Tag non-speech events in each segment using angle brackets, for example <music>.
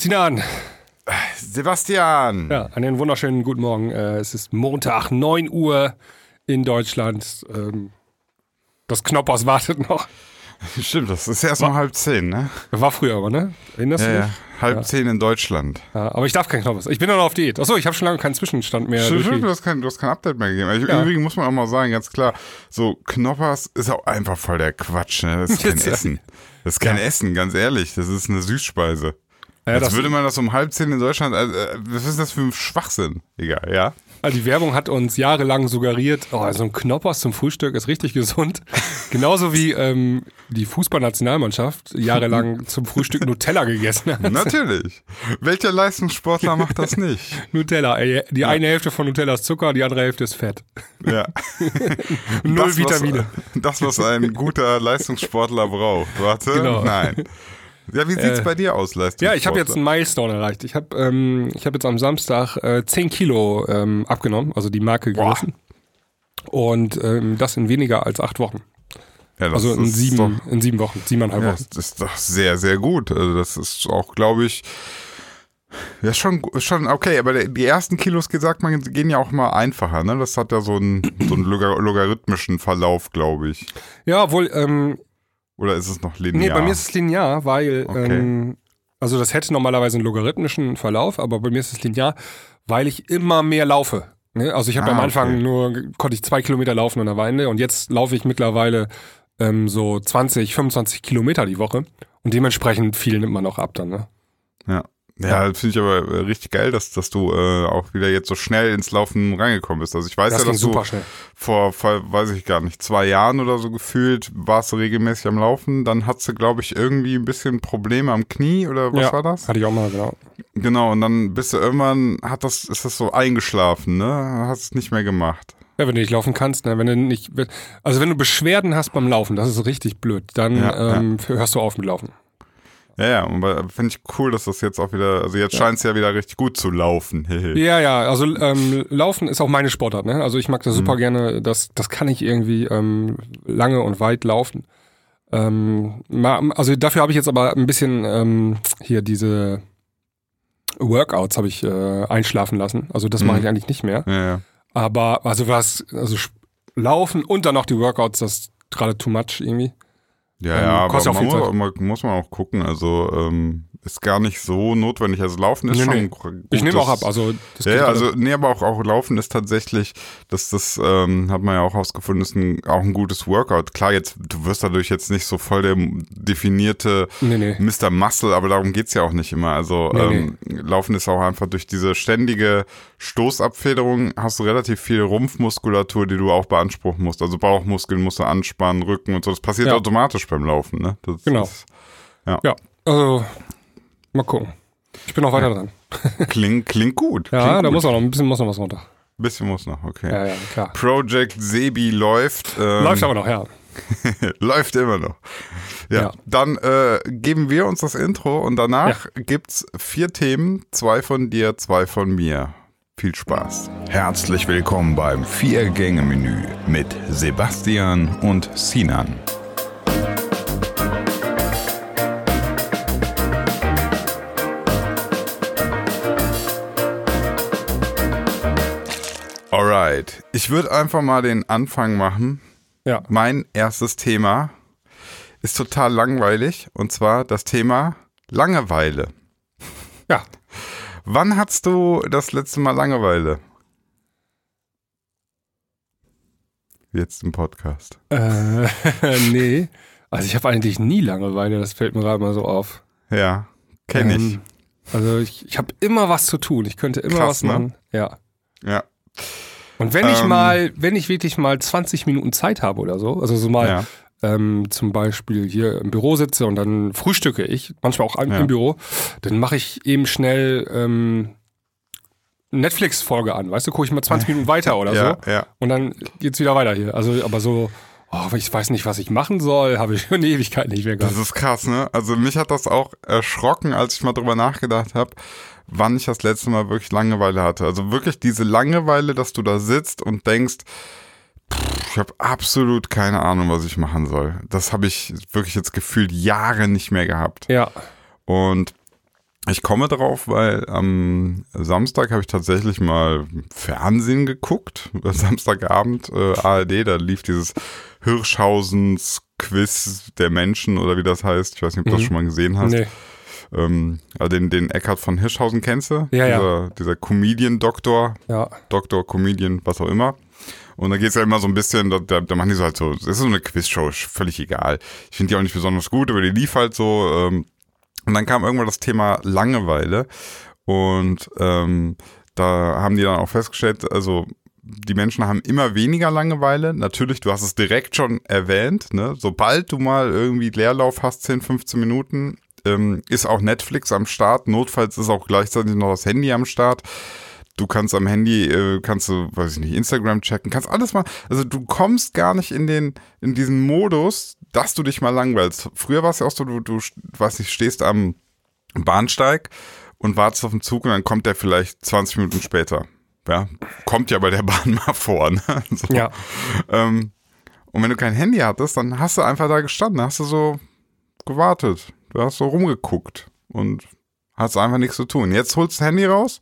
Sinan. Sebastian. Ja, einen wunderschönen guten Morgen. Äh, es ist Montag, 9 Uhr in Deutschland. Ähm, das Knoppers wartet noch. Stimmt, das ist erst um halb zehn, ne? War früher aber, ne? Erinnerst Ja, du ja. dich? Halb Ja. zehn in Deutschland. Ja, aber ich darf kein Knoppers. Ich bin noch auf Diät. Achso, ich habe schon lange keinen Zwischenstand mehr. Stimmt, stimmt, du hast kein, du hast kein Update mehr gegeben. Also, Ja. Übrigens muss man auch mal sagen, ganz klar, so Knoppers ist auch einfach voll der Quatsch, ne? Das ist kein. Essen. Das ist kein. Essen, ganz ehrlich. Das ist eine Süßspeise. Ja, Als das, würde man das um halb zehn in Deutschland, also, äh, was ist das für ein Schwachsinn? Egal, ja? also die Werbung hat uns jahrelang suggeriert, oh, so ein Knoppers zum Frühstück ist richtig gesund. <laughs> Genauso wie ähm, die Fußballnationalmannschaft jahrelang zum Frühstück Nutella gegessen hat. Natürlich. Welcher Leistungssportler macht das nicht? <laughs> Nutella, ey, die eine Hälfte von Nutella ist Zucker, die andere Hälfte ist Fett. Ja. <laughs> Null das, Vitamine. Was, das, was ein guter Leistungssportler braucht. Warte, Genau. nein. Ja, wie sieht's Äh, bei dir aus, Leistungssportler? Ja, ich habe jetzt einen Milestone erreicht. Ich habe ähm, ich hab jetzt am Samstag äh, 10 Kilo ähm, abgenommen, also die Marke gerissen. Und ähm, das in weniger als acht Wochen. ja, das Also in sieben, Doch, in sieben Wochen, siebeneinhalb ja, Wochen. das ist doch sehr, sehr gut. Also das ist auch, glaube ich, ja schon, schon okay. Aber die ersten Kilos, gesagt man, gehen ja auch mal einfacher. Ne? Das hat ja so einen, so einen logar- logarithmischen Verlauf, glaube ich. Ja, wohl, ähm, Oder ist es noch linear? nee, bei mir ist es linear, weil, Okay. ähm, also das hätte normalerweise einen logarithmischen Verlauf, aber bei mir ist es linear, weil ich immer mehr laufe. Ne? Also ich habe Ah, am Anfang okay. nur, konnte ich zwei Kilometer laufen und da war Ende und jetzt laufe ich mittlerweile ähm, so 20, 25 Kilometer die Woche und dementsprechend viel nimmt man auch ab dann. Ne? Ja. Ja, das finde ich aber äh, richtig geil, dass, dass du äh, auch wieder jetzt so schnell ins Laufen reingekommen bist. Also ich weiß Das ja, dass du schnell. vor, vor, weiß ich gar nicht, zwei Jahren oder so gefühlt, warst du regelmäßig am Laufen. Dann hattest du, glaube ich, irgendwie ein bisschen Probleme am Knie oder was ja, war das? Hatte ich auch mal, genau. Genau, und dann bist du irgendwann, hat das, ist das so eingeschlafen, ne? Hast es nicht mehr gemacht. Ja, wenn du nicht laufen kannst, ne? wenn du nicht, also wenn du Beschwerden hast beim Laufen, das ist richtig blöd, dann Ja, ähm, hörst du auf mit Laufen. Ja, ja, und finde ich cool, dass das jetzt auch wieder, also jetzt scheint es ja wieder richtig gut zu laufen. <laughs> Ja, ja, also ähm, Laufen ist auch meine Sportart, ne? Also ich mag das super gerne, das, das kann ich irgendwie ähm, lange und weit laufen. Ähm, also dafür habe ich jetzt aber ein bisschen ähm, hier diese Workouts habe ich äh, einschlafen lassen. Also das mache Mhm. ich eigentlich nicht mehr. ja, ja. Aber also was, also Laufen und dann noch die Workouts, das ist gerade too much irgendwie. Ja, Ähm, ja, aber man muss, man, muss man auch gucken. Also ähm, ist gar nicht so notwendig. Also Laufen ist Nee, schon nee. gut. Ich nehme auch ab, also das Ja, geht ja, also nee, aber auch, auch Laufen ist tatsächlich, dass das ähm, hat man ja auch herausgefunden, ist ein, auch ein gutes Workout. Klar, jetzt du wirst dadurch jetzt nicht so voll der definierte nee. Mr. Muscle, aber darum geht's ja auch nicht immer. Also ähm, Laufen ist auch einfach durch diese ständige Stoßabfederung hast du relativ viel Rumpfmuskulatur, die du auch beanspruchen musst. Also Bauchmuskeln musst du anspannen, Rücken und so. Das passiert Ja. automatisch beim Laufen, ne? Das Genau. Ist, Ja, also mal gucken. Ich bin noch weiter dran. klingt, klingt gut. Ja, klingt da gut. muss auch noch ein bisschen muss noch was runter. Bisschen muss noch, okay. Ja, ja, klar. Project Sebi läuft. Ähm, Läuft aber noch, ja. <laughs> läuft immer noch. Ja, Ja. dann äh, geben wir uns das Intro und danach gibt's vier Themen, zwei von dir, zwei von mir. Viel Spaß. Herzlich willkommen beim Vier-Gänge-Menü mit Sebastian und Sinan. Alright, ich würde einfach mal den Anfang machen. Ja. Mein erstes Thema ist total langweilig und zwar das Thema Langeweile. Ja. Wann hattest du das letzte Mal Langeweile? Jetzt im Podcast. Äh, <laughs> nee. Also ich habe eigentlich nie Langeweile, das fällt mir gerade mal so auf. Ja, kenne ich. Ähm, Also ich, ich habe immer was zu tun. Ich könnte immer Krass, was ne? machen. Ja. Ja. Und wenn ich Ähm. mal, wenn ich wirklich mal 20 Minuten Zeit habe oder so, also so mal Ja. ähm, zum Beispiel hier im Büro sitze und dann frühstücke ich, manchmal auch an- Ja. im Büro, dann mache ich eben schnell ähm, Netflix-Folge an, weißt du, gucke ich mal 20 Minuten weiter oder Ja, so ja. und dann geht's wieder weiter hier. Also, aber so, oh, ich weiß nicht, was ich machen soll, habe ich <laughs> schon eine Ewigkeit nicht mehr gehabt. Das ist krass, ne? Also mich hat das auch erschrocken, als ich mal drüber nachgedacht habe, wann ich das letzte Mal wirklich Langeweile hatte. Also wirklich diese Langeweile, dass du da sitzt und denkst, pff, ich habe absolut keine Ahnung, was ich machen soll. Das habe ich wirklich jetzt gefühlt Jahre nicht mehr gehabt. Ja, Und Ich komme drauf, weil am Samstag habe ich tatsächlich mal Fernsehen geguckt. Samstagabend äh, ARD, da lief dieses Hirschhausens Quiz der Menschen oder wie das heißt. Ich weiß nicht, ob du das Mhm. schon mal gesehen hast. Nee. Ähm, also den, den Eckhard von Hirschhausen kennst du? Ja, ja. dieser, Dieser Comedian-Doktor, Ja. Doktor, Comedian, was auch immer. Und da geht's ja immer so ein bisschen, da, da, da machen die so halt so, das ist so eine Quizshow, ist völlig egal. Ich finde die auch nicht besonders gut, aber die lief halt so. Ähm, und dann kam irgendwann das Thema Langeweile. Und ähm, da haben die dann auch festgestellt, also die Menschen haben immer weniger Langeweile. Natürlich, du hast es direkt schon erwähnt, ne? Sobald du mal irgendwie Leerlauf hast, 10, 15 Minuten, ähm, ist auch Netflix am Start. Notfalls ist auch gleichzeitig noch das Handy am Start. Du kannst am Handy, äh, kannst du, weiß ich nicht, Instagram checken, kannst alles mal. Also du kommst gar nicht in den, in diesen Modus, dass du dich mal langweilst. Früher war es ja auch so, du, du, weiß nicht, stehst am Bahnsteig und wartest auf den Zug und dann kommt der vielleicht 20 Minuten später. Ja, kommt ja bei der <laughs> Bahn mal vor. Ne? <laughs> So. Ja. Ähm, und wenn du kein Handy hattest, dann hast du einfach da gestanden, hast du so gewartet. Du hast so rumgeguckt und hast einfach nichts zu tun. Jetzt holst du das Handy raus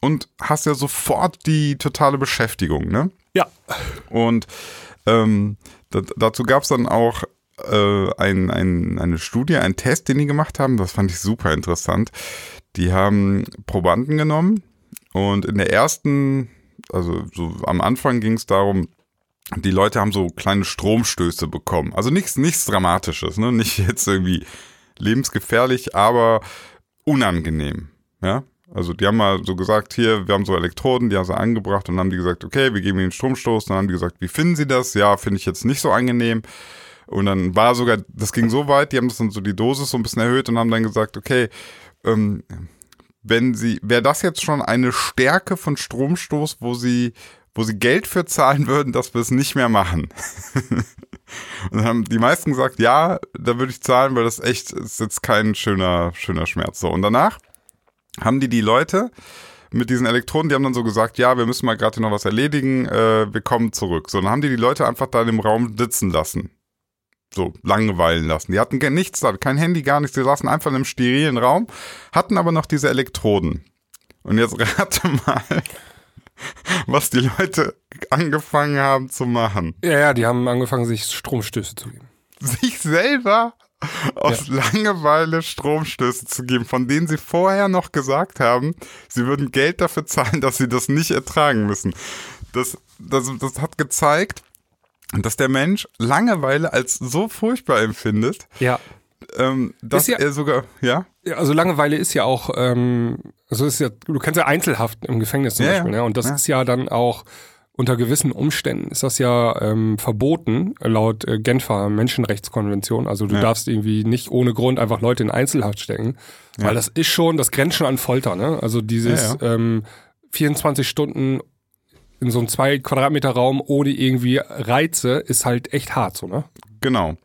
und hast ja sofort die totale Beschäftigung, ne? Ja. Und ähm, da, dazu gab es dann auch äh, ein, ein, eine Studie, einen Test, den die gemacht haben. Das fand ich super interessant. Die haben Probanden genommen und in der ersten, also so am Anfang ging es darum, die Leute haben so kleine Stromstöße bekommen. Also nichts, nichts Dramatisches, ne? Nicht jetzt irgendwie lebensgefährlich, aber unangenehm. Ja. Also die haben mal so gesagt, hier, wir haben so Elektroden, die haben sie angebracht und dann haben die gesagt, okay, wir geben ihnen Stromstoß. Dann haben die gesagt, wie finden sie das? Ja, finde ich jetzt nicht so angenehm. Und dann war sogar, das ging so weit, die haben das dann so die Dosis so ein bisschen erhöht und haben dann gesagt, okay, ähm, wenn sie, wäre das jetzt schon eine Stärke von Stromstoß, wo sie, wo sie Geld für zahlen würden, dass wir es nicht mehr machen. <laughs> und dann haben die meisten gesagt, ja, da würde ich zahlen, weil das echt ist jetzt kein schöner, schöner Schmerz. So, und danach haben die die Leute mit diesen Elektronen, die haben dann so gesagt, ja, wir müssen mal gerade noch was erledigen, äh, wir kommen zurück. So, dann haben die die Leute einfach da in dem Raum sitzen lassen. So, langweilen lassen. Die hatten nichts da, kein Handy, gar nichts. Die saßen einfach in einem sterilen Raum, hatten aber noch diese Elektroden. Und jetzt <laughs> rate mal, was die Leute angefangen haben zu machen. Ja, ja, die haben angefangen, sich Stromstöße zu geben. Sich selber aus Langeweile Stromstöße zu geben, von denen sie vorher noch gesagt haben, sie würden Geld dafür zahlen, dass sie das nicht ertragen müssen. Das, das, das hat gezeigt, dass der Mensch Langeweile als so furchtbar empfindet, Ja. Ähm, dass ja- er sogar, ja, Ja, Also Langeweile ist ja auch, ähm, also ist ja, du kennst ja Einzelhaft im Gefängnis zum Ja, Beispiel, ne? Und das ist ja dann auch unter gewissen Umständen ist das ja ähm, verboten laut äh, Genfer Menschenrechtskonvention. Also du darfst irgendwie nicht ohne Grund einfach Leute in Einzelhaft stecken, weil das ist schon, das grenzt schon an Folter, ne? Also dieses Ähm, 24 Stunden in so einem zwei Quadratmeter Raum ohne irgendwie Reize ist halt echt hart, so ne? Genau.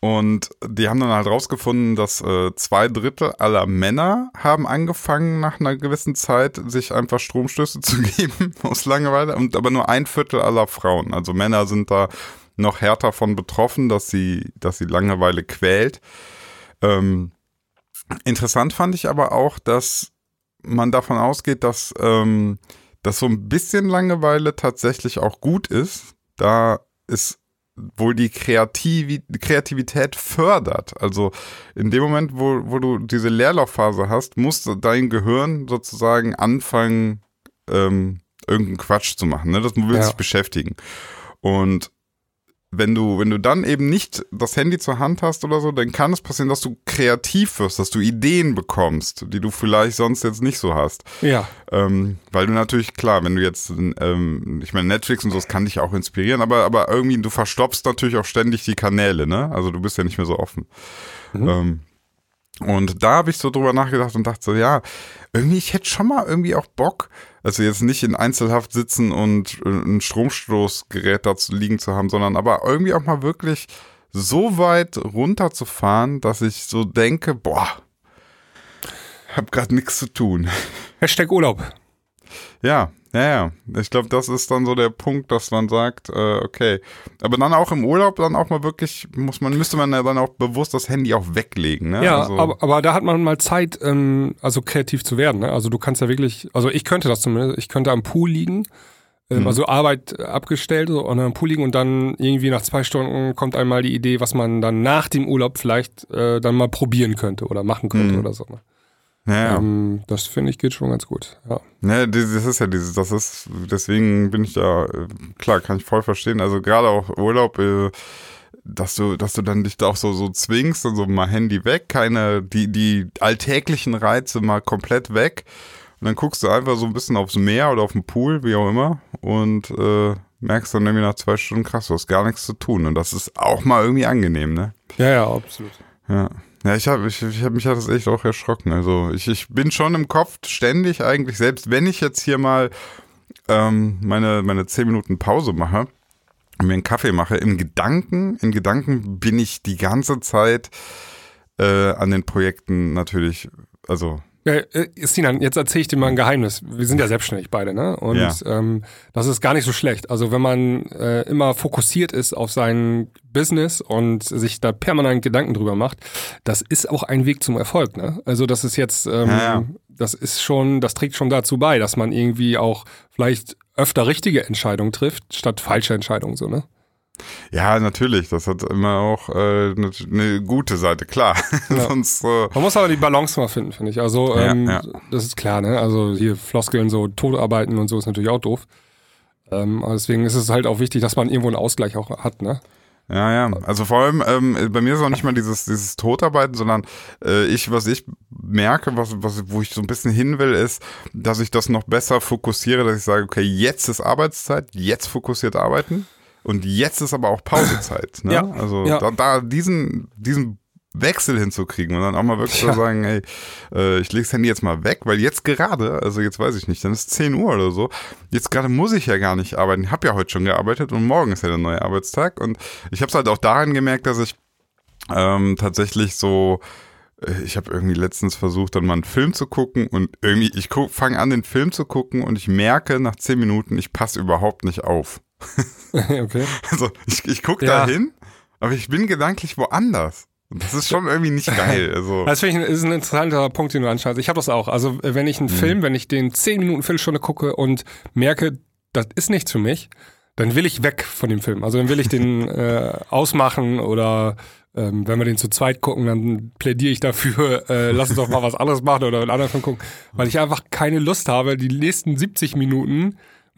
Und die haben dann halt rausgefunden, dass äh, zwei Drittel aller Männer haben angefangen, nach einer gewissen Zeit sich einfach Stromstöße <laughs> zu geben aus Langeweile, und aber nur ein Viertel aller Frauen. Also Männer sind da noch härter von betroffen, dass sie, dass sie Langeweile quält. Ähm, interessant fand ich aber auch, dass man davon ausgeht, dass, ähm, dass so ein bisschen Langeweile tatsächlich auch gut ist, da es wohl die Kreativi Kreativität fördert. Also in dem Moment, wo, wo du diese Leerlaufphase hast, muss dein Gehirn sozusagen anfangen, ähm, irgendeinen Quatsch zu machen. Ne? Das will Ja. sich beschäftigen. Und wenn du, wenn du dann eben nicht das Handy zur Hand hast oder so, dann kann es passieren, dass du kreativ wirst, dass du Ideen bekommst, die du vielleicht sonst jetzt nicht so hast. Ja. Ähm, weil du natürlich, klar, wenn du jetzt, ähm, ich meine, Netflix und so, das kann dich auch inspirieren, aber, aber irgendwie, du verstoppst natürlich auch ständig die Kanäle, ne? Also du bist ja nicht mehr so offen. Ähm, und da habe ich so drüber nachgedacht und dachte so, ja, irgendwie, ich hätte schon mal irgendwie auch Bock, also jetzt nicht in Einzelhaft sitzen und äh, ein Stromstoßgerät dazu liegen zu haben, sondern aber irgendwie auch mal wirklich so weit runterzufahren, dass ich so denke, boah, hab grad nichts zu tun. Hashtag Urlaub. Ja, Ja, ja. Ich glaube, das ist dann so der Punkt, dass man sagt, äh, okay. Aber dann auch im Urlaub dann auch mal wirklich, muss man, müsste man ja dann auch bewusst das Handy auch weglegen, ne? Ja, also, aber, aber da hat man mal Zeit, ähm, also kreativ zu werden. Ne? Also du kannst ja wirklich, also ich könnte das zumindest, ich könnte am Pool liegen, ähm, Mhm. also Arbeit abgestellt so, und am Pool liegen und dann irgendwie nach zwei Stunden kommt einmal die Idee, was man dann nach dem Urlaub vielleicht äh, dann mal probieren könnte oder machen könnte Mhm. oder so. Ne? Ja, ja. Ähm, das finde ich geht schon ganz gut. Ja. Ne, das das ist ja dieses, das ist, deswegen bin ich da, äh, klar, kann ich voll verstehen. Also gerade auch Urlaub, äh, dass du, dass du dann dich da auch so, so zwingst und so mal Handy weg, keine, die, die alltäglichen Reize mal komplett weg. Und dann guckst du einfach so ein bisschen aufs Meer oder auf den Pool, wie auch immer, und äh, merkst dann irgendwie nach zwei Stunden, krass, du hast gar nichts zu tun. Und das ist auch mal irgendwie angenehm, ne? ja, ja, absolut. Ja. Ja, ich habe ich, ich hab, mich das echt auch erschrocken. Also ich, ich bin schon im Kopf ständig eigentlich, selbst wenn ich jetzt hier mal ähm, meine, meine 10 Minuten Pause mache und mir einen Kaffee mache, im Gedanken, in Gedanken bin ich die ganze Zeit äh, an den Projekten natürlich, also Äh, Sinan, jetzt erzähle ich dir mal ein Geheimnis. Wir sind ja selbstständig beide, ne? Und Ja. ähm, das ist gar nicht so schlecht. Also wenn man äh, immer fokussiert ist auf sein Business und sich da permanent Gedanken drüber macht, das ist auch ein Weg zum Erfolg, ne? Also das ist jetzt, ähm, Ja, ja. das ist schon, das trägt schon dazu bei, dass man irgendwie auch vielleicht öfter richtige Entscheidungen trifft, statt falsche Entscheidungen, so, ne? Ja, natürlich, das hat immer auch äh, eine, eine gute Seite, klar. <laughs> Sonst äh, Man muss aber die Balance mal finden, finde ich. Also, Ja, ähm, ja. das ist klar, ne? Also hier Floskeln, so Todarbeiten und so ist natürlich auch doof. Ähm, aber deswegen ist es halt auch wichtig, dass man irgendwo einen Ausgleich auch hat, ne? Ja, ja. Also vor allem, ähm, bei mir ist auch nicht mal dieses, dieses Totarbeiten, sondern äh, ich, was ich merke, was, was, wo ich so ein bisschen hin will, ist, dass ich das noch besser fokussiere, dass ich sage, okay, jetzt ist Arbeitszeit, jetzt fokussiert arbeiten und jetzt ist aber auch Pausezeit. Ne? <laughs> Ja, Also ja. Da, da diesen, diesen Wechsel hinzukriegen und dann auch mal wirklich Ja. so sagen, hey, äh, ich lege das Handy jetzt mal weg, weil jetzt gerade, also jetzt weiß ich nicht, dann ist 10 Uhr oder so, jetzt gerade muss ich ja gar nicht arbeiten, ich habe ja heute schon gearbeitet und morgen ist ja der neue Arbeitstag und ich habe es halt auch daran gemerkt, dass ich ähm, tatsächlich so, äh, ich habe irgendwie letztens versucht, dann mal einen Film zu gucken und irgendwie, ich fange an, den Film zu gucken und ich merke nach 10 Minuten, ich passe überhaupt nicht auf. <laughs> okay. Also ich, ich gucke Ja. da hin, aber ich bin gedanklich woanders. Das ist schon irgendwie nicht geil. <laughs> Also, Das finde ich ist ein interessanter Punkt, den du anschaust. Ich habe das auch. Also wenn ich einen Film, wenn ich den 10 Minuten, Viertelstunde gucke und merke, das ist nichts für mich, dann will ich weg von dem Film. Also dann will ich den <laughs> äh, ausmachen oder ähm, wenn wir den zu zweit gucken, dann plädiere ich dafür, äh, lass uns doch mal was anderes machen oder einen anderen Film gucken, weil ich einfach keine Lust habe, die nächsten 70 Minuten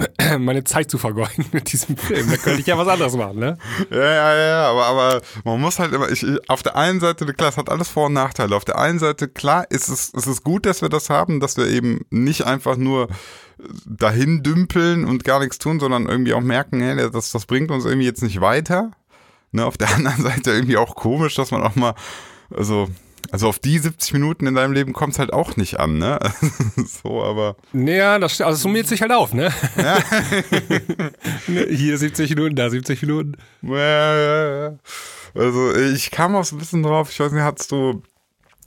<clears throat> meine Zeit zu vergeuden mit diesem Film. Da könnte ich ja was anderes machen, ne? Ja, ja, ja, aber, aber man muss halt immer, ich, ich- auf der einen Seite, klar, es hat alles Vor- und Nachteile. Auf der einen Seite, klar, ist es, ist es gut, dass wir das haben, dass wir eben nicht einfach nur dahin dümpeln und gar nichts tun, sondern irgendwie auch merken, hey, das, das bringt uns irgendwie jetzt nicht weiter. Ne, auf der <laughs> anderen Seite irgendwie auch komisch, dass man auch mal, also, also auf die 70 Minuten in deinem Leben kommt es halt auch nicht an, ne? <laughs> so, aber. Naja, das also summiert sich halt auf, ne? <laughs> Hier 70 Minuten, da 70 Minuten. Ja, ja, ja. Also ich kam auch so ein bisschen drauf, ich weiß nicht, hast du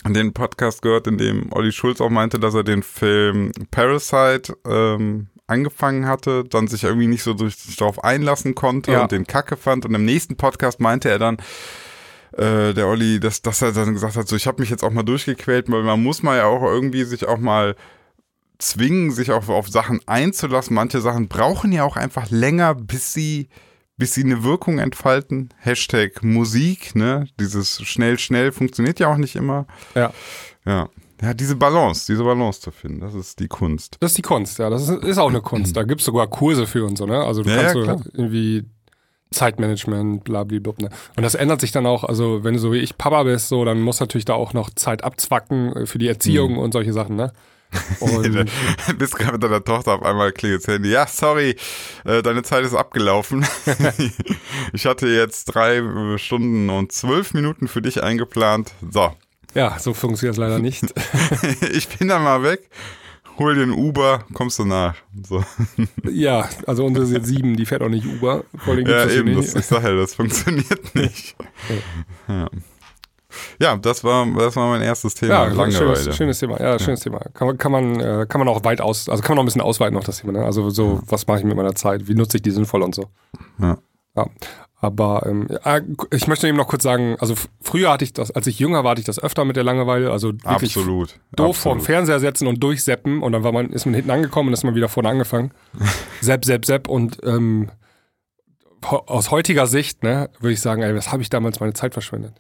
den Podcast gehört, in dem Olli Schulz auch meinte, dass er den Film Parasite ähm, angefangen hatte, dann sich irgendwie nicht so durch, darauf einlassen konnte Ja. und den Kacke fand. Und im nächsten Podcast meinte er dann, äh, der Olli, dass, dass er dann gesagt hat, so ich habe mich jetzt auch mal durchgequält, weil man muss mal ja auch irgendwie sich auch mal zwingen, sich auf, auf Sachen einzulassen. Manche Sachen brauchen ja auch einfach länger, bis sie, bis sie eine Wirkung entfalten. Hashtag Musik, ne? Dieses schnell, schnell funktioniert ja auch nicht immer. Ja. Ja. Ja, diese Balance, diese Balance zu finden, das ist die Kunst. Das ist die Kunst, ja. Das ist, ist auch eine Kunst. Da gibt's sogar Kurse für und so, ne? Also du Ja, kannst ja, so irgendwie Zeitmanagement, blablabla. Ne? Und das ändert sich dann auch, also wenn du so wie ich Papa bist, so, dann muss natürlich da auch noch Zeit abzwacken äh, für die Erziehung und solche Sachen, ne? <laughs> Und Bist gerade mit deiner Tochter auf einmal klingelt Handy. Ja, sorry, äh, deine Zeit ist abgelaufen. <laughs> ich hatte jetzt drei äh, Stunden und zwölf Minuten für dich eingeplant. So, ja, so funktioniert es leider nicht. <laughs> ich bin dann mal weg. Hol dir einen Uber, kommst du nach. So. ja, also unsere ist jetzt sieben, die fährt auch nicht Uber. Vor allem Ja, eben, das, ich sag ja, das funktioniert <laughs> nicht. Ja. Ja, das war, das war mein erstes Thema. Ja, Langeweile. schönes, schönes Thema. Ja, schönes Thema. Kann, man- kann man, äh, kann man auch weit aus, also kann man auch ein bisschen ausweiten auf das Thema. Ne? Also so, was mache ich mit meiner Zeit? Wie nutze ich die sinnvoll und so. Ja. Ja. Aber ähm, ja, ich möchte eben noch kurz sagen, also früher hatte ich das, als ich jünger war, hatte ich das öfter mit der Langeweile. Also wirklich Absolut. doof vorm. Fernseher setzen und durchseppen und dann war man, ist man hinten angekommen und ist man wieder vorne angefangen. <laughs> sepp, sepp, sepp und ähm, aus heutiger Sicht, ne, würde ich sagen, ey, was habe ich damals meine Zeit verschwendet?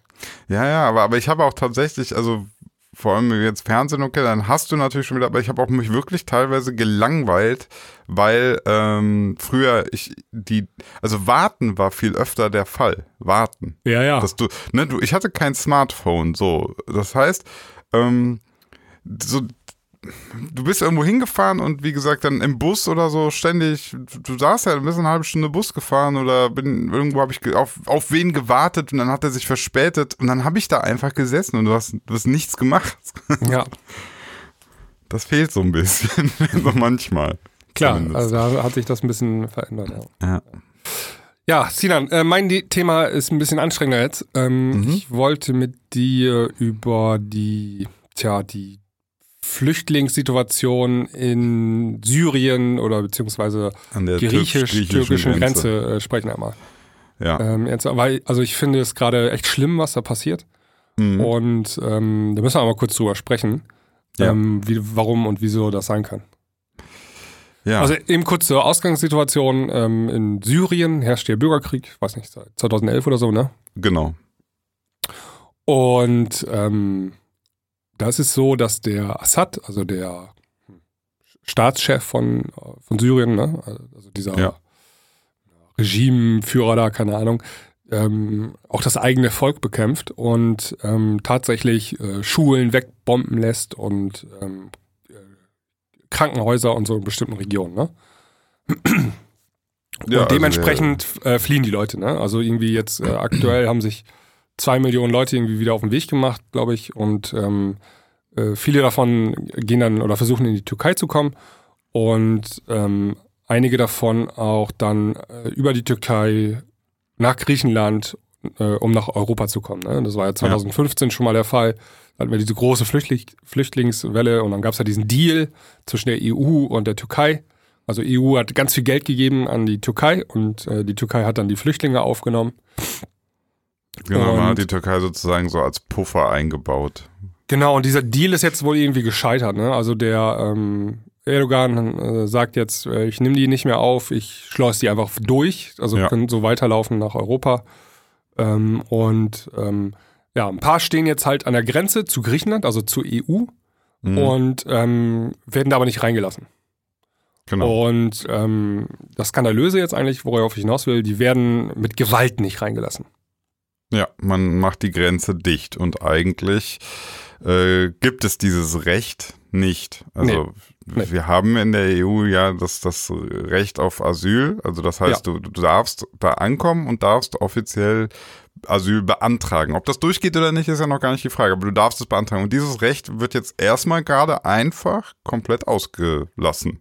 Ja, ja, aber, aber ich habe auch tatsächlich, also vor allem wenn wir jetzt Fernsehen, okay, dann hast du natürlich schon wieder, aber ich habe auch mich wirklich teilweise gelangweilt, weil ähm, früher ich die, also warten war viel öfter der Fall. Warten. Ja, ja. Dass du, ne, du, ich hatte kein Smartphone, so. Das heißt, ähm, so, du bist irgendwo hingefahren und wie gesagt, dann im Bus oder so ständig, du, saßt ja, du bist eine halbe Stunde Bus gefahren oder bin, irgendwo habe ich auf, auf wen gewartet und dann hat er sich verspätet und dann habe ich da einfach gesessen und du hast, du hast nichts gemacht. ja. Das fehlt so ein bisschen, <laughs> so manchmal. Klar, Zumindest. also da hat sich das ein bisschen verändert. Ja, Ja. ja Sinan, äh, mein Thema ist ein bisschen anstrengender jetzt. Ähm, Mhm. Ich wollte mit dir über die, tja, die Flüchtlingssituation in Syrien oder beziehungsweise An der griechisch-türkischen Grenze, äh, sprechen einmal. Ja. Ähm, jetzt, weil, also ich finde es gerade echt schlimm, was da passiert. Mhm. Und ähm, da müssen wir mal kurz drüber sprechen, Ja. ähm, wie, warum und wieso das sein kann. Ja. Also eben kurz zur Ausgangssituation. Ähm, in Syrien herrscht der Bürgerkrieg, ich weiß nicht, seit 2011 oder so, ne? genau. Und ähm, da ist es so, dass der Assad, also der Staatschef von, von Syrien, ne? also dieser Ja. Regimeführer da, keine Ahnung, ähm, auch das eigene Volk bekämpft und ähm, tatsächlich äh, Schulen wegbomben lässt und ähm, äh, Krankenhäuser und so in bestimmten Regionen. Ne? Ja, also und dementsprechend äh, fliehen die Leute. Ne? Also irgendwie jetzt äh, aktuell haben sich zwei Millionen Leute irgendwie wieder auf den Weg gemacht, glaube ich. Und ähm, äh, viele davon gehen dann oder versuchen in die Türkei zu kommen. Und ähm, einige davon auch dann äh, über die Türkei nach Griechenland, äh, um nach Europa zu kommen. Ne? Das war ja 2015 schon mal der Fall. Da hatten wir diese große Flüchtling Flüchtlingswelle und dann gab es ja diesen Deal zwischen der EU und der Türkei. Also EU hat ganz viel Geld gegeben an die Türkei und äh, die Türkei hat dann die Flüchtlinge aufgenommen. Genau, man Und- hat die Türkei sozusagen so als Puffer eingebaut. Genau, und dieser Deal ist jetzt wohl irgendwie gescheitert. Ne? Also der ähm, Erdogan äh, sagt jetzt, äh, ich nehme die nicht mehr auf, ich schleuse die einfach durch, also Ja. können so weiterlaufen nach Europa. Ähm, und ähm, ja, ein paar stehen jetzt halt an der Grenze zu Griechenland, also zur EU, Mhm. und ähm, werden da aber nicht reingelassen. genau. Und ähm, das Skandalöse jetzt eigentlich, worauf ich hinaus will, die werden mit Gewalt nicht reingelassen. Ja, man macht die Grenze dicht und eigentlich äh, gibt es dieses Recht nicht. Also Nee. Wir haben in der EU ja das, das Recht auf Asyl. Also das heißt, du, du darfst da ankommen und darfst offiziell Asyl beantragen. Ob das durchgeht oder nicht, ist ja noch gar nicht die Frage, aber du darfst es beantragen. Und dieses Recht wird jetzt erstmal gerade einfach komplett ausgelassen.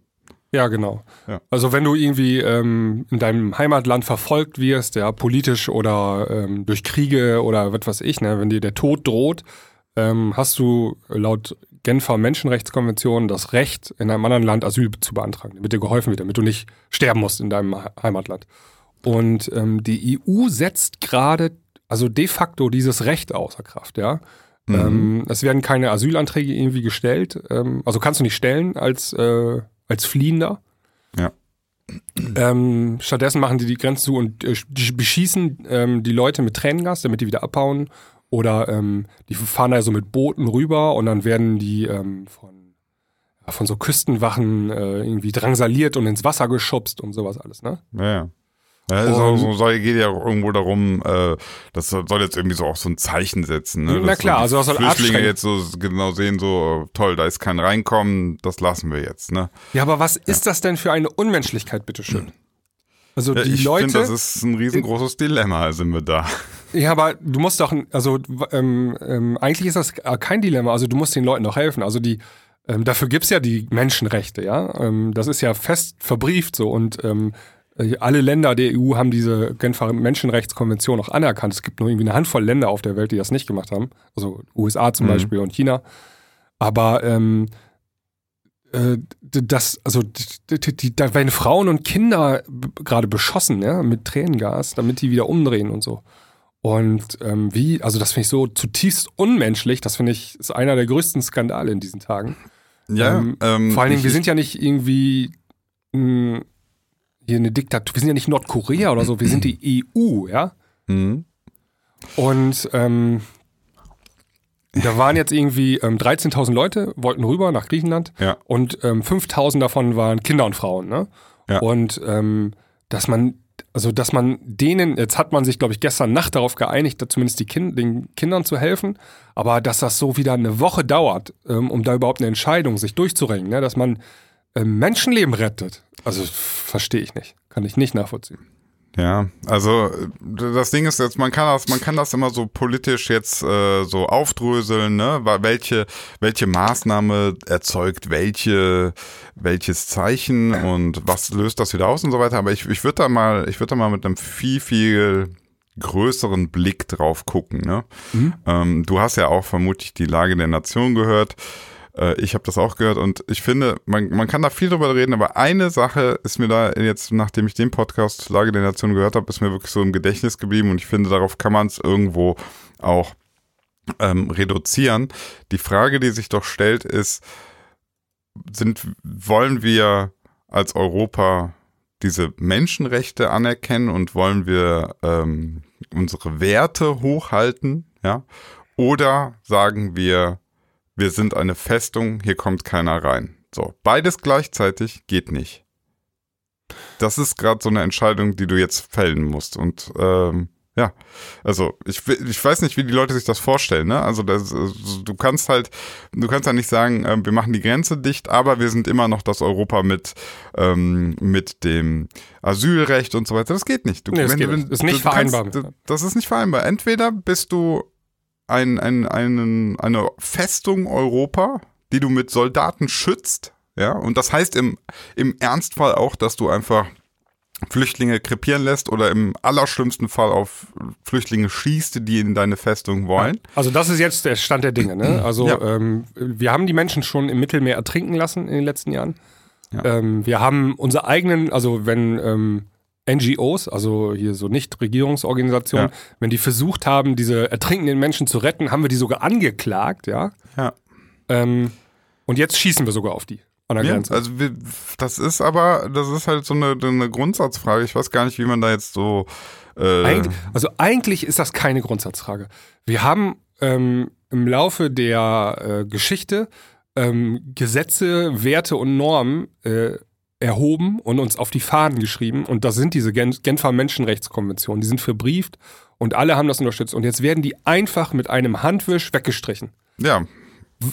Ja, genau. Ja. Also wenn du irgendwie ähm, in deinem Heimatland verfolgt wirst, ja, politisch oder ähm, durch Kriege oder was weiß ich, ne, wenn dir der Tod droht, ähm, hast du laut Genfer Menschenrechtskonvention das Recht, in einem anderen Land Asyl zu beantragen, damit dir geholfen wird, damit du nicht sterben musst in deinem He- Heimatland. Und ähm, die EU setzt gerade, also de facto dieses Recht außer Kraft, ja. Mhm. Ähm, es werden keine Asylanträge irgendwie gestellt, ähm, also kannst du nicht stellen als, äh, als Fliehender. Ja. Ähm, stattdessen machen die die Grenzen zu und äh, beschießen ähm, die Leute mit Tränengas, damit die wieder abhauen. Oder ähm, die fahren da so mit Booten rüber und dann werden die ähm, von, ja, von so Küstenwachen äh, irgendwie drangsaliert und ins Wasser geschubst und sowas alles, ne? Ja, ja. Ja, auch so, soll, geht ja auch irgendwo darum, äh, das soll jetzt irgendwie so auch so ein Zeichen setzen. Ne? Na klar, so also das soll Flüchtlinge jetzt so genau sehen, so äh, toll, da ist kein Reinkommen, das lassen wir jetzt. Ne? Ja, aber was ist das denn für eine Unmenschlichkeit, bitteschön? Also die ich Leute. finde, das ist ein riesengroßes Dilemma, sind wir da. Ja, aber du musst doch, also ähm, ähm, eigentlich ist das kein Dilemma. Also du musst den Leuten doch helfen. Also die, ähm, dafür gibt's ja die Menschenrechte, ja. Ähm, das ist ja fest verbrieft so und ähm, Äh, Alle Länder der EU haben diese Genfer Menschenrechtskonvention auch anerkannt. Es gibt nur irgendwie eine Handvoll Länder auf der Welt, die das nicht gemacht haben. Also USA zum Mhm. Beispiel und China. Aber ähm, äh, das, also die, da werden Frauen und Kinder gerade beschossen, ja, mit Tränengas, damit die wieder umdrehen und so. Und ähm, wie, also das finde ich so zutiefst unmenschlich. Das finde ich ist einer der größten Skandale in diesen Tagen. Ja, Ähm, ähm, Vor allen Dingen, wir sind ja nicht irgendwie mh, hier eine Diktatur, wir sind ja nicht Nordkorea oder so, wir sind die EU, ja. Mhm. Und ähm, da waren jetzt irgendwie ähm, 13.000 Leute, wollten rüber nach Griechenland Ja. und ähm, 5.000 davon waren Kinder und Frauen. Ne? Ja. Und ähm, dass man, also dass man denen, jetzt hat man sich, glaube ich, gestern Nacht darauf geeinigt, da zumindest die kind, den Kindern zu helfen, aber dass das so wieder eine Woche dauert, ähm, um da überhaupt eine Entscheidung sich durchzuringen, ne? dass man ähm, Menschenleben rettet, also verstehe ich nicht, kann ich nicht nachvollziehen. Ja, also das Ding ist jetzt, man kann das, man kann das immer so politisch jetzt äh, so aufdröseln, ne? Welche, welche Maßnahme erzeugt welche, welches Zeichen und was löst das wieder aus und so weiter. Aber ich, ich würde da mal, ich würde da mal mit einem viel, viel größeren Blick drauf gucken. Ne? Ähm, du hast ja auch vermutlich die Lage der Nation gehört. Äh, ich habe das auch gehört und ich finde, man, man kann da viel drüber reden, aber eine Sache ist mir da jetzt, nachdem ich den Podcast Lage der Nation gehört habe, ist mir wirklich so im Gedächtnis geblieben und ich finde, darauf kann man es irgendwo auch ähm, reduzieren. Die Frage, die sich doch stellt, ist, sind, wollen wir als Europa diese Menschenrechte anerkennen und wollen wir ähm, unsere Werte hochhalten, ja? Oder sagen wir, wir sind eine Festung, hier kommt keiner rein. So, beides gleichzeitig geht nicht. Das ist gerade so eine Entscheidung, die du jetzt fällen musst. Und ähm, ja, also ich, ich weiß nicht, wie die Leute sich das vorstellen. Ne? Also das, also du kannst halt, du kannst ja nicht sagen, ähm, wir machen die Grenze dicht, aber wir sind immer noch das Europa mit ähm, mit dem Asylrecht und so weiter. Das geht nicht. Du, Nee, das geht du- nicht. Das ist nicht du kannst- vereinbar. du- Das ist nicht vereinbar. Entweder bist du ein, ein, einen, eine Festung Europa, die du mit Soldaten schützt, ja, und das heißt im, im Ernstfall auch, dass du einfach Flüchtlinge krepieren lässt oder im allerschlimmsten Fall auf Flüchtlinge schießt, die in deine Festung wollen. Also das ist jetzt der Stand der Dinge. Ne? Also Ja. ähm, wir haben die Menschen schon im Mittelmeer ertrinken lassen in den letzten Jahren. Ja. Ähm, wir haben unsere eigenen, also wenn ähm, NGOs, also hier so Nichtregierungsorganisationen, Ja. wenn die versucht haben, diese ertrinkenden Menschen zu retten, haben wir die sogar angeklagt, ja. Ja. Ähm, und jetzt schießen wir sogar auf die an der Ja, Grenze. also wir, das ist aber, das ist halt so eine, eine Grundsatzfrage. Ich weiß gar nicht, wie man da jetzt so äh, Eig also eigentlich ist das keine Grundsatzfrage. Wir haben ähm, im Laufe der äh, Geschichte ähm, Gesetze, Werte und Normen äh, erhoben und uns auf die Fahnen geschrieben. Und das sind diese Gen Genfer Menschenrechtskonventionen. Die sind verbrieft und alle haben das unterstützt. Und jetzt werden die einfach mit einem Handwisch weggestrichen. ja,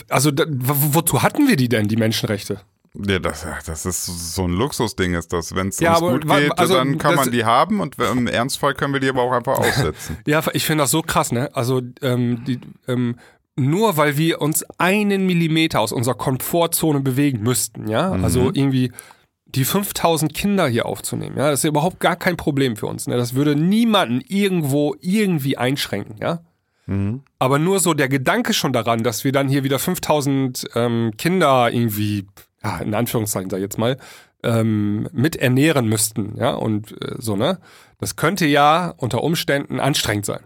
Also da, wozu hatten wir die denn, die Menschenrechte? Ja, das, das ist so ein Luxusding, ist das. Wenn es Ja, uns aber gut geht, also dann kann man die haben und im Ernstfall können wir die aber auch einfach aussetzen. <laughs> Ja, ich finde das so krass, ne? Also ähm, die, ähm, nur weil wir uns einen Millimeter aus unserer Komfortzone bewegen müssten, ja, also irgendwie die 5000 Kinder hier aufzunehmen, ja, das ist ja überhaupt gar kein Problem für uns. Ne? Das würde niemanden irgendwo irgendwie einschränken, ja. Aber nur so der Gedanke schon daran, dass wir dann hier wieder 5000 ähm, Kinder irgendwie, ja, in Anführungszeichen sag ich jetzt mal, ähm, mit ernähren müssten, ja, und äh, so, ne? Das könnte ja unter Umständen anstrengend sein.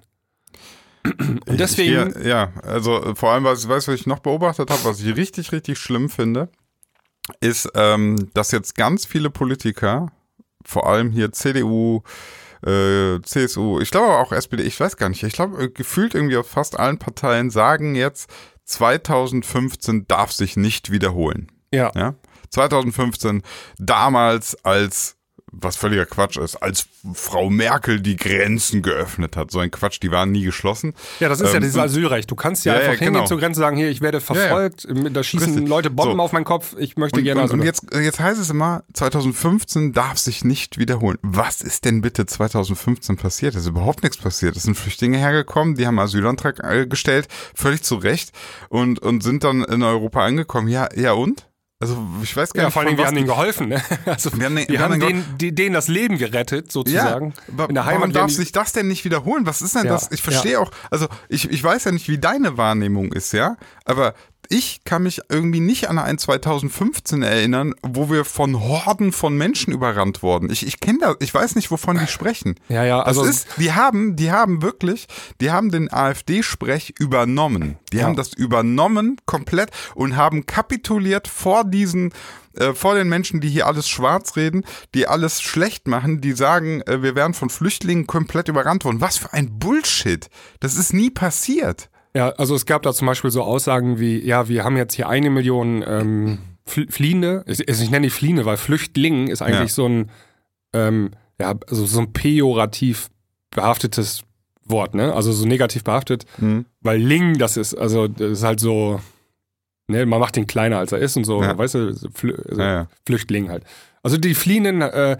<clears throat> Und deswegen, Ja, ja, also vor allem, was, weißt du, was ich noch beobachtet habe, was ich richtig, richtig schlimm finde, ist, ähm, dass jetzt ganz viele Politiker, vor allem hier CDU, äh, CSU, ich glaube aber auch SPD, ich weiß gar nicht, ich glaube äh, gefühlt irgendwie auf fast allen Parteien sagen jetzt, 2015 darf sich nicht wiederholen. ja, Ja? 2015, damals als, was völliger Quatsch ist, als Frau Merkel die Grenzen geöffnet hat. So ein Quatsch, die waren nie geschlossen. ja, das ist ja Ähm, dieses Asylrecht. Du kannst ja, Ja, ja, einfach hingehen genau. zur Grenze sagen, hier, ich werde verfolgt, da schießen Richtig. Leute Bomben So. auf meinen Kopf, ich möchte Und, gerne und, und Asyl. jetzt, jetzt heißt es immer, 2015 darf sich nicht wiederholen. Was ist denn bitte 2015 passiert? Es ist überhaupt nichts passiert. Es sind Flüchtlinge hergekommen, die haben Asylantrag äh, gestellt, völlig zu Recht, und, und sind dann in Europa angekommen. Ja, ja und? Also ich weiß gar Ja, nicht, vor allem, wir haben denen geholfen. Ne? <laughs> Also, Wir haben den- wir haben den denen, die, denen das Leben gerettet, sozusagen. wa- In der warum Heimat darf werden sich das denn nicht wiederholen? Was ist denn Ja, das? Ich verstehe auch, also ich, ich weiß ja nicht, wie deine Wahrnehmung ist, ja, aber ich kann mich irgendwie nicht an ein 2015 erinnern, wo wir von Horden von Menschen überrannt wurden. Ich, ich kenne das, ich weiß nicht, wovon die sprechen. Ja, ja, Das also- ist, die haben, die haben wirklich, die haben den AfD-Sprech übernommen. Die Ja. haben das übernommen komplett und haben kapituliert vor diesen äh, vor den Menschen, die hier alles schwarz reden, die alles schlecht machen, die sagen, äh, wir wären von Flüchtlingen komplett überrannt worden. Was für ein Bullshit. Das ist nie passiert. Ja, also es gab da zum Beispiel so Aussagen wie, ja, wir haben jetzt hier eine Million ähm, Fl- Fliehende. Ich, ich nenne die Fliehende, weil Flüchtling ist eigentlich Ja. so ein, ähm, ja, also so ein pejorativ behaftetes Wort, ne? Also so negativ behaftet, weil Ling, das ist, also das ist halt so, ne, man macht den kleiner als er ist und so, Ja. weißt du, Flü also ja. Flüchtling halt. Also die Fliehenden, äh, äh,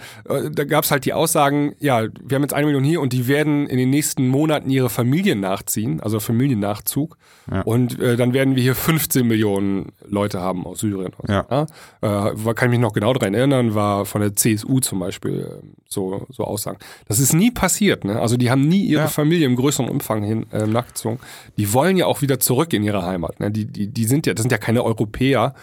da gab es halt die Aussagen, ja, wir haben jetzt eine Million hier und die werden in den nächsten Monaten ihre Familien nachziehen, also Familiennachzug. Ja. Und äh, dann werden wir hier 15 Millionen Leute haben aus Syrien. So, Ja. ja? Äh, kann ich mich noch genau daran erinnern, war von der CSU zum Beispiel äh, so, so Aussagen. Das ist nie passiert, ne? Also die haben nie ihre Ja. Familie im größeren Umfang hin äh, nachgezogen. Die wollen ja auch wieder zurück in ihre Heimat. Ne? Die, die, die sind ja, das sind ja keine Europäer.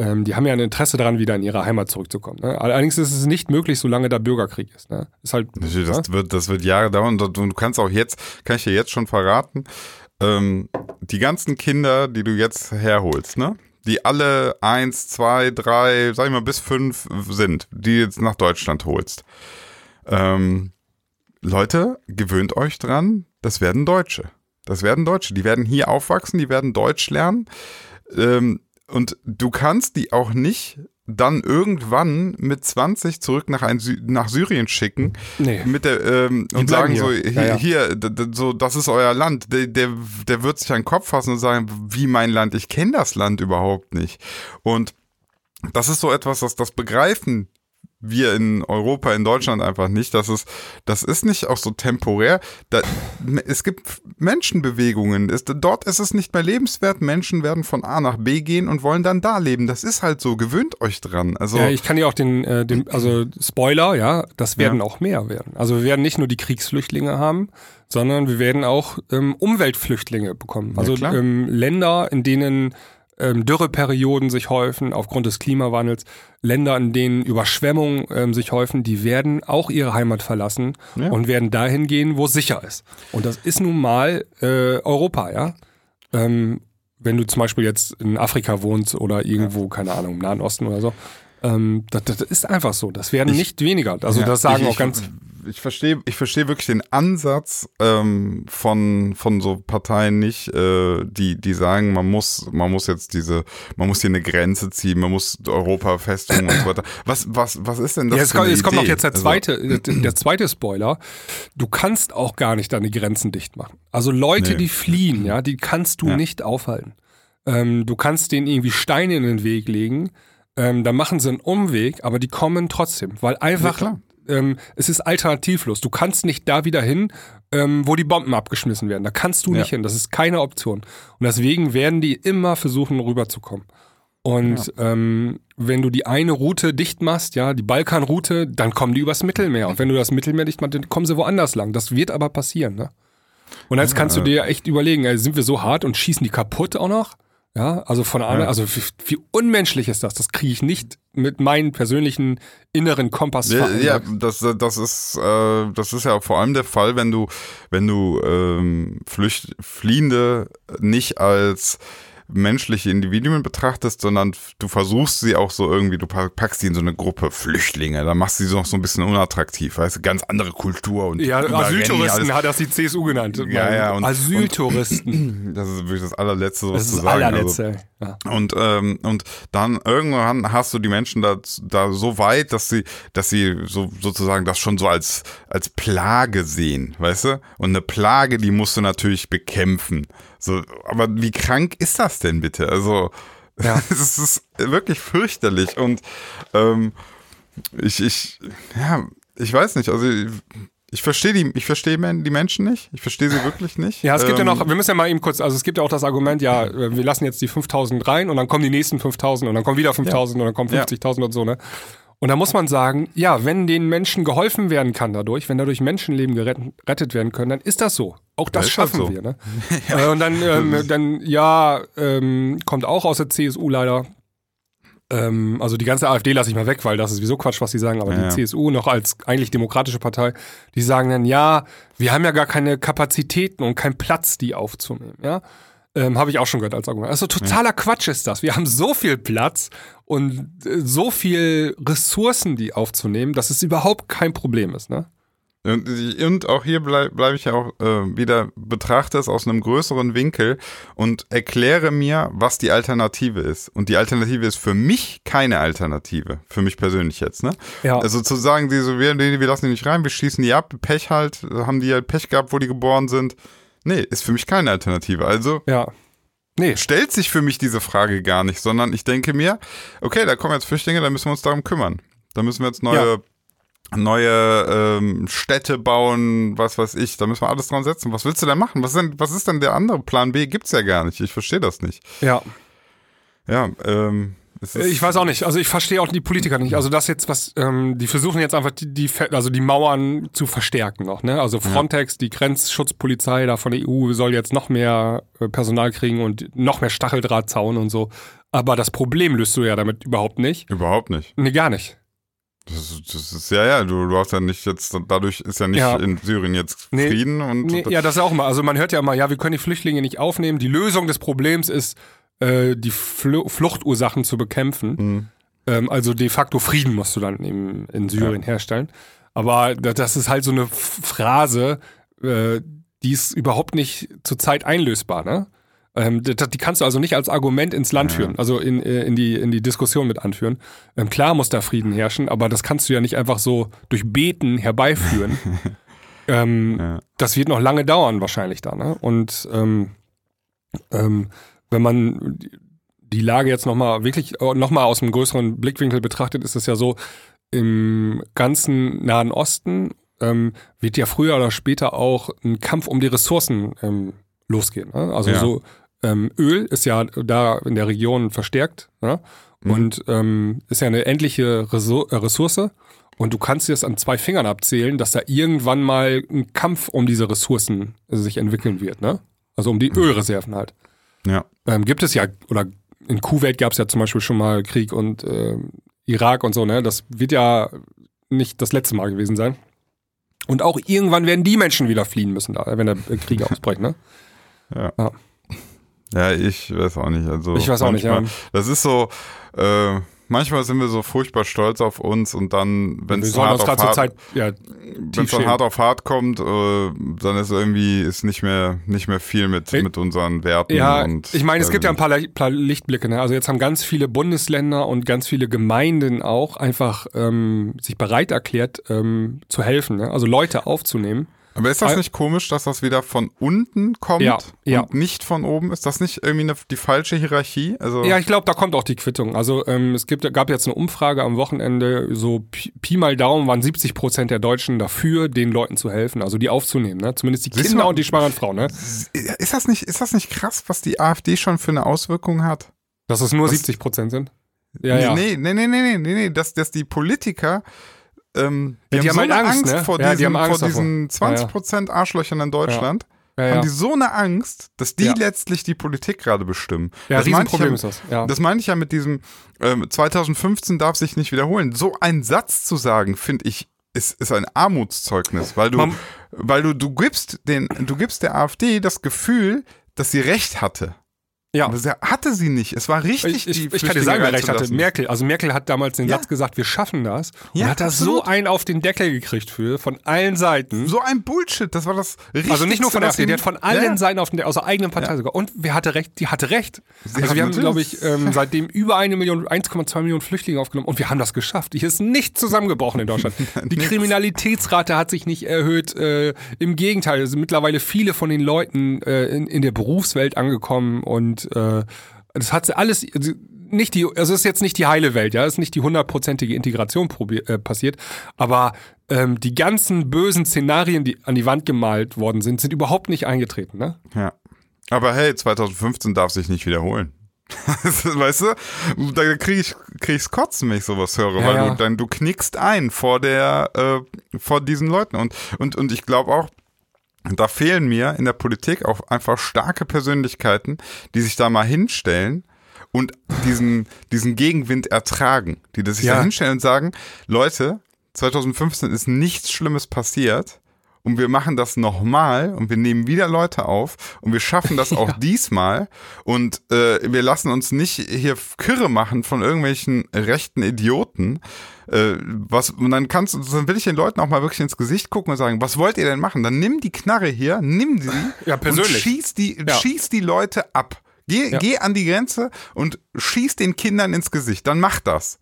Ähm, die haben ja ein Interesse daran, wieder in ihre Heimat zurückzukommen. Ne? Allerdings ist es nicht möglich, solange da Bürgerkrieg ist. Ne? Ist halt, Natürlich, ne? das, wird, das wird Jahre dauern und du kannst auch jetzt, kann ich dir jetzt schon verraten, ähm, die ganzen Kinder, die du jetzt herholst, ne? Die alle eins, zwei, drei, sag ich mal bis fünf sind, die jetzt nach Deutschland holst. Ähm, Leute, gewöhnt euch dran, das werden Deutsche. Das werden Deutsche. Die werden hier aufwachsen, die werden Deutsch lernen. Ähm, und du kannst die auch nicht dann irgendwann mit 20 zurück nach, ein, Sy- nach Syrien schicken Nee. mit der ähm, und sagen so hier. hier, Ja, ja. hier so das ist euer Land der, der der wird sich an den Kopf fassen und sagen wie mein Land ich kenne das Land überhaupt nicht und das ist so etwas das das begreifen wir in Europa, in Deutschland einfach nicht. Das ist, das ist nicht auch so temporär. Da, es gibt Menschenbewegungen. Es, dort ist es nicht mehr lebenswert. Menschen werden von A nach B gehen und wollen dann da leben. Das ist halt so. Gewöhnt euch dran. Also, Ja, ich kann ja auch den, äh, den also Spoiler, ja, das werden auch mehr werden. Also wir werden nicht nur die Kriegsflüchtlinge haben, sondern wir werden auch ähm, Umweltflüchtlinge bekommen. Also klar. ähm, Länder, in denen ähm, Dürreperioden sich häufen aufgrund des Klimawandels, Länder, in denen Überschwemmungen ähm, sich häufen, die werden auch ihre Heimat verlassen Ja. und werden dahin gehen, wo es sicher ist. Und das ist nun mal äh, Europa, ja. Ähm, wenn du zum Beispiel jetzt in Afrika wohnst oder irgendwo, keine Ahnung, im Nahen Osten oder so, ähm, das, das ist einfach so. Das werden Ich- nicht weniger. Also Ja, das sagen ich, auch ganz. Ich verstehe, ich verstehe wirklich den Ansatz ähm, von von so Parteien nicht, äh, die die sagen, man muss man muss jetzt diese, man muss hier eine Grenze ziehen, man muss Europa festhalten und so weiter. Was was was ist denn das? Ja, jetzt, für kommt, jetzt kommt Idee? jetzt der Also, zweite, der, der zweite Spoiler. Du kannst auch gar nicht deine Grenzen dicht machen. Also Leute, Nee. die fliehen, ja, die kannst du Ja. nicht aufhalten. Ähm, du kannst denen irgendwie Steine in den Weg legen, ähm, dann machen sie einen Umweg, aber die kommen trotzdem, weil einfach klar. Ähm, es ist alternativlos. Du kannst nicht da wieder hin, ähm, wo die Bomben abgeschmissen werden. Da kannst du Ja. nicht hin. Das ist keine Option. Und deswegen werden die immer versuchen, rüberzukommen. Und ähm, wenn du die eine Route dicht machst, ja, die Balkanroute, dann kommen die übers Mittelmeer. Und wenn du das Mittelmeer dicht machst, dann kommen sie woanders lang. Das wird aber passieren, ne? Und jetzt kannst du dir echt überlegen, ey, sind wir so hart und schießen die kaputt auch noch? Ja, also von einer, also wie, wie unmenschlich ist das? Das kriege ich nicht mit meinen persönlichen inneren Kompass Ja, ja, das, das ist äh, das ist ja vor allem der Fall, wenn du wenn du ähm, Flücht, Fliehende nicht als menschliche Individuen betrachtest, sondern du versuchst sie auch so irgendwie, du packst die in so eine Gruppe Flüchtlinge, dann machst du sie noch so ein bisschen unattraktiv, weißt du, ganz andere Kultur und Ja, Asyltouristen hat das die CSU genannt. Ja, ja, und- Asyltouristen. <clears throat> Das ist wirklich das allerletzte, was das ist zu das sagen. Also, allerletzte. ja. Und, ähm, und dann irgendwann hast du die Menschen da, da so weit, dass sie, dass sie so sozusagen das schon so als, als Plage sehen, weißt du? Und eine Plage, die musst du natürlich bekämpfen. So, aber wie krank ist das denn bitte? Also, Ja. <laughs> es ist wirklich fürchterlich. Und ähm, ich, ich, ja, ich weiß nicht, also Ich verstehe die, ich verstehe die Menschen nicht. Ich verstehe sie wirklich nicht. Ja, es gibt ja Ähm, noch, wir müssen ja mal eben kurz, also es gibt ja auch das Argument, ja, äh, wir lassen jetzt die 5000 rein und dann kommen die nächsten 5000 und dann kommen wieder 5000 und dann kommen Ja. 50.000 und so, ne? Und da muss man sagen, ja, wenn den Menschen geholfen werden kann dadurch, wenn dadurch Menschenleben gerettet werden können, dann ist das so. Auch das halt schaffen so. wir, ne? <laughs> Äh, und dann, ähm, dann ja, ähm, kommt auch aus der CSU leider. Ähm, also die ganze AfD lasse ich mal weg, weil das ist sowieso Quatsch, was sie sagen, aber Ja, ja. die CSU noch als eigentlich demokratische Partei, die sagen dann, ja, wir haben ja gar keine Kapazitäten und keinen Platz, die aufzunehmen, ja. Ähm, Habe ich auch schon gehört als Argument. Also totaler Quatsch ist das. Wir haben so viel Platz und äh, so viel Ressourcen, die aufzunehmen, dass es überhaupt kein Problem ist, ne? Und, und auch hier bleibe bleib ich ja auch äh, wieder, betrachte es aus einem größeren Winkel und erkläre mir, was die Alternative ist. Und die Alternative ist für mich keine Alternative. Für mich persönlich jetzt, ne? Ja. Also zu sagen, die so, wir, wir lassen die nicht rein, wir schießen die ab, Pech halt, haben die halt Pech gehabt, wo die geboren sind. Nee, ist für mich keine Alternative. Also ja. Nee, stellt sich für mich diese Frage gar nicht, sondern ich denke mir, okay, da kommen jetzt Flüchtlinge, da müssen wir uns darum kümmern. Da müssen wir jetzt neue, neue ähm, Städte bauen, was weiß ich, da müssen wir alles dran setzen. Was willst du denn machen? Was ist denn, was ist denn der andere Plan B? Gibt's ja gar nicht. Ich verstehe das nicht. ja. Ja, ähm, Ich weiß auch nicht. Also ich verstehe auch die Politiker nicht. Also das jetzt was, ähm, die versuchen jetzt einfach die, die, also die Mauern zu verstärken noch. Ne? Also Frontex, die Grenzschutzpolizei da von der EU soll jetzt noch mehr äh, Personal kriegen und noch mehr Stacheldrahtzaun und so. Aber das Problem löst du ja damit überhaupt nicht. überhaupt nicht. Nee, gar nicht. Das ist, das ist ja, ja, du, du hast ja nicht jetzt, dadurch ist ja nicht Ja. in Syrien jetzt Nee. Frieden und Nee, ja, das ist auch immer. Also man hört ja immer, ja, wir können die Flüchtlinge nicht aufnehmen. Die Lösung des Problems ist, äh, die Fl Fluchtursachen zu bekämpfen. Mhm. Ähm, also de facto Frieden musst du dann in, in Syrien herstellen. Aber da- das ist halt so eine Phrase, äh, die ist überhaupt nicht zurzeit einlösbar, ne? Ähm, die, die kannst du also nicht als Argument ins Land führen, also in, äh, in, die, in die Diskussion mit anführen. Ähm, klar muss da Frieden herrschen, aber das kannst du ja nicht einfach so durch Beten herbeiführen. <laughs> ähm, Ja. Das wird noch lange dauern wahrscheinlich da. Ne? Und ähm, ähm, wenn man die Lage jetzt nochmal wirklich nochmal aus einem größeren Blickwinkel betrachtet, ist es ja so, im ganzen Nahen Osten ähm, wird ja früher oder später auch ein Kampf um die Ressourcen ähm, losgehen. Ne? Also Ja. so ähm, Öl ist ja da in der Region verstärkt ne? Mhm. und ähm, ist ja eine endliche Resor- äh, Ressource. Und du kannst dir das an zwei Fingern abzählen, dass da irgendwann mal ein Kampf um diese Ressourcen äh, sich entwickeln wird. Ne? Also um die Ölreserven halt. Ja. Ähm, gibt es ja, oder in Kuwait gab es ja zum Beispiel schon mal Krieg und ähm, Irak und so, ne? Das wird ja nicht das letzte Mal gewesen sein. Und auch irgendwann werden die Menschen wieder fliehen müssen, da, wenn der äh, Krieg ausbricht, ne? <laughs> Ja, ich weiß auch nicht. Also Ich weiß auch nicht, manchmal- ja. Das ist so, äh, manchmal sind wir so furchtbar stolz auf uns und dann, wenn es hart auf hart, Zeit, ja, dann hart auf hart kommt, äh, dann ist irgendwie ist nicht mehr nicht mehr viel mit Ich- mit unseren Werten. Ja, und, ich meine, es äh, gibt ja ein paar, Le- paar Lichtblicke. Ne? Also jetzt haben ganz viele Bundesländer und ganz viele Gemeinden auch einfach ähm, sich bereit erklärt, ähm, zu helfen, ne? also Leute aufzunehmen. Aber ist das nicht komisch, dass das wieder von unten kommt Ja, ja. und nicht von oben? Ist das nicht irgendwie eine, die falsche Hierarchie? Also Ja, ich glaube, da kommt auch die Quittung. Also ähm, es gibt, gab jetzt eine Umfrage am Wochenende, so Pi, Pi mal Daumen waren 70 Prozent der Deutschen dafür, den Leuten zu helfen, also die aufzunehmen, ne? Zumindest die Kinder mal- und die schwangeren Frauen, ne? ist das nicht ist das nicht krass, was die AfD schon für eine Auswirkung hat? Dass es nur Was- 70 Prozent sind. Ja, ja. Nee, nee, nee, nee, nee, nee, nee, dass, dass die Politiker, ähm, die, Ja, die haben so haben eine halt Angst, Angst, ne? vor Ja, die diesen, haben Angst vor diesen davor. 20% Arschlöchern in Deutschland, haben die so eine Angst, dass die letztlich die Politik gerade bestimmen. ja das ich Riesenproblem ja, ist das. Das meine ich ja mit diesem, ähm, 2015 darf sich nicht wiederholen. So einen Satz zu sagen, finde ich, ist, ist ein Armutszeugnis, weil du, Man- weil du, du gibst den, du gibst der AfD das Gefühl, dass sie Recht hatte. Ja. Aber sie hatte sie nicht. Es war richtig, Ich, ich, die ich kann dir sagen, wer recht hatte. Merkel. Also Merkel hat damals den Ja. Satz gesagt, wir schaffen das. Ja, und hat da so einen auf den Deckel gekriegt für, von allen Seiten. So ein Bullshit, das war das Richtigste, Also nicht nur von der AfD, der hat von allen Ja. Seiten auf den, aus der eigenen Partei sogar. Und wer hatte recht? Die hatte recht. also hat wir haben, glaube ich, ähm, seitdem über eine Million, 1,2 Millionen Flüchtlinge aufgenommen und wir haben das geschafft. Die ist nicht zusammengebrochen in Deutschland. <laughs> Die. Kriminalitätsrate hat sich nicht erhöht. Äh, Im Gegenteil, es sind mittlerweile viele von den Leuten äh, in, in der Berufswelt angekommen und äh, Das hat sie alles, nicht die, also es ist jetzt nicht die heile Welt, ja, es ist nicht die hundertprozentige Integration äh, passiert, aber ähm, die ganzen bösen Szenarien, die an die Wand gemalt worden sind, sind überhaupt nicht eingetreten, ne? Ja. Aber hey, 2015 darf sich nicht wiederholen. <laughs> weißt du, da kriege ich krieg's kotzen, wenn ich sowas höre, Ja, weil ja. du dann du knickst ein vor der äh, vor diesen Leuten und und und ich glaube auch da fehlen mir in der Politik auch einfach starke Persönlichkeiten, die sich da mal hinstellen und diesen diesen Gegenwind ertragen, die das sich Ja. da hinstellen und sagen, Leute, 2015 ist nichts Schlimmes passiert und wir machen das nochmal und wir nehmen wieder Leute auf und wir schaffen das <laughs> auch diesmal und äh, wir lassen uns nicht hier Kirre machen von irgendwelchen rechten Idioten. Äh, was, und dann kannst du, dann will ich den Leuten auch mal wirklich ins Gesicht gucken und sagen, was wollt ihr denn machen? Dann nimm die Knarre hier, nimm sie Ja, persönlich. und schieß die, Ja. schieß die Leute ab. Geh, Ja. geh an die Grenze und schieß den Kindern ins Gesicht. Dann mach das.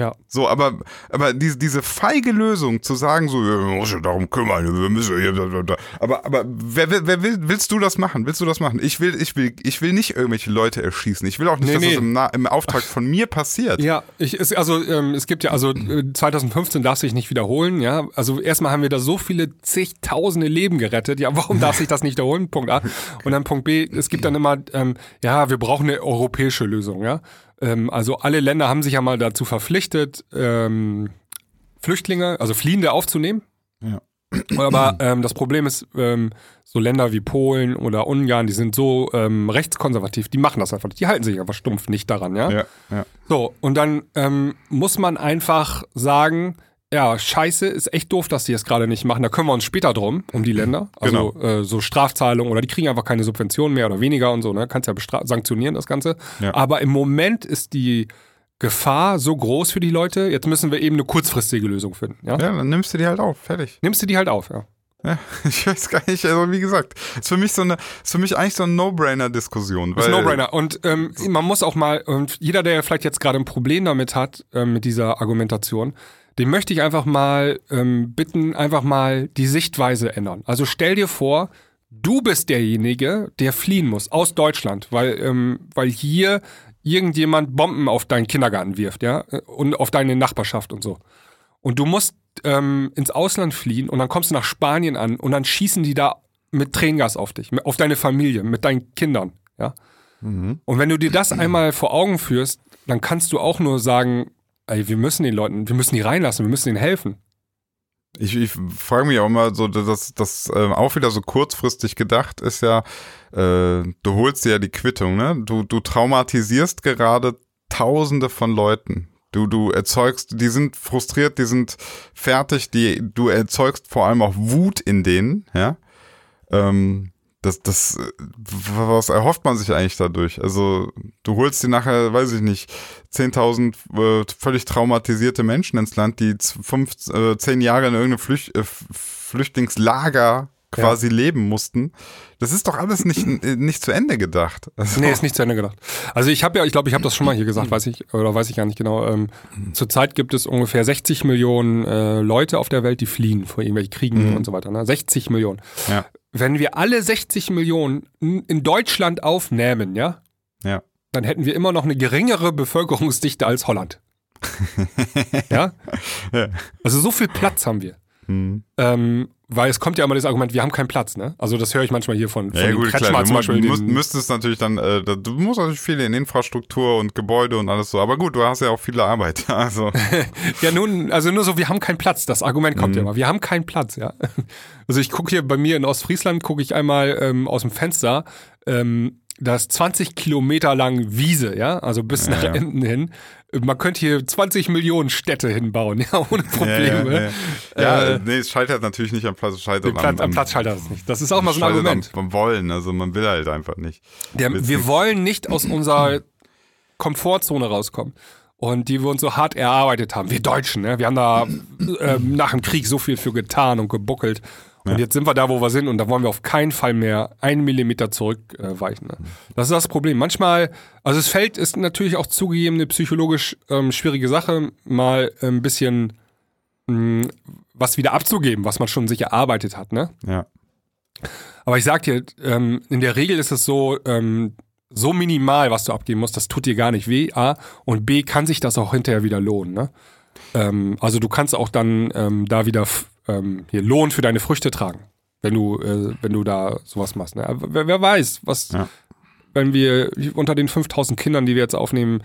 Ja. So, aber, aber diese, diese feige Lösung zu sagen, so, wir müssen darum kümmern, wir müssen hier, da, da, da. aber, aber wer, wer, wer will, willst du das machen? Willst du das machen? Ich will, ich will, ich will nicht irgendwelche Leute erschießen. Ich will auch nicht, Nee, dass nee. das im, Na im Auftrag von mir passiert. Ja, ich, es, also ähm, es gibt ja, also äh, 2015 darf sich nicht wiederholen, ja. Also erstmal haben wir da so viele zigtausende Leben gerettet, ja, warum darf sich das nicht wiederholen? Punkt A. Und dann Punkt B, es gibt dann immer, ähm, ja, wir brauchen eine europäische Lösung, ja. Ähm, also alle Länder haben sich ja mal dazu verpflichtet, ähm, Flüchtlinge, also Fliehende aufzunehmen. Ja. Aber ähm, das Problem ist, ähm, so Länder wie Polen oder Ungarn, die sind so ähm, rechtskonservativ, die machen das einfach nicht. Die halten sich einfach stumpf nicht daran, ja. Ja, ja. So, und dann ähm, muss man einfach sagen, ja, scheiße, ist echt doof, dass die es gerade nicht machen. Da kümmern wir uns später drum, um die Länder. Also äh, so Strafzahlungen oder die kriegen einfach keine Subventionen mehr oder weniger und so, ne? Kannst ja sanktionieren, das Ganze. Ja. Aber im Moment ist die Gefahr so groß für die Leute, jetzt müssen wir eben eine kurzfristige Lösung finden. Ja? ja, dann nimmst du die halt auf. Fertig. Nimmst du die halt auf, ja. Ja, <laughs> ich weiß gar nicht, also wie gesagt, ist für mich so eine, ist für mich eigentlich so eine No-Brainer-Diskussion. Das ist No-Brainer. Und ähm, man muss auch mal, und jeder, der vielleicht jetzt gerade ein Problem damit hat, ähm, mit dieser Argumentation, dem möchte ich einfach mal ähm, bitten, einfach mal die Sichtweise ändern. Also stell dir vor, du bist derjenige, der fliehen muss aus Deutschland, weil, ähm, weil hier irgendjemand Bomben auf deinen Kindergarten wirft, ja, und auf deine Nachbarschaft und so. Und du musst ähm, ins Ausland fliehen und dann kommst du nach Spanien an und dann schießen die da mit Tränengas auf dich, auf deine Familie, mit deinen Kindern, ja. Und wenn du dir das einmal vor Augen führst, dann kannst du auch nur sagen, ey, wir müssen den Leuten, wir müssen die reinlassen, wir müssen ihnen helfen. Ich, ich frage mich auch immer so, dass das ähm, auch wieder so kurzfristig gedacht ist ja, äh, du holst dir ja die Quittung, ne? Du, du traumatisierst gerade Tausende von Leuten. Du, du erzeugst, die sind frustriert, die sind fertig, die, du erzeugst vor allem auch Wut in denen, ja. Ähm, das, das, was erhofft man sich eigentlich dadurch? Also, du holst dir nachher, weiß ich nicht, 10.000 äh, völlig traumatisierte Menschen ins Land, die fünf, äh, zehn Jahre in irgendeinem Flücht, äh, Flüchtlingslager quasi leben mussten. Das ist doch alles nicht, äh, nicht zu Ende gedacht. Also, Nee, ist nicht zu Ende gedacht. Also ich habe ja, ich glaube, ich habe das schon mal hier gesagt, weiß ich, oder weiß ich gar nicht genau. Ähm, zurzeit gibt es ungefähr 60 Millionen äh, Leute auf der Welt, die fliehen vor irgendwelchen Kriegen und so weiter. Ne? 60 Millionen. Ja. Wenn wir alle 60 Millionen in Deutschland aufnehmen, ja, Ja. dann hätten wir immer noch eine geringere Bevölkerungsdichte als Holland. <laughs> ja? Ja. Also so viel Platz haben wir. Hm. Ähm, weil es kommt ja immer das Argument, wir haben keinen Platz, ne? Also das höre ich manchmal hier von, von Ja, gut, klar. Du zum Beispiel. musst, den- müsstest natürlich dann, äh, du musst natürlich viel in Infrastruktur und Gebäude und alles so. Aber gut, du hast ja auch viele Arbeit. <laughs> Also, <laughs> Ja, nun, also nur so, wir haben keinen Platz. Das Argument kommt Mhm. ja immer. Wir haben keinen Platz, ja. <laughs> Also ich gucke hier bei mir in Ostfriesland, gucke ich einmal ähm, aus dem Fenster, ähm, das 20 Kilometer lang Wiese, ja, also bis nach ja. Enden hin. Man könnte hier 20 Millionen Städte hinbauen, <laughs> ja, ohne Probleme. Ja, ja, ja. ja Äh, nee, es scheitert natürlich nicht am Platz, es scheitert Platz, am, am Platz schaltet das nicht. Das ist auch mal so ein scheitert Argument. Am, am Wollen, also man will halt einfach nicht. Der, wir wollen nicht aus unserer Komfortzone rauskommen. Und die wir uns so hart erarbeitet haben. Wir Deutschen, ne? Wir haben da ähm, nach dem Krieg so viel für getan und gebuckelt. Und jetzt sind wir da, wo wir sind und da wollen wir auf keinen Fall mehr einen Millimeter zurückweichen. Äh, ne? Das ist das Problem. Manchmal, also es fällt, ist natürlich auch zugegeben eine psychologisch ähm, schwierige Sache, mal ein bisschen mh, was wieder abzugeben, was man schon sich erarbeitet hat, ne? Ja. Aber ich sag dir, ähm, in der Regel ist es so, ähm, so minimal, was du abgeben musst, das tut dir gar nicht weh, A. Und B, kann sich das auch hinterher wieder lohnen, ne? Ähm, also du kannst auch dann ähm, da wieder ähm, hier Lohn für deine Früchte tragen, wenn du, äh, wenn du da sowas machst. Ne? Wer, wer, weiß, was, ja. wenn wir unter den 5000 Kindern, die wir jetzt aufnehmen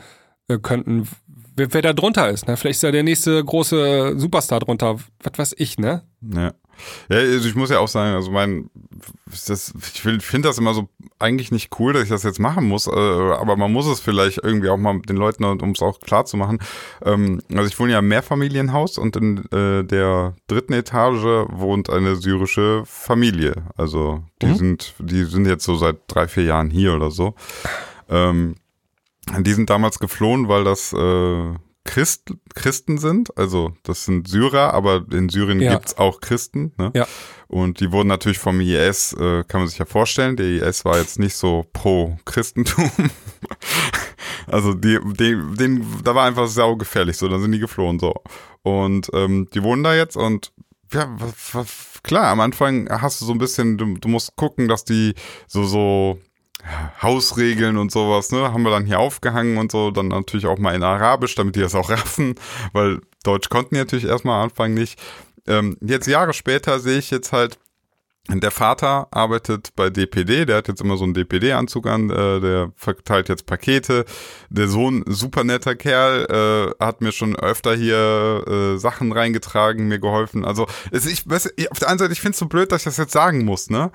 äh, könnten, wer, wer da drunter ist. Ne? Vielleicht ist ja der nächste große Superstar drunter, was weiß ich, ne? Ja. Ja, also ich muss ja auch sagen, also mein, das, ich finde das immer so eigentlich nicht cool, dass ich das jetzt machen muss, äh, aber man muss es vielleicht irgendwie auch mal den Leuten, um es auch klar zu machen. Ähm, also ich wohne ja im Mehrfamilienhaus und in äh, der dritten Etage wohnt eine syrische Familie. Also die mhm. sind, die sind jetzt so seit drei, vier Jahren hier oder so. Ähm, die sind damals geflohen, weil das äh, Christ, Christen sind. Also das sind Syrer, aber in Syrien ja. gibt's auch Christen. Ne? Ja. Und die wurden natürlich vom IS, äh, kann man sich ja vorstellen, der IS war jetzt nicht so pro Christentum. <laughs> also die, die, den, da war einfach sau gefährlich, so, dann sind die geflohen so. Und ähm, die wohnen da jetzt und ja, klar, am Anfang hast du so ein bisschen, du, du musst gucken, dass die so, so Hausregeln und sowas, ne, haben wir dann hier aufgehangen und so, dann natürlich auch mal in Arabisch, damit die das auch <laughs> raffen, weil Deutsch konnten die natürlich erstmal am Anfang nicht. Ähm, jetzt Jahre später sehe ich jetzt halt, der Vater arbeitet bei DPD, der hat jetzt immer so einen DPD-Anzug an, äh, der verteilt jetzt Pakete. Der Sohn, super netter Kerl, äh, hat mir schon öfter hier äh, Sachen reingetragen, mir geholfen. Also es, ich, weiß, auf der einen Seite, ich finde es so blöd, dass ich das jetzt sagen muss, ne?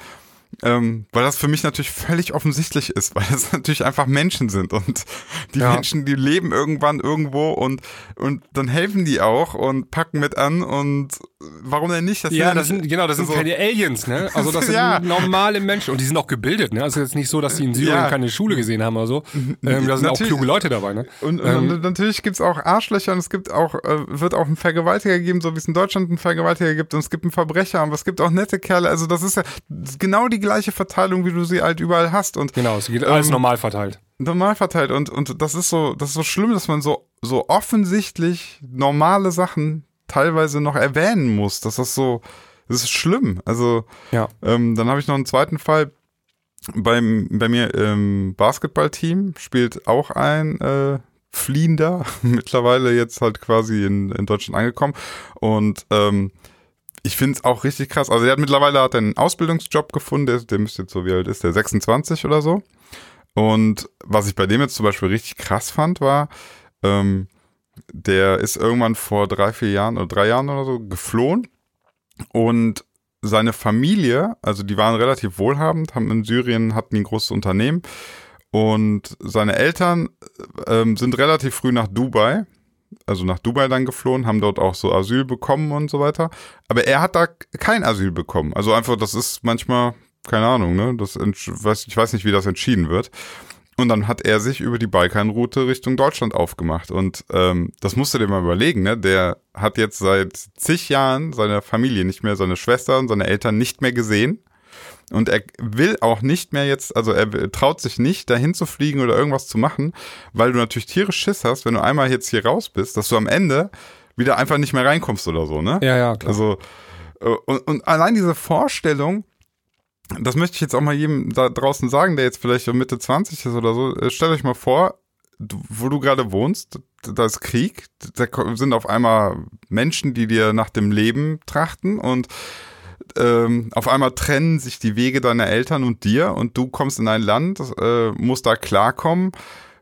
Ähm, weil das für mich natürlich völlig offensichtlich ist, <laughs> weil das natürlich einfach Menschen sind und die ja. Menschen, die leben irgendwann irgendwo und, und dann helfen die auch und packen mit an und warum denn nicht? Das ja, das sind, genau, das sind so keine Aliens, ne? <laughs> Also das sind ja. normale Menschen und die sind auch gebildet, ne? Also jetzt nicht so, dass die in Syrien ja. keine Schule gesehen haben oder so. <laughs> Ähm, da sind natürlich. auch kluge Leute dabei, ne? Und, ähm, und natürlich gibt's auch Arschlöcher und es gibt auch, äh, wird auch einen Vergewaltiger geben, so wie es in Deutschland einen Vergewaltiger gibt und es gibt einen Verbrecher, aber es gibt auch nette Kerle. Also das ist ja genau die gleiche Verteilung, wie du sie halt überall hast. Und, genau, es geht alles ähm, normal verteilt. Normal verteilt und, und das ist so, das ist so schlimm, dass man so, so offensichtlich normale Sachen teilweise noch erwähnen muss. Das ist so, das ist schlimm. Also, ja. ähm, dann habe ich noch einen zweiten Fall. Beim, bei mir im Basketballteam spielt auch ein äh, Fliehender, <laughs> mittlerweile jetzt halt quasi in, in Deutschland angekommen. Und ähm, ich finde es auch richtig krass. Also, der hat mittlerweile hat einen Ausbildungsjob gefunden, der, der müsste jetzt so wie alt ist, der 26 oder so. Und was ich bei dem jetzt zum Beispiel richtig krass fand, war, ähm, der ist irgendwann vor drei, vier Jahren oder drei Jahren oder so geflohen und seine Familie, also die waren relativ wohlhabend, haben in Syrien, hatten ein großes Unternehmen und seine Eltern ähm, sind relativ früh nach Dubai, also nach Dubai dann geflohen, haben dort auch so Asyl bekommen und so weiter. Aber er hat da kein Asyl bekommen. Also einfach, das ist manchmal, keine Ahnung, ne? Das, ich weiß nicht, wie das entschieden wird. Und dann hat er sich über die Balkanroute Richtung Deutschland aufgemacht. Und ähm, das musst du dir mal überlegen, ne? Der hat jetzt seit zig Jahren seine Familie nicht mehr, seine Schwester und seine Eltern nicht mehr gesehen. Und er will auch nicht mehr jetzt, also er traut sich nicht, dahin zu fliegen oder irgendwas zu machen, weil du natürlich tierisch Schiss hast, wenn du einmal jetzt hier raus bist, dass du am Ende wieder einfach nicht mehr reinkommst oder so, ne? Ja, ja, klar. Also, äh, und, und allein diese Vorstellung, das möchte ich jetzt auch mal jedem da draußen sagen, der jetzt vielleicht Mitte 20 ist oder so. Äh, stellt euch mal vor, wo du gerade wohnst, da ist Krieg, da sind auf einmal Menschen, die dir nach dem Leben trachten und ähm, auf einmal trennen sich die Wege deiner Eltern und dir und du kommst in ein Land, äh, musst da klarkommen,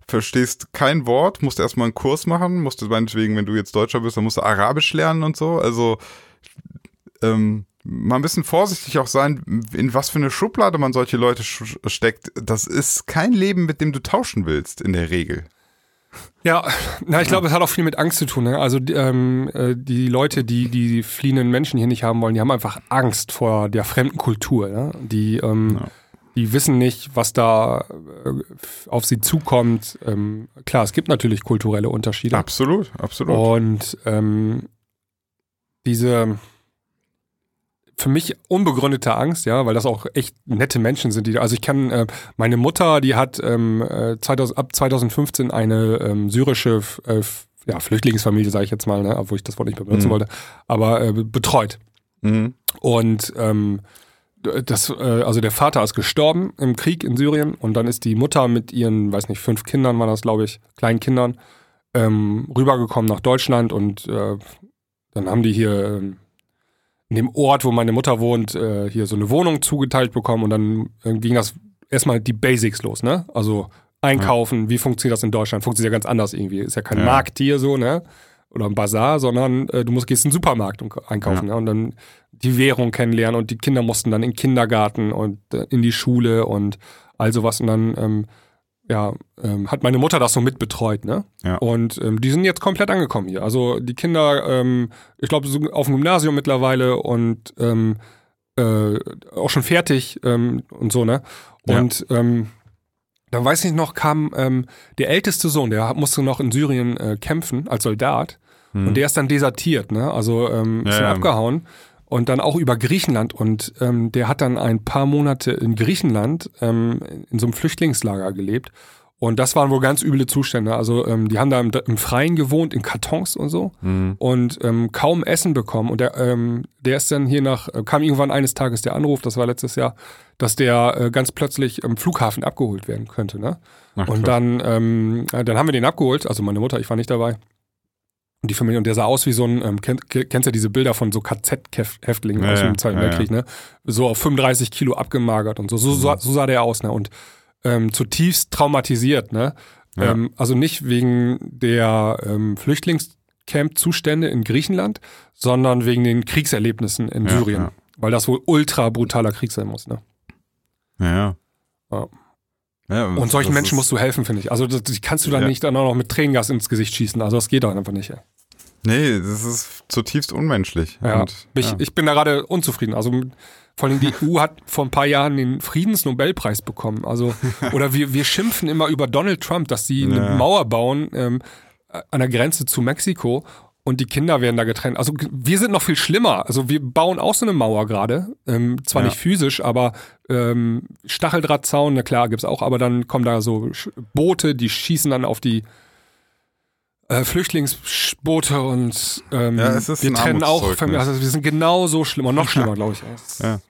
verstehst kein Wort, musst erstmal einen Kurs machen, musst meinetwegen, wenn du jetzt Deutscher bist, dann musst du Arabisch lernen und so. Also ähm, mal ein bisschen vorsichtig auch sein, in was für eine Schublade man solche Leute steckt. Das ist kein Leben, mit dem du tauschen willst, in der Regel. Ja, na, ich glaube, es hat auch viel mit Angst zu tun. Ne? Also ähm, äh, die Leute, die die fliehenden Menschen hier nicht haben wollen, die haben einfach Angst vor der fremden Kultur. Ne? Die, ähm, ja. die wissen nicht, was da äh, auf sie zukommt. Ähm, klar, es gibt natürlich kulturelle Unterschiede. Absolut, absolut. Und ähm, diese für mich unbegründete Angst, ja, weil das auch echt nette Menschen sind. Die, also ich kann, äh, meine Mutter, die hat ähm, 2000, äh, ab 2015 eine ähm, syrische äh, ja, Flüchtlingsfamilie, sage ich jetzt mal, ne, obwohl ich das Wort nicht mehr benutzen mhm. wollte, aber äh, betreut. Mhm. Und ähm, das, äh, also der Vater ist gestorben im Krieg in Syrien und dann ist die Mutter mit ihren, weiß nicht, fünf Kindern waren das, glaube ich, kleinen Kindern, ähm, rübergekommen nach Deutschland und äh, dann haben die hier ähm, in dem Ort, wo meine Mutter wohnt, äh, hier so eine Wohnung zugeteilt bekommen und dann äh, ging das erstmal die Basics los, ne? Also einkaufen, ja. wie funktioniert das in Deutschland? Funktioniert ja ganz anders irgendwie. Ist ja kein ja. Markt hier so, ne? Oder ein Bazar, sondern äh, du musst gehst in den Supermarkt und einkaufen, ja. ne? Und dann die Währung kennenlernen und die Kinder mussten dann in den Kindergarten und äh, in die Schule und all sowas und dann ähm, ja, ähm, hat meine Mutter das so mitbetreut, ne? Ja. Und ähm, die sind jetzt komplett angekommen hier. Also die Kinder, ähm, ich glaube, sind auf dem Gymnasium mittlerweile und ähm, äh, auch schon fertig ähm, und so, ne? Und ja. ähm, dann weiß ich noch, kam ähm, der älteste Sohn, der musste noch in Syrien äh, kämpfen als Soldat. Hm. Und der ist dann desertiert, ne? Also ähm, ist ja, dann abgehauen und dann auch über Griechenland. Und ähm, der hat dann ein paar Monate in Griechenland ähm, in so einem Flüchtlingslager gelebt. Und das waren wohl ganz üble Zustände. Also ähm, die haben da im, im Freien gewohnt, in Kartons und so mhm. und ähm, kaum Essen bekommen. Und der, ähm, der ist dann hier nach, äh, kam irgendwann eines Tages der Anruf, das war letztes Jahr, dass der äh, ganz plötzlich im Flughafen abgeholt werden könnte. Ne? Ach, und dann, ähm, dann haben wir den abgeholt, also meine Mutter, ich war nicht dabei. Und die Familie, und der sah aus wie so ein, ähm, kennt, kennst ja diese Bilder von so KZ-Häftlingen ja, aus dem Zweiten ja, Weltkrieg, ne? So auf 35 Kilo abgemagert und so. So, so, so sah der aus, ne? Und ähm, zutiefst traumatisiert, ne? Ähm, also nicht wegen der ähm, Flüchtlingscamp-Zustände in Griechenland, sondern wegen den Kriegserlebnissen in Syrien. Weil das wohl ultra brutaler Krieg sein muss, ne? Ja. ja. Ja, und solchen Menschen musst du helfen, finde ich. Also das, die kannst du dann ja. nicht dann auch noch mit Tränengas ins Gesicht schießen. Also das geht doch einfach nicht. Ey. Nee, das ist zutiefst unmenschlich. Ja, und, ich, ich bin da gerade unzufrieden. Also vor allem die <laughs> EU hat vor ein paar Jahren den Friedensnobelpreis bekommen. Also <laughs> oder wir, wir schimpfen immer über Donald Trump, dass sie eine Mauer bauen ähm, an der Grenze zu Mexiko und die Kinder werden da getrennt. Also wir sind noch viel schlimmer. Also wir bauen auch so eine Mauer gerade. Ähm, zwar ja. nicht physisch, aber ähm, Stacheldrahtzaun, na klar, gibt's auch, aber dann kommen da so Boote, die schießen dann auf die äh, Flüchtlingsboote und ähm, ja, wir trennen auch, also wir sind genauso schlimmer, noch schlimmer, glaube ich. Ja.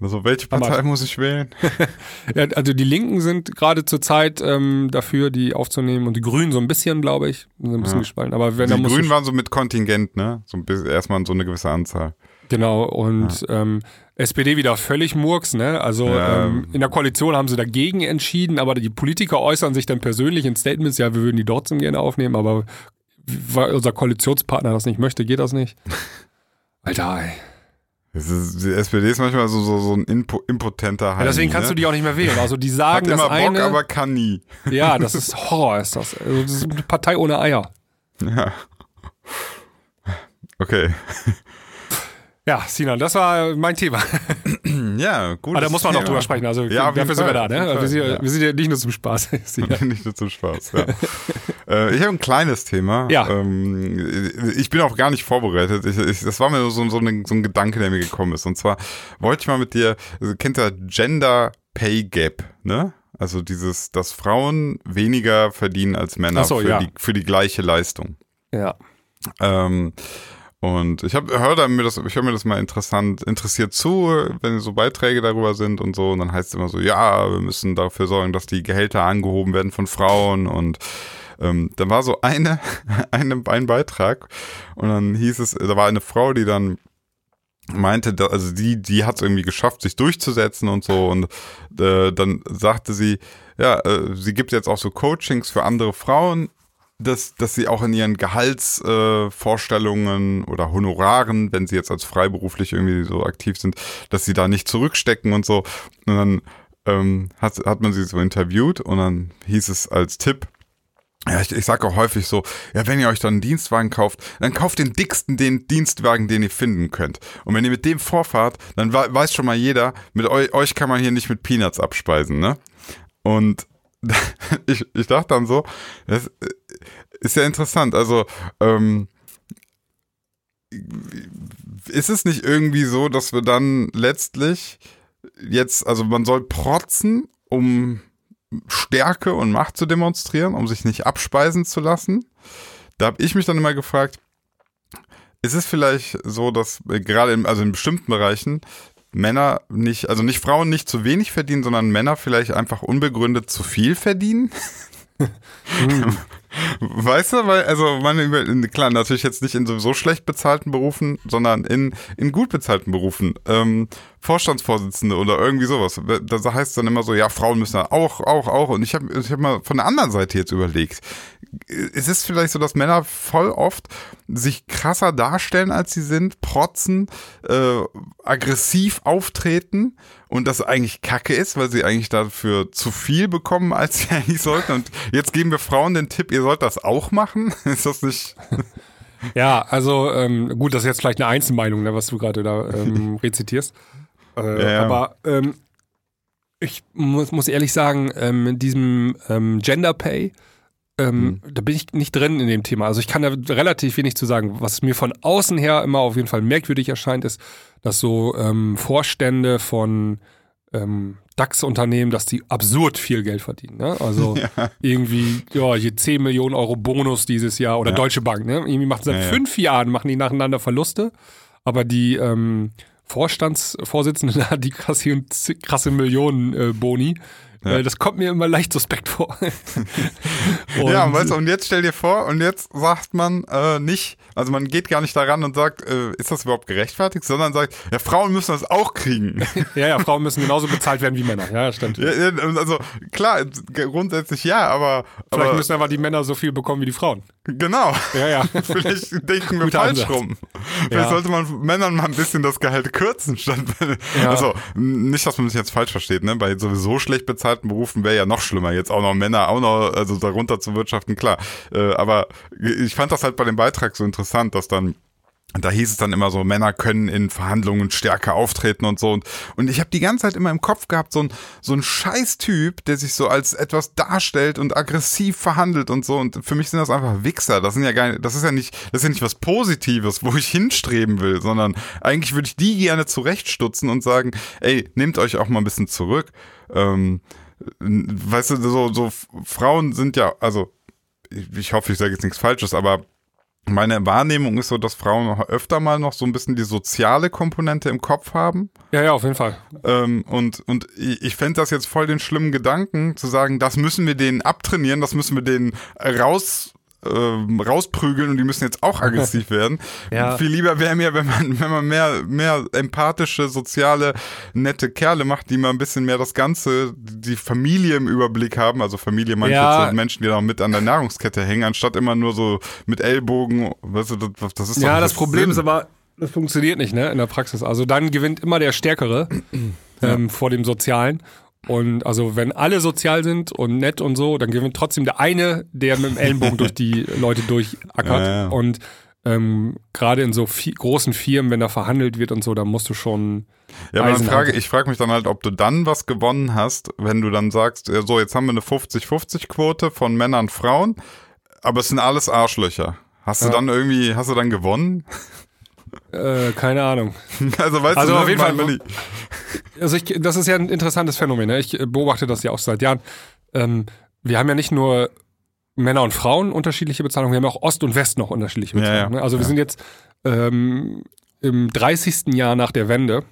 Also welche Partei Aber, muss ich wählen? <laughs> ja, also die Linken sind gerade zur Zeit ähm, dafür, die aufzunehmen und die Grünen so ein bisschen, glaube ich, sind ein bisschen ja. gespalten. Aber wenn die Grünen waren so mit Kontingent, ne? So ein bisschen, erstmal so eine gewisse Anzahl. Genau und ja. ähm, SPD wieder völlig Murks, ne? Also ja. ähm, in der Koalition haben sie dagegen entschieden, aber die Politiker äußern sich dann persönlich in Statements, ja, wir würden die trotzdem gerne aufnehmen, aber weil unser Koalitionspartner das nicht möchte, geht das nicht. <laughs> Alter, ey. Ist, die SPD ist manchmal so, so, so ein impo, impotenter Heini, ja, Deswegen kannst ne? du die auch nicht mehr wählen. Also die sagen Hat immer das eine, Bock, aber kann nie. Ja, <laughs> das ist Horror, ist das. Also das ist eine Partei ohne Eier. Ja. Okay. Ja, Sinan, das war mein Thema. Ja, gut. Aber da muss man noch drüber sprechen. Also ja, dafür sind wir da, ne? Wir sind, ja. wir sind, ja. nicht nur zum Spaß. <laughs> <laughs> nicht nur zum Spaß, ja. äh, ich habe ein kleines Thema. Ja. Ähm, ich bin auch gar nicht vorbereitet. Ich, ich, das war mir so, so, ein, so ein Gedanke, der mir gekommen ist. Und zwar wollte ich mal mit dir, also, kennt ihr Gender Pay Gap, ne? Also dieses, dass Frauen weniger verdienen als Männer so, für, die, für die gleiche Leistung. Ja. Ähm, und ich habe hör mir das, ich höre mir das mal interessant, interessiert zu, wenn so Beiträge darüber sind und so. Und dann heißt es immer so, ja, wir müssen dafür sorgen, dass die Gehälter angehoben werden von Frauen. Und ähm, dann war so eine, <laughs> eine, ein Beitrag und dann hieß es, da war eine Frau, die dann meinte, also die, die hat es irgendwie geschafft, sich durchzusetzen und so. Und äh, dann sagte sie, ja, äh, sie gibt jetzt auch so Coachings für andere Frauen dass, dass sie auch in ihren Gehaltsvorstellungen äh, oder Honoraren, wenn sie jetzt als freiberuflich irgendwie so aktiv sind, dass sie da nicht zurückstecken und so. Und dann ähm, hat, hat man sie so interviewt und dann hieß es als Tipp, ja, ich, ich sage auch häufig so, ja, wenn ihr euch dann einen Dienstwagen kauft, dann kauft den dicksten den Dienstwagen, den ihr finden könnt. Und wenn ihr mit dem vorfahrt, dann weiß schon mal jeder, mit euch, euch kann man hier nicht mit Peanuts abspeisen, ne? Und <laughs> ich, ich dachte dann so, das ist ja interessant. Also, ähm, ist es nicht irgendwie so, dass wir dann letztlich jetzt, also man soll protzen, um Stärke und Macht zu demonstrieren, um sich nicht abspeisen zu lassen? Da habe ich mich dann immer gefragt, ist es vielleicht so, dass gerade in, also in bestimmten Bereichen Männer nicht, also nicht Frauen nicht zu wenig verdienen, sondern Männer vielleicht einfach unbegründet zu viel verdienen? <laughs> Weißt du, weil, also man, klar, natürlich jetzt nicht in sowieso schlecht bezahlten Berufen, sondern in, in gut bezahlten Berufen. Ähm, Vorstandsvorsitzende oder irgendwie sowas. Da heißt es dann immer so, ja, Frauen müssen auch, auch, auch. Und ich habe ich hab mal von der anderen Seite jetzt überlegt. Es ist vielleicht so, dass Männer voll oft sich krasser darstellen, als sie sind, protzen, äh, aggressiv auftreten und das eigentlich kacke ist, weil sie eigentlich dafür zu viel bekommen, als sie <laughs> eigentlich sollten. Und jetzt geben wir Frauen den Tipp, ihr sollt das auch machen. <laughs> Ist das nicht. Ja, also ähm, gut, das ist jetzt vielleicht eine Einzelmeinung, ne, was du gerade da ähm, <laughs> rezitierst. Äh, ja, ja. Aber ähm, ich muss, muss ehrlich sagen, ähm, in diesem ähm, Gender Pay, ähm, mhm. da bin ich nicht drin in dem Thema. Also ich kann da relativ wenig zu sagen. Was mir von außen her immer auf jeden Fall merkwürdig erscheint, ist, dass so ähm, Vorstände von ähm, DAX-Unternehmen, dass die absurd viel Geld verdienen. Ne? Also <laughs> ja. irgendwie, ja, je 10 Millionen Euro Bonus dieses Jahr oder ja. Deutsche Bank, ne? Irgendwie machen seit ja, fünf Jahren machen die nacheinander Verluste, aber die ähm, Vorstandsvorsitzenden, <laughs> die kassieren krasse Millionen äh, Boni. Ja. Das kommt mir immer leicht suspekt vor. <laughs> und ja, weißt du, und jetzt stell dir vor, und jetzt sagt man äh, nicht, also man geht gar nicht daran und sagt, äh, ist das überhaupt gerechtfertigt, sondern sagt, ja, Frauen müssen das auch kriegen. <laughs> ja, ja, Frauen müssen genauso bezahlt werden wie Männer. Ja, stimmt. Ja, also klar, grundsätzlich ja, aber. Vielleicht aber, müssen aber die Männer so viel bekommen wie die Frauen. Genau. Ja, ja. <laughs> Vielleicht denken wir falsch Ansatz. rum. Vielleicht ja. sollte man Männern mal ein bisschen das Gehalt kürzen, statt. Ja. Also, nicht, dass man sich jetzt falsch versteht, ne? Bei sowieso schlecht bezahlten Berufen wäre ja noch schlimmer, jetzt auch noch Männer auch noch, also darunter zu wirtschaften, klar. Äh, aber ich fand das halt bei dem Beitrag so interessant, dass dann und da hieß es dann immer so, Männer können in Verhandlungen stärker auftreten und so. Und, und ich habe die ganze Zeit immer im Kopf gehabt, so ein, so ein Scheiß-Typ, der sich so als etwas darstellt und aggressiv verhandelt und so. Und für mich sind das einfach Wichser. Das sind ja gar nicht, das ist ja nicht, das ist ja nicht was Positives, wo ich hinstreben will, sondern eigentlich würde ich die gerne zurechtstutzen und sagen, ey, nehmt euch auch mal ein bisschen zurück. Ähm, weißt du, so, so Frauen sind ja, also ich, ich hoffe, ich sage jetzt nichts Falsches, aber meine Wahrnehmung ist so, dass Frauen öfter mal noch so ein bisschen die soziale Komponente im Kopf haben. Ja, ja, auf jeden Fall. Ähm, und und ich, ich fände das jetzt voll den schlimmen Gedanken, zu sagen, das müssen wir denen abtrainieren, das müssen wir denen raus äh, rausprügeln und die müssen jetzt auch aggressiv <laughs> werden. ja. Viel lieber wäre mir, wenn man, wenn man mehr, mehr empathische, soziale, nette Kerle macht, die mal ein bisschen mehr das Ganze, die Familie im Überblick haben. Also Familie manche ja. sind Menschen, die da mit an der Nahrungskette hängen, anstatt immer nur so mit Ellbogen. Weißt du, das, das ist Ja, das, das Problem Sinn. ist aber, das funktioniert nicht, ne, in der Praxis. Also dann gewinnt immer der Stärkere <clears throat> ähm, vor dem Sozialen. Und also wenn alle sozial sind und nett und so, dann gewinnt trotzdem der eine, der mit dem Ellenbogen durch die <laughs> Leute durchackert. Ja, ja. Und ähm, gerade in so viel, großen Firmen, wenn da verhandelt wird und so, da musst du schon. Ja, aber frage, ich frage mich dann halt, ob du dann was gewonnen hast, wenn du dann sagst, so, jetzt haben wir eine 50-50-Quote von Männern und Frauen, aber es sind alles Arschlöcher. Hast du dann irgendwie, hast du dann gewonnen? Äh, keine Ahnung. <laughs> Also weißt also du, auf jeden Fall. Also ich, das ist ja ein interessantes Phänomen. Ne? Ich beobachte das ja auch seit Jahren. Ähm, wir haben ja nicht nur Männer und Frauen unterschiedliche Bezahlungen, wir haben auch Ost und West noch unterschiedliche Bezahlungen. Ja, ja. Ne? Also wir ja. sind jetzt ähm, im 30. Jahr nach der Wende.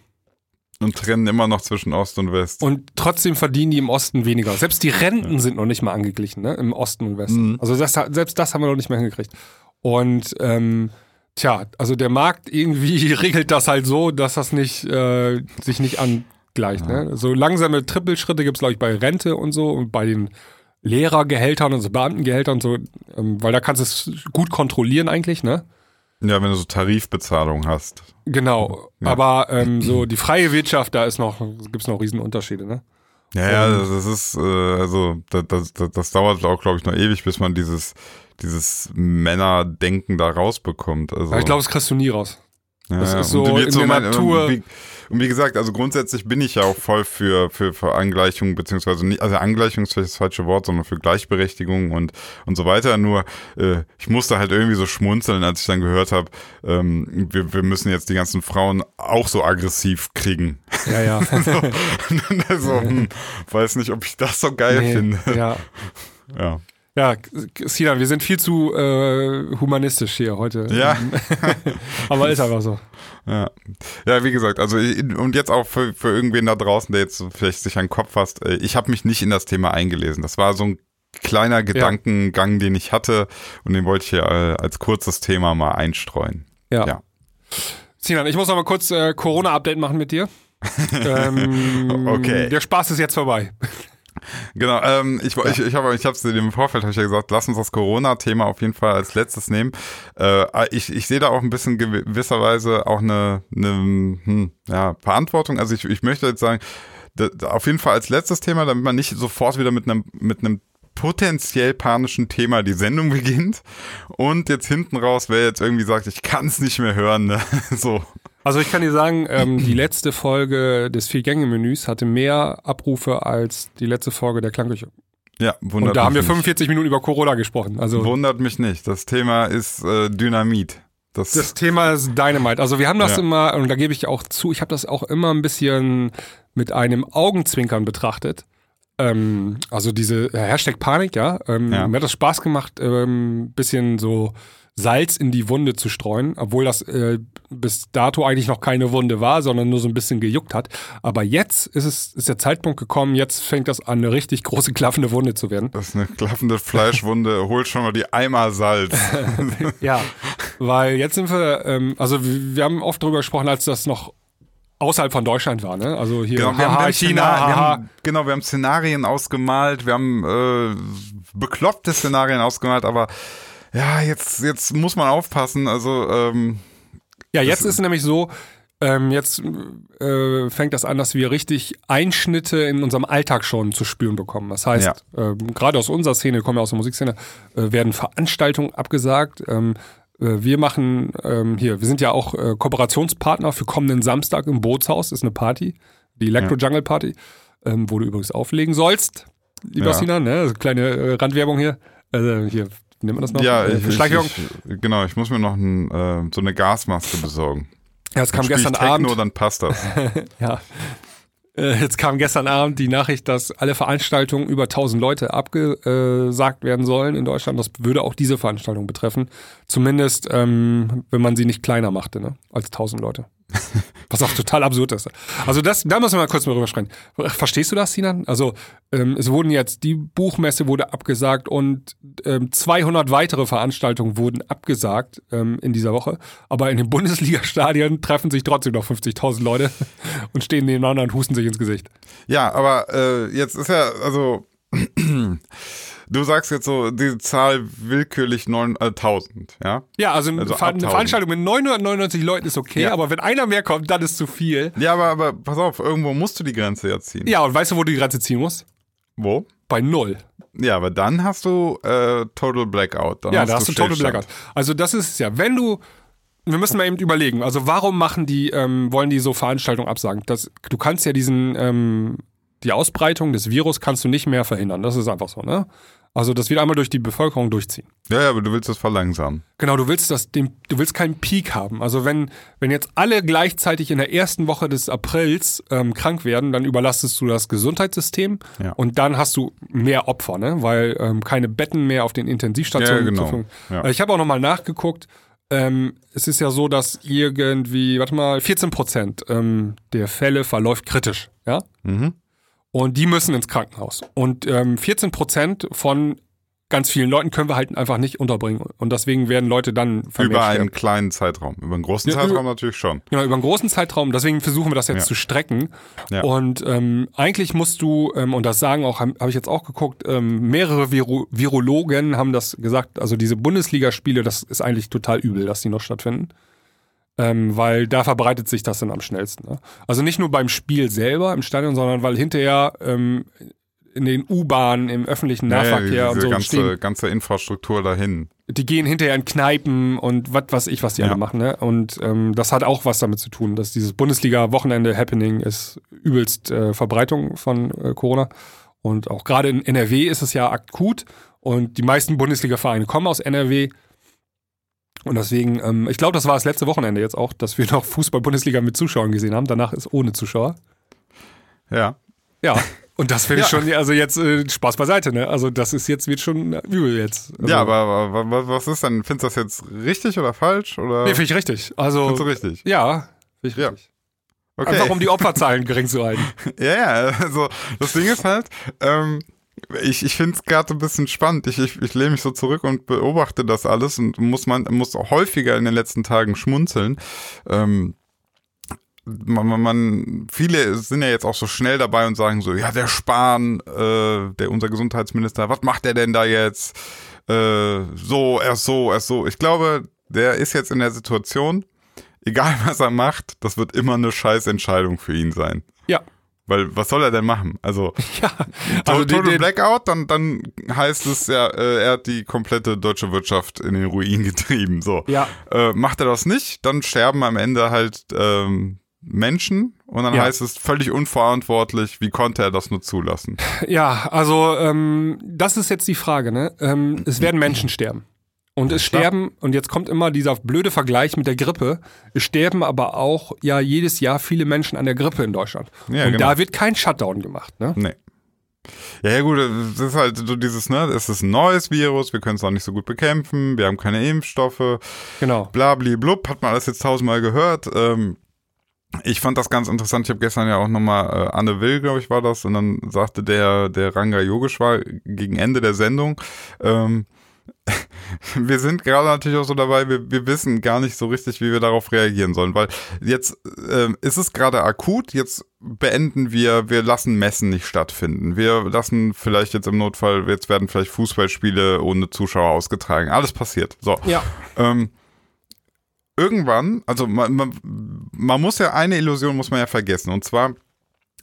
Und trennen immer noch zwischen Ost und West. Und trotzdem verdienen die im Osten weniger. Selbst die Renten sind noch nicht mal angeglichen, ne? Im Osten und Westen. Mhm. Also das, selbst das haben wir noch nicht mehr hingekriegt. Und ähm, Tja, also der Markt irgendwie <laughs> regelt das halt so, dass das nicht äh, sich nicht angleicht. Ja. Ne? So langsame Trippelschritte gibt es, glaube ich, bei Rente und so und bei den Lehrergehältern und so Beamtengehältern und so, ähm, weil da kannst du es gut kontrollieren eigentlich, ne? Ja, wenn du so Tarifbezahlung hast. Genau. Ja. Aber ähm, so die freie Wirtschaft, da ist noch, gibt's noch Riesenunterschiede, ne? Ja, ja, das ist, äh, also das, das, das dauert auch, glaube ich, noch ewig, bis man dieses dieses Männerdenken da rausbekommt. Also, ich glaube, das kriegst du nie raus. Das ja, ist so in so der mein, Natur. Wie, und wie gesagt, also grundsätzlich bin ich ja auch voll für, für, für Angleichung, beziehungsweise nicht, also Angleichung ist vielleicht das falsche Wort, sondern für Gleichberechtigung und, und so weiter. Nur äh, ich musste halt irgendwie so schmunzeln, als ich dann gehört habe, ähm, wir, wir müssen jetzt die ganzen Frauen auch so aggressiv kriegen. Ja, ja. <laughs> so, <laughs> also, hm, weiß nicht, ob ich das so geil nee, finde. Ja. Ja. Ja, Sinan, wir sind viel zu äh, humanistisch hier heute. Ja. <laughs> Aber ist einfach so. Ja. ja, wie gesagt, also und jetzt auch für, für irgendwen da draußen, der jetzt vielleicht sich einen Kopf fasst, äh, ich habe mich nicht in das Thema eingelesen. Das war so ein kleiner Gedankengang, den ich hatte und den wollte ich hier äh, als kurzes Thema mal einstreuen. Ja. Ja. Sinan, ich muss noch mal kurz äh, Corona-Update machen mit dir. <laughs> ähm, Okay. Der Spaß ist jetzt vorbei. Genau, ähm, ich, ich, ich habe ich hab's im Vorfeld hab ich ja gesagt, lass uns das Corona-Thema auf jeden Fall als letztes nehmen. Äh, ich ich sehe da auch ein bisschen gewisserweise auch eine, eine hm, ja, Verantwortung. Also ich, ich möchte jetzt sagen, auf jeden Fall als letztes Thema, damit man nicht sofort wieder mit einem mit einem potenziell panischen Thema die Sendung beginnt und jetzt hinten raus, wer jetzt irgendwie sagt, ich kann es nicht mehr hören, ne? <laughs> so. Also ich kann dir sagen, ähm, die <clears throat> letzte Folge des Vier-Gänge-Menüs hatte mehr Abrufe als die letzte Folge der Klangküche. Ja, wundert Und da haben wir mich nicht. 45 Minuten über Corona gesprochen. Also Wundert mich nicht. Das Thema ist äh, Dynamit. Das, das Thema ist Dynamite. Also wir haben das Ja. immer, und da gebe ich auch zu, ich habe das auch immer ein bisschen mit einem Augenzwinkern betrachtet. Ähm, also diese äh, Hashtag Panik, ja. Ähm, Ja. Mir hat das Spaß gemacht, ähm, bisschen so Salz in die Wunde zu streuen, obwohl das äh, bis dato eigentlich noch keine Wunde war, sondern nur so ein bisschen gejuckt hat. Aber jetzt ist es ist der Zeitpunkt gekommen, jetzt fängt das an, eine richtig große klaffende Wunde zu werden. das ist eine klaffende Fleischwunde. <laughs> Holt schon mal die Eimer Salz. <laughs> Ja, weil jetzt sind wir, ähm, also wir wir haben oft darüber gesprochen, als das noch außerhalb von Deutschland war, ne? Also hier Genau, wir, haha, haben China, China, wir haben, genau, wir haben Szenarien ausgemalt, wir haben äh, bekloppte Szenarien ausgemalt, aber ja, jetzt, jetzt muss man aufpassen. Also, ähm, Ja, jetzt ist es nämlich so, ähm, jetzt äh, fängt das an, dass wir richtig Einschnitte in unserem Alltag schon zu spüren bekommen. Das heißt, ähm, gerade aus unserer Szene, kommen ja aus der Musikszene, äh, werden Veranstaltungen abgesagt. Ähm, äh, wir machen ähm, hier, wir sind ja auch äh, Kooperationspartner für kommenden Samstag im Bootshaus, ist eine Party, die Electro Jungle Party, ähm, wo du übrigens auflegen sollst, lieber Ja. Sinan, ne? Also kleine äh, Randwerbung hier. Also hier, nennt man das noch? ja, Äh, ich, ich, genau, ich muss mir noch ein, äh, so eine Gasmaske besorgen. Ja, es kam gestern Techno, Abend. dann passt das. <laughs> Ja. Äh, Jetzt kam gestern Abend die Nachricht, dass alle Veranstaltungen über 1000 Leute abgesagt werden sollen in Deutschland. Das würde auch diese Veranstaltung betreffen. Zumindest, ähm, wenn man sie nicht kleiner machte, ne? als 1000 Leute. <laughs> Was auch total absurd ist. Also das, da müssen wir mal kurz mal drüber sprechen. Verstehst du das, Sinan? Also ähm, es wurden jetzt, die Buchmesse wurde abgesagt und ähm, 200 weitere Veranstaltungen wurden abgesagt ähm, in dieser Woche. Aber in den <laughs> Bundesliga-Stadien treffen sich trotzdem noch 50.000 Leute <laughs> und stehen nebeneinander und husten sich ins Gesicht. Ja, aber äh, jetzt ist ja, also <clears throat> <clears throat> du sagst jetzt so diese Zahl willkürlich 9000, ja? Ja, also, Also eine 1000. Veranstaltung mit 999 Leuten ist okay, Ja. aber wenn einer mehr kommt, dann ist zu viel. Ja, aber, aber pass auf, irgendwo musst du die Grenze ja ziehen. Ja, und weißt du, wo du die Grenze ziehen musst? Wo? Bei null. Ja, aber dann hast du äh, Total Blackout. Dann Ja, da hast du Total. Blackout. Also das ist es ja. Wenn du, wir müssen mal eben überlegen, also warum machen die, ähm, wollen die so Veranstaltungen absagen? Das, du kannst ja diesen, ähm, die Ausbreitung des Virus kannst du nicht mehr verhindern. Das ist einfach so, ne? Also das wird einmal durch die Bevölkerung durchziehen. Ja, ja, aber du willst das verlangsamen. Genau, du willst das, dem, du willst keinen Peak haben. Also wenn, wenn jetzt alle gleichzeitig in der ersten Woche des Aprils ähm, krank werden, dann überlastest du das Gesundheitssystem Ja. und dann hast du mehr Opfer, ne? Weil ähm, keine Betten mehr auf den Intensivstationen. Ja, genau. Ja. Äh, Ich habe auch nochmal nachgeguckt. Ähm, es ist ja so, dass irgendwie, warte mal, 14 Prozent ähm, der Fälle verläuft kritisch, ja? Mhm. Und die müssen ins Krankenhaus. Und ähm, 14 Prozent von ganz vielen Leuten können wir halt einfach nicht unterbringen. Und deswegen werden Leute dann Über sterben. einen kleinen Zeitraum. Über einen großen Ja, Zeitraum natürlich schon. Genau, über einen großen Zeitraum. Deswegen versuchen wir das jetzt Ja. zu strecken. Ja. Und ähm, eigentlich musst du, ähm, und das sagen auch, habe hab ich jetzt auch geguckt, ähm, mehrere Viro Virologen haben das gesagt, also diese Bundesligaspiele, das ist eigentlich total übel, dass die noch stattfinden. Ähm, weil da verbreitet sich das dann am schnellsten. Ne? Also nicht nur beim Spiel selber im Stadion, sondern weil hinterher ähm, in den U-Bahnen, im öffentlichen Nahverkehr ja, und diese so ganze, stehen ganze Infrastruktur dahin. die gehen hinterher in Kneipen und was weiß ich, was die Ja. alle machen. Ne? Und ähm, das hat auch was damit zu tun, dass dieses Bundesliga-Wochenende-Happening ist übelst äh, Verbreitung von äh, Corona. Und auch gerade in NRW ist es ja akut. Und die meisten Bundesliga-Vereine kommen aus NRW. Und deswegen, ähm, ich glaube, das war das letzte Wochenende jetzt auch, dass wir noch Fußball-Bundesliga mit Zuschauern gesehen haben. Danach ist ohne Zuschauer. Ja. Ja, Und das finde <laughs> ich Ja. schon, also jetzt äh, Spaß beiseite, ne? Also das ist jetzt, wird schon übel jetzt. Also, Ja, aber, aber, aber was ist denn? Findest du das jetzt richtig oder falsch? Oder Nee, finde ich richtig. Also. findest du richtig? Ja, finde ich Ja. richtig. Okay. Einfach um die Opferzahlen gering zu halten. <laughs> Ja, ja, also das Ding ist halt, ähm, ich, ich finde es gerade ein bisschen spannend. Ich, ich, ich lehne mich so zurück und beobachte das alles und muss man muss auch häufiger in den letzten Tagen schmunzeln. Ähm, man, man, man, viele sind ja jetzt auch so schnell dabei und sagen so, ja, der Spahn, äh, der unser Gesundheitsminister, was macht der denn da jetzt? Äh, so, erst so, erst so. Ich glaube, der ist jetzt in der Situation, egal was er macht, das wird immer eine scheiß Entscheidung für ihn sein. Ja. Weil was soll er denn machen? Also, <laughs> Ja. also Also die, Total die, Blackout, dann, dann heißt es ja, äh, er hat die komplette deutsche Wirtschaft in den Ruin <laughs> getrieben. So. Ja. Äh, macht er das nicht, dann sterben am Ende halt ähm, Menschen und dann Ja. heißt es völlig unverantwortlich, wie konnte er das nur zulassen? <laughs> ja, also ähm, das ist jetzt die Frage, ne? Ähm, es werden Menschen sterben. Und es sterben, und jetzt kommt immer dieser blöde Vergleich mit der Grippe, es sterben aber auch ja jedes Jahr viele Menschen an der Grippe in Deutschland. Ja, und genau. da wird kein Shutdown gemacht, ne? Nee. Ja, ja, gut, es ist halt so dieses, ne, es ist ein neues Virus, wir können es auch nicht so gut bekämpfen, wir haben keine Impfstoffe, Genau. blabli blub, hat man alles jetzt tausendmal gehört. Ähm, ich fand das ganz interessant. Ich habe gestern ja auch nochmal äh, Anne Will, glaube ich, war das, und dann sagte der, der Ranga Yogeshwar gegen Ende der Sendung, ähm, <laughs> wir sind gerade natürlich auch so dabei, wir, wir wissen gar nicht so richtig, wie wir darauf reagieren sollen, weil jetzt ähm, ist es gerade akut, jetzt beenden wir, wir lassen Messen nicht stattfinden. Wir lassen vielleicht jetzt im Notfall, jetzt werden vielleicht Fußballspiele ohne Zuschauer ausgetragen. Alles passiert. So. Ja. Ähm, irgendwann, also man, man, man muss ja eine Illusion muss man ja vergessen und zwar,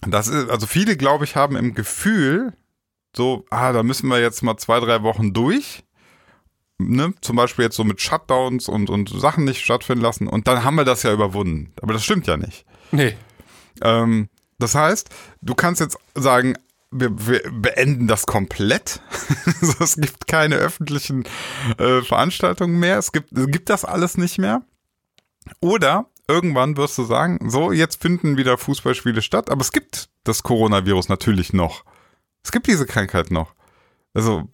das ist, also viele glaube ich haben im Gefühl, so, ah, da müssen wir jetzt mal zwei, drei Wochen durch, ne, zum Beispiel jetzt so mit Shutdowns und, und Sachen nicht stattfinden lassen und dann haben wir das ja überwunden. Aber das stimmt ja nicht. Nee. Ähm, das heißt, du kannst jetzt sagen, wir, wir beenden das komplett. <laughs> Also es gibt keine öffentlichen äh, Veranstaltungen mehr. Es gibt, es gibt das alles nicht mehr. Oder irgendwann wirst du sagen, so, jetzt finden wieder Fußballspiele statt, aber es gibt das Coronavirus natürlich noch. Es gibt diese Krankheit noch. Also,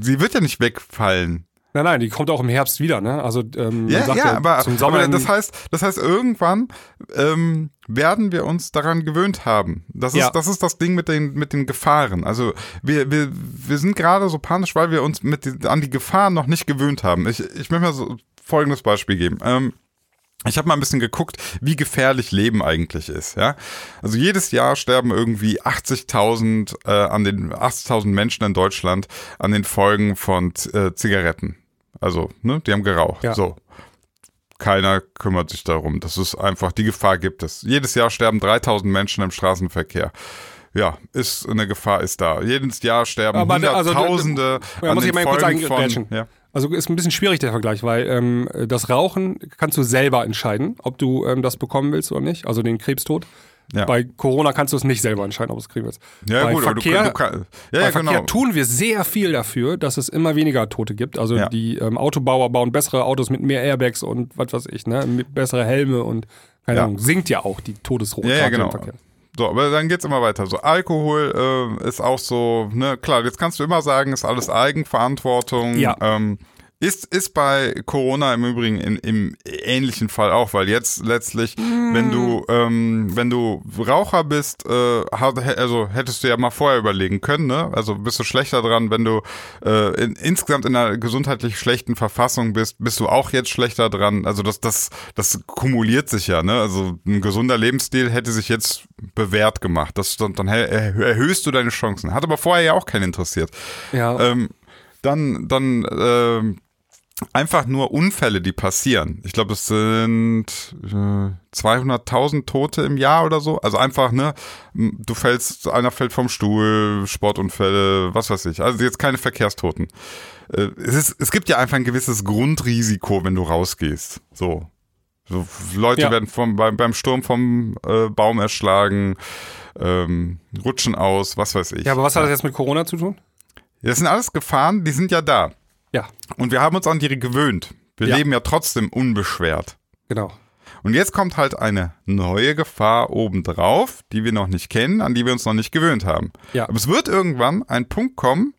sie wird ja nicht wegfallen. Nein, nein, die kommt auch im Herbst wieder, ne? Also ähm, Ja, sagt ja, aber, zum Sommer aber das heißt, das heißt, irgendwann ähm, werden wir uns daran gewöhnt haben. Das ist, Ja. das ist das Ding mit den, mit den Gefahren. Also wir, wir, wir sind gerade so panisch, weil wir uns mit an die Gefahren noch nicht gewöhnt haben. Ich, ich möchte mal so folgendes Beispiel geben. Ähm, ich habe mal ein bisschen geguckt, wie gefährlich Leben eigentlich ist. Ja, also jedes Jahr sterben irgendwie 80.000 äh, an den 80.000 Menschen in Deutschland an den Folgen von äh, Zigaretten. Also, ne, die haben geraucht. Ja. So. Keiner kümmert sich darum. Das ist einfach, die Gefahr gibt es. Jedes Jahr sterben 3000 Menschen im Straßenverkehr. Ja, ist eine Gefahr ist da. Jedes Jahr sterben Aber also, Hunderttausende da an muss ich den mal kurz Folgen von, ja. Also ist ein bisschen schwierig der Vergleich, weil ähm, das Rauchen kannst du selber entscheiden, ob du ähm, das bekommen willst oder nicht, also den Krebstod. Ja. Bei Corona kannst du es nicht selber entscheiden, ob du es kriegen willst. Ja, bei gut, Verkehr, aber du, du kann, ja, bei ja, Verkehr genau. tun wir sehr viel dafür, dass es immer weniger Tote gibt. Also Ja. die ähm, Autobauer bauen bessere Autos mit mehr Airbags und was weiß ich, ne, mit bessere Helme und keine Ja. Ahnung, sinkt ja auch die Todesrate ja, genau. im Verkehr. So, aber dann geht's immer weiter. So, Alkohol äh, ist auch so, ne, klar, jetzt kannst du immer sagen, ist alles Eigenverantwortung. Ja. Ähm, ist, ist bei Corona im Übrigen in, im ähnlichen Fall auch, weil jetzt letztlich, wenn du, ähm, wenn du Raucher bist, äh, also hättest du ja mal vorher überlegen können, ne? Also bist du schlechter dran, wenn du äh, in, insgesamt in einer gesundheitlich schlechten Verfassung bist, bist du auch jetzt schlechter dran. Also das, das, das kumuliert sich ja, ne? Also ein gesunder Lebensstil hätte sich jetzt bewährt gemacht. Das, dann, dann erhö- erhöhst du deine Chancen. Hat aber vorher ja auch keinen interessiert. Ja. Ähm, dann, dann ähm, einfach nur Unfälle, die passieren. Ich glaube, es sind äh, 200.000 Tote im Jahr oder so. Also einfach, ne, du fällst, einer fällt vom Stuhl, Sportunfälle, was weiß ich. Also jetzt keine Verkehrstoten. Äh, es, ist, es gibt ja einfach ein gewisses Grundrisiko, wenn du rausgehst. So. So, Leute Ja. werden vom, beim, beim Sturm vom äh, Baum erschlagen, ähm, rutschen aus, was weiß ich. ja, aber was hat das jetzt mit Corona zu tun? Das sind alles Gefahren, die sind ja da. Ja, Und wir haben uns an die gewöhnt. Wir Ja. leben ja trotzdem unbeschwert. genau. Und jetzt kommt halt eine neue Gefahr obendrauf, die wir noch nicht kennen, an die wir uns noch nicht gewöhnt haben. Ja. Aber es wird irgendwann ein Punkt kommen,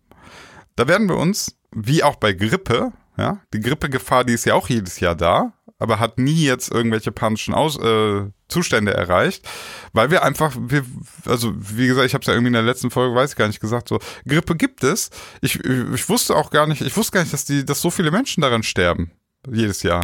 da werden wir uns, wie auch bei Grippe, ja, die Grippegefahr, die ist ja auch jedes Jahr da, aber hat nie jetzt irgendwelche panischen Aus, äh, Zustände erreicht, weil wir einfach, wir, also wie gesagt, ich habe es ja irgendwie in der letzten Folge, weiß ich gar nicht gesagt, so Grippe gibt es. Ich, ich wusste auch gar nicht, ich wusste gar nicht, dass die, dass so viele Menschen daran sterben jedes Jahr.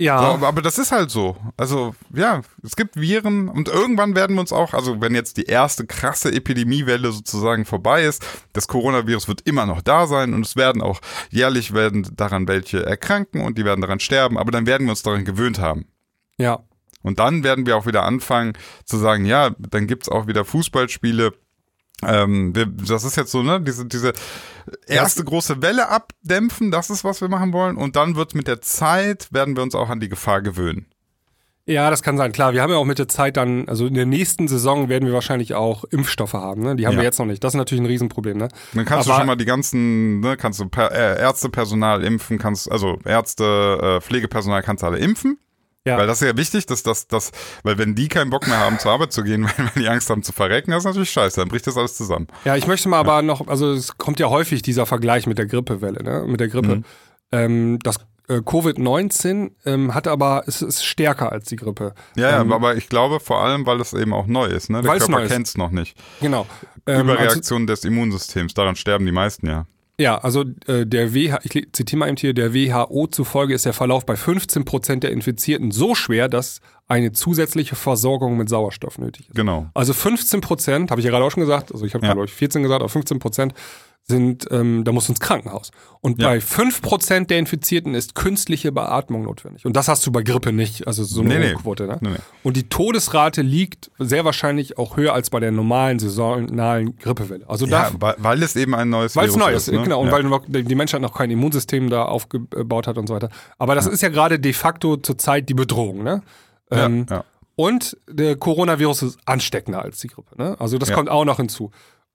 Ja. So, aber, aber das ist halt so. Also, ja, es gibt Viren und irgendwann werden wir uns auch, also wenn jetzt die erste krasse Epidemiewelle sozusagen vorbei ist, das Coronavirus wird immer noch da sein und es werden auch jährlich werden daran welche erkranken und die werden daran sterben, aber dann werden wir uns daran gewöhnt haben. ja. Und dann werden wir auch wieder anfangen zu sagen, ja, dann gibt's auch wieder Fußballspiele. Ähm, wir, das ist jetzt so, ne, diese, diese erste große Welle abdämpfen, das ist, was wir machen wollen. Und dann wird mit der Zeit, werden wir uns auch an die Gefahr gewöhnen. Ja, das kann sein. Klar, wir haben ja auch mit der Zeit dann, also in der nächsten Saison werden wir wahrscheinlich auch Impfstoffe haben. Ne? Die haben Ja. wir jetzt noch nicht. Das ist natürlich ein Riesenproblem. Ne? Dann kannst du Aber- schon mal die ganzen, ne, kannst du per, äh, Ärztepersonal impfen, kannst, also Ärzte, äh, Pflegepersonal kannst du alle impfen. Ja. Weil das ist ja wichtig, dass das, das, weil wenn die keinen Bock mehr haben, zur Arbeit zu gehen, <laughs> weil die Angst haben zu verrecken, das ist natürlich scheiße, dann bricht das alles zusammen. Ja, ich möchte mal aber noch, also es kommt ja häufig dieser Vergleich mit der Grippewelle, ne? mit der Grippe. Mhm. Ähm, das äh, Covid-19 ähm, hat aber, es ist stärker als die Grippe. Ja, Ähm, ja, aber ich glaube vor allem, weil es eben auch neu ist, ne? Der Körper kennt es noch nicht. Genau. Ähm, also, Überreaktion des Immunsystems, daran sterben die meisten ja. Ja, also äh, der WH, ich zitiere mal eben hier, der WHO zufolge ist der Verlauf bei 15 Prozent der Infizierten so schwer, dass eine zusätzliche Versorgung mit Sauerstoff nötig ist. Genau. Also 15 Prozent, habe ich ja gerade auch schon gesagt, also ich habe Ja. glaube ich 14 gesagt, aber 15 Prozent sind, ähm, da muss ins Krankenhaus. Und Ja. bei 5 Prozent der Infizierten ist künstliche Beatmung notwendig. Und das hast du bei Grippe nicht, also so eine Nee, nee. Quote. Ne? Nee. Und die Todesrate liegt sehr wahrscheinlich auch höher als bei der normalen saisonalen Grippewelle. Also Ja, da, weil, es eben ein neues weil es neu ist, ne? genau, und ja. weil die Menschheit noch kein Immunsystem da aufgebaut hat und so weiter. Aber das ist ja gerade de facto zurzeit die Bedrohung, ne? Ja, Ähm, ja. und der Coronavirus ist ansteckender als die Grippe. Ne? Also das Ja. kommt auch noch hinzu.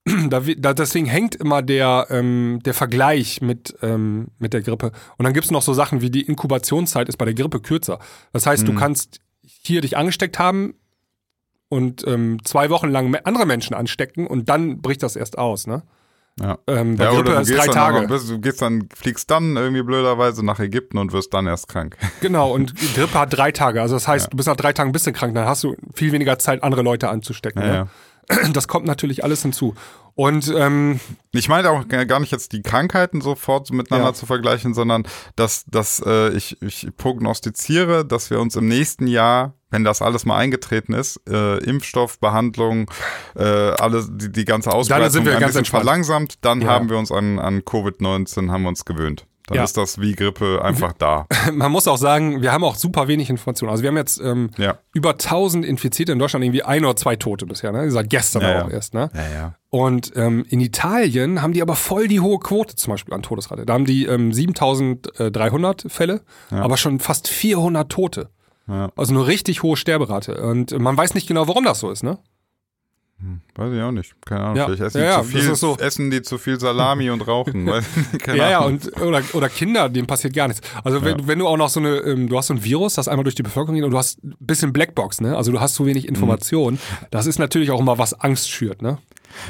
<clears throat> Da, da, deswegen hängt immer der, ähm, der Vergleich mit, ähm, mit der Grippe. Und dann gibt's noch so Sachen wie die Inkubationszeit ist bei der Grippe kürzer. Das heißt, Mhm. du kannst hier dich angesteckt haben und ähm, zwei Wochen lang andere Menschen anstecken und dann bricht das erst aus. Ne? Ja. Ähm, bei Ja, Grippe oder du ist gehst, drei dann Tage. Bist- du gehst dann, fliegst dann irgendwie blöderweise nach Ägypten und wirst dann erst krank. <laughs> Genau, und Grippe hat drei Tage. Also das heißt, du bist nach drei Tagen ein bisschen krank, dann hast du viel weniger Zeit, andere Leute anzustecken. Ja, ne? ja. <clears throat> Das kommt natürlich alles hinzu. Und ähm, Ich meine auch gar gar nicht jetzt die Krankheiten sofort miteinander Ja. zu vergleichen, sondern dass, dass äh, ich, ich prognostiziere, dass wir uns im nächsten Jahr, wenn das alles mal eingetreten ist, äh, Impfstoff, Behandlung, äh, alles, die, die ganze Ausbreitung sind wir ein ganz bisschen entspannt. verlangsamt, dann Ja. haben wir uns an, an Covid-19 haben wir uns gewöhnt. Dann Ja. ist das wie Grippe einfach da. <laughs> man muss auch sagen, wir haben auch super wenig Informationen. Also wir haben jetzt ähm, Ja. über 1000 Infizierte in Deutschland, irgendwie ein oder zwei Tote bisher, ne? Seit gestern Ja, auch erst, ne? Und ähm, in Italien haben die aber voll die hohe Quote zum Beispiel an Todesrate. Da haben die ähm, 7300 Fälle, aber schon fast 400 Tote. Ja. Also eine richtig hohe Sterberate. Und man weiß nicht genau, warum das so ist, ne? Weiß ich auch nicht. Keine Ahnung. Ja. Vielleicht essen, Ja, ja, die zu das viel, so. essen die zu viel Salami und rauchen. <laughs> Keine ja, ja, und oder, oder Kinder, denen passiert gar nichts. Also wenn, wenn du auch noch so eine, ähm, du hast so ein Virus, das einmal durch die Bevölkerung geht und du hast ein bisschen Blackbox, ne? Also du hast zu wenig Informationen. Das ist natürlich auch immer was Angst schürt, ne?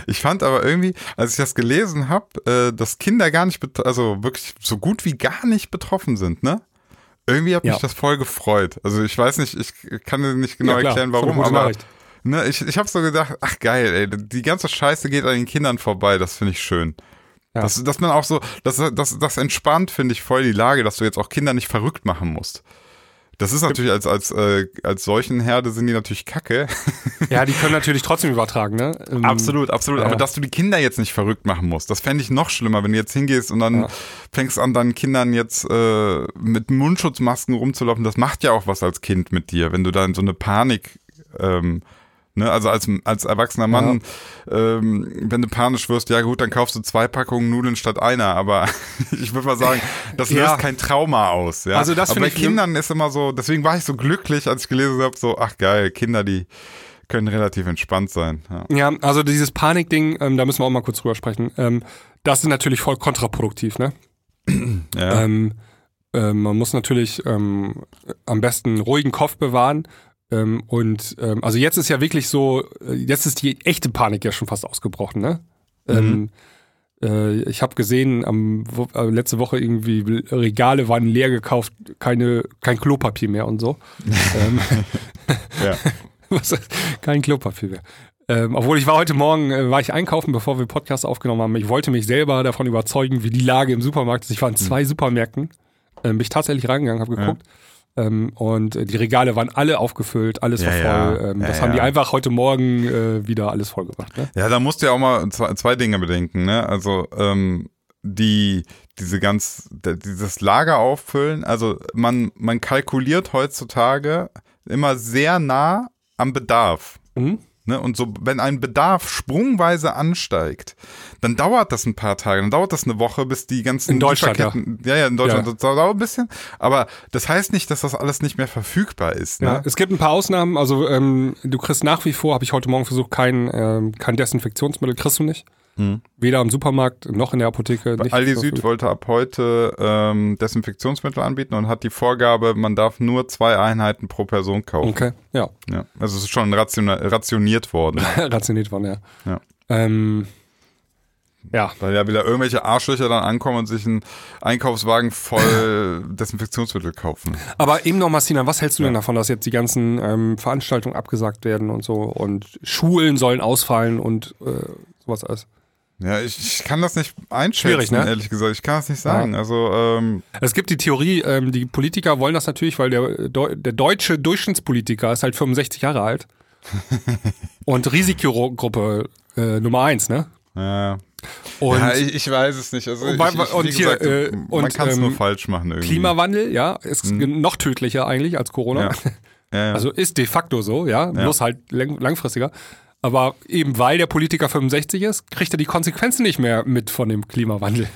Ich fand aber irgendwie, als ich das gelesen habe, äh, dass Kinder gar nicht, also wirklich so gut wie gar nicht betroffen sind, ne? Irgendwie hat mich Ja. das voll gefreut. Also ich weiß nicht, ich kann dir nicht genau Ja, erklären, warum, aber Nachricht. ne, ich, ich habe so gedacht, ach geil, ey, die ganze Scheiße geht an den Kindern vorbei, das finde ich schön. Ja. Das, dass man auch so, das, das, das entspannt, finde ich, voll die Lage, dass du jetzt auch Kinder nicht verrückt machen musst. Das ist natürlich als, als, äh, als solchen Herde sind die natürlich kacke. <laughs> Ja, die können natürlich trotzdem übertragen, ne? Ähm, Absolut, absolut. ja. Aber dass du die Kinder jetzt nicht verrückt machen musst, das fände ich noch schlimmer, wenn du jetzt hingehst und dann Ja. fängst an, deinen Kindern jetzt äh, mit Mundschutzmasken rumzulaufen. Das macht ja auch was als Kind mit dir, wenn du da in so eine Panik, ähm, ne, also als, als erwachsener Mann, ähm, wenn du panisch wirst, ja gut, dann kaufst du zwei Packungen Nudeln statt einer. Aber <laughs> ich würde mal sagen, das löst Ja. kein Trauma aus. Ja? Also das aber bei ich- Kindern ist immer so, deswegen war ich so glücklich, als ich gelesen habe, so, ach geil, Kinder, die können relativ entspannt sein. Ja. Ja, also dieses Panikding, ähm, da müssen wir auch mal kurz drüber sprechen. Ähm, das ist natürlich voll kontraproduktiv, ne? <clears throat> Ja. Ähm, Ähm, man muss natürlich ähm, am besten einen ruhigen Kopf bewahren. Ähm, und ähm, also jetzt ist ja wirklich so, äh, jetzt ist die echte Panik ja schon fast ausgebrochen, ne? Ähm, äh, ich habe gesehen, am, wo, äh, letzte Woche irgendwie Regale waren leer gekauft, keine, kein Klopapier mehr und so. <laughs> ähm, Ja. <laughs> was, kein Klopapier mehr. Ähm, obwohl ich war heute Morgen, äh, war ich einkaufen, bevor wir Podcast aufgenommen haben. Ich wollte mich selber davon überzeugen, wie die Lage im Supermarkt ist. Ich war in zwei Supermärkten, ähm, bin ich tatsächlich reingegangen, habe geguckt. Ähm, und äh, die Regale waren alle aufgefüllt, alles Ja, war ja. voll. Ähm, Ja, das haben die ja. einfach heute Morgen äh, wieder alles vollgebracht. Ne? Ja, da musst du ja auch mal zwei, zwei Dinge bedenken, ne? Also ähm, die diese ganz dieses Lager auffüllen, also man man kalkuliert heutzutage immer sehr nah am Bedarf. Mhm. Ne? Und so, wenn ein Bedarf sprungweise ansteigt, dann dauert das ein paar Tage, dann dauert das eine Woche, bis die ganzen In Deutschland, Lieferketten, ja. ja, in Deutschland, Ja. das dauert ein bisschen, aber das heißt nicht, dass das alles nicht mehr verfügbar ist. Ne? Ja, es gibt ein paar Ausnahmen. Also ähm, du kriegst nach wie vor, habe ich heute Morgen versucht, kein, ähm, kein Desinfektionsmittel kriegst du nicht. Hm. Weder im Supermarkt noch in der Apotheke. Nicht Aldi. Süd wollte ab heute ähm, Desinfektionsmittel anbieten und hat die Vorgabe, man darf nur zwei Einheiten pro Person kaufen. Okay, ja. Ja. Also es ist schon ration rationiert worden, <laughs> Rationiert worden, ja. Ja. Ähm, ja. weil ja wieder irgendwelche Arschlöcher dann ankommen und sich einen Einkaufswagen voll <laughs> Desinfektionsmittel kaufen. Aber eben noch mal, Sinan, was hältst du denn davon, dass jetzt die ganzen ähm, Veranstaltungen abgesagt werden und so und Schulen sollen ausfallen und äh, sowas alles? Ja, ich, ich kann das nicht einschätzen, Schwierig, ne? ehrlich gesagt. Ich kann das nicht sagen. Also ähm, Es gibt die Theorie, ähm, die Politiker wollen das natürlich, weil der, der deutsche Durchschnittspolitiker ist halt 65 Jahre alt. <laughs> und Risikogruppe äh, Nummer eins, ne? ja, Und ja ich, ich weiß es nicht. Also ich, ich, und hier, gesagt, äh, man kann es nur ähm, falsch machen irgendwie. Klimawandel, ja, ist Mhm. noch tödlicher eigentlich als Corona. Ja. <laughs> Ja, ja. Also ist de facto so, ja, bloß halt lang langfristiger. Aber eben weil der Politiker 65 ist, kriegt er die Konsequenzen nicht mehr mit von dem Klimawandel.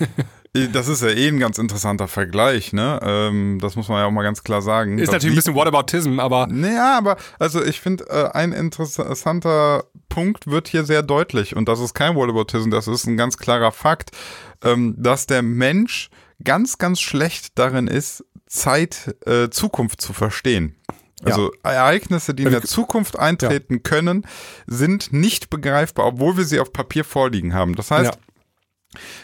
Das ist ja eh ein ganz interessanter Vergleich, ne? Ähm, das muss man ja auch mal ganz klar sagen. ist Das natürlich ein bisschen Whataboutism, aber Naja, aber also ich finde, äh, ein interessanter Punkt wird hier sehr deutlich und das ist kein Whataboutism, das ist ein ganz klarer Fakt, ähm, dass der Mensch ganz, ganz schlecht darin ist, Zeit, äh, Zukunft zu verstehen. Also Ereignisse, die in der Zukunft eintreten können, sind nicht begreifbar, obwohl wir sie auf Papier vorliegen haben. Das heißt, Ja.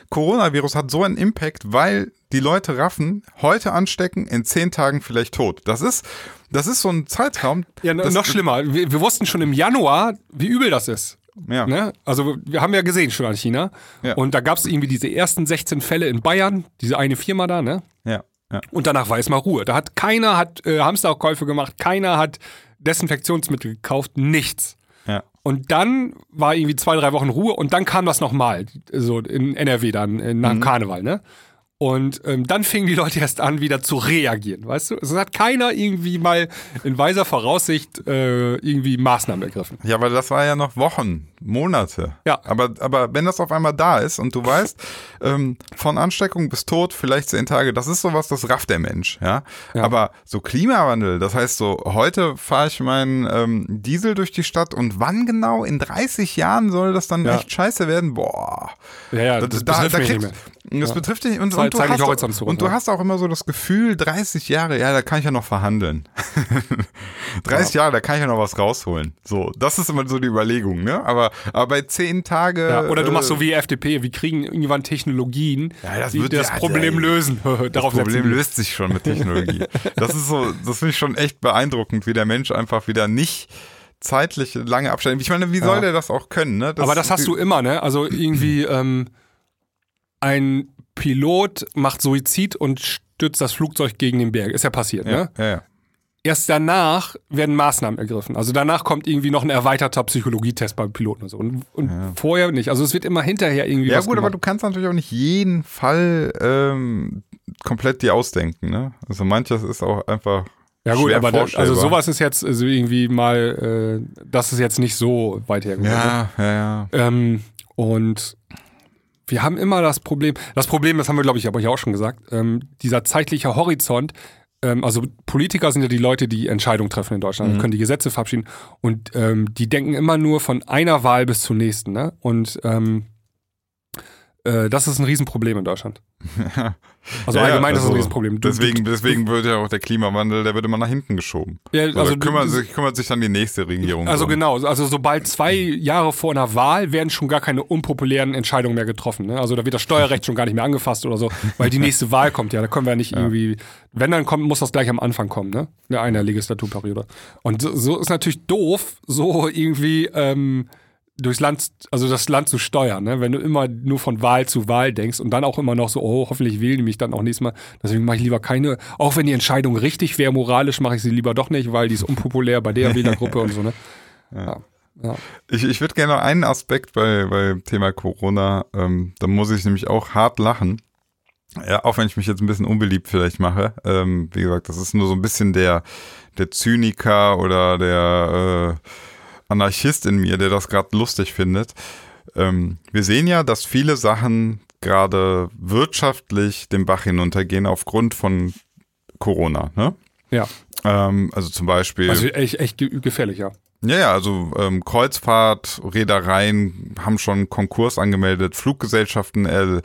Coronavirus hat so einen Impact, weil die Leute raffen, heute anstecken, in zehn Tagen vielleicht tot. Das ist, das ist so ein Zeitraum. ja, noch schlimmer. Wir, wir wussten schon im Januar, wie übel das ist. Ja. Ne? Also wir haben ja gesehen schon an China. Ja. Und da gab es irgendwie diese ersten 16 Fälle in Bayern, diese eine Firma da, ne? Ja, ja. Und danach war es mal Ruhe. Da hat keiner hat äh, Hamsterkäufe gemacht, keiner hat Desinfektionsmittel gekauft, nichts. ja. Und dann war irgendwie zwei, drei Wochen Ruhe und dann kam das nochmal, so in NRW dann, äh, nach dem Karneval, ne? Und ähm, dann fingen die Leute erst an, wieder zu reagieren, weißt du? Es hat keiner irgendwie mal in weiser Voraussicht äh, irgendwie Maßnahmen ergriffen. Ja, aber das war ja noch Wochen, Monate. Ja. Aber, aber wenn das auf einmal da ist und du weißt, <laughs> ähm, von Ansteckung bis Tod vielleicht zehn Tage, das ist sowas, das rafft der Mensch, ja. Ja. Aber so Klimawandel, das heißt so, heute fahre ich meinen ähm, Diesel durch die Stadt und wann genau? In 30 Jahren soll das dann Ja. echt scheiße werden? Boah. Ja, ja, das betrifft mich nicht mehr. Das Ja. betrifft dich und, Zeit- und, du hast, Horizont zurück, und du ja. hast auch immer so das Gefühl, 30 Jahre, ja, da kann ich ja noch verhandeln. <laughs> 30 Jahre, da kann ich ja noch was rausholen. So, das ist immer so die Überlegung, ne? Aber, aber bei 10 Tage. Ja, oder du machst so äh, wie FDP, wir kriegen irgendwann Technologien, Ja, das die wird- das ja, Problem lösen. <laughs> Das Darauf Problem setzen wir. löst sich schon mit Technologie. Das ist so, das finde ich schon echt beeindruckend, wie der Mensch einfach wieder nicht zeitlich lange Abstände. Ich meine, wie soll der das auch können, ne? Aber das hast du immer, ne? Also irgendwie <clears throat> ähm, ein Pilot macht Suizid und stürzt das Flugzeug gegen den Berg. Ist ja passiert, ne? ja, ja. Erst danach werden Maßnahmen ergriffen. Also danach kommt irgendwie noch ein erweiterter Psychologietest beim Piloten und so. Und, und vorher nicht. Also es wird immer hinterher irgendwie Ja gut, aber gemacht. du kannst natürlich auch nicht jeden Fall ähm, komplett dir ausdenken, ne? Also manches ist auch einfach Ja gut, aber da, also sowas ist jetzt also irgendwie mal, äh, das ist jetzt nicht so weit hergeholt. Ja, ja, ja. Ähm, und wir haben immer das Problem, das Problem, das haben wir, glaube ich, aber ja auch schon gesagt, ähm, dieser zeitliche Horizont, ähm, also Politiker sind ja die Leute, die Entscheidungen treffen in Deutschland, können die Gesetze verabschieden und ähm, die denken immer nur von einer Wahl bis zur nächsten. Ne? Und ähm, Äh, das ist ein Riesenproblem in Deutschland. <laughs> Also Ja, ja, allgemein ist das also ein Riesenproblem. Du- Deswegen, du, deswegen wird ja auch der Klimawandel, der wird immer nach hinten geschoben. Ja, Also, also kümmert, sich, kümmert sich dann die nächste Regierung. Also drum. genau, also sobald zwei Jahre vor einer Wahl werden schon gar keine unpopulären Entscheidungen mehr getroffen. Ne? Also da wird das Steuerrecht schon gar nicht mehr angefasst oder so, weil die nächste Wahl kommt ja. Da können wir ja nicht irgendwie, wenn dann kommt, muss das gleich am Anfang kommen, ne? In einer Legislaturperiode. Und so, so ist natürlich doof, so irgendwie ähm, durchs Land, also das Land zu steuern, ne? Wenn du immer nur von Wahl zu Wahl denkst und dann auch immer noch so, oh, hoffentlich wählen die mich dann auch nächstes Mal. Deswegen mache ich lieber keine, auch wenn die Entscheidung richtig wäre, moralisch mache ich sie lieber doch nicht, weil die ist unpopulär bei der <laughs> Wählergruppe und so, ne? Ja. ja. Ich, ich würde gerne noch einen Aspekt bei, bei Thema Corona, ähm, da muss ich nämlich auch hart lachen. Ja, auch wenn ich mich jetzt ein bisschen unbeliebt vielleicht mache. Ähm, wie gesagt, das ist nur so ein bisschen der, der Zyniker oder der äh, Anarchist in mir, der das gerade lustig findet. Ähm, wir sehen ja, dass viele Sachen gerade wirtschaftlich den Bach hinuntergehen aufgrund von Corona. Ne? Ja. Ähm, also zum Beispiel. Also echt, echt ge- gefährlich, ja. Ja, ja, also ähm, Kreuzfahrt, Reedereien haben schon Konkurs angemeldet, Fluggesellschaften, äh,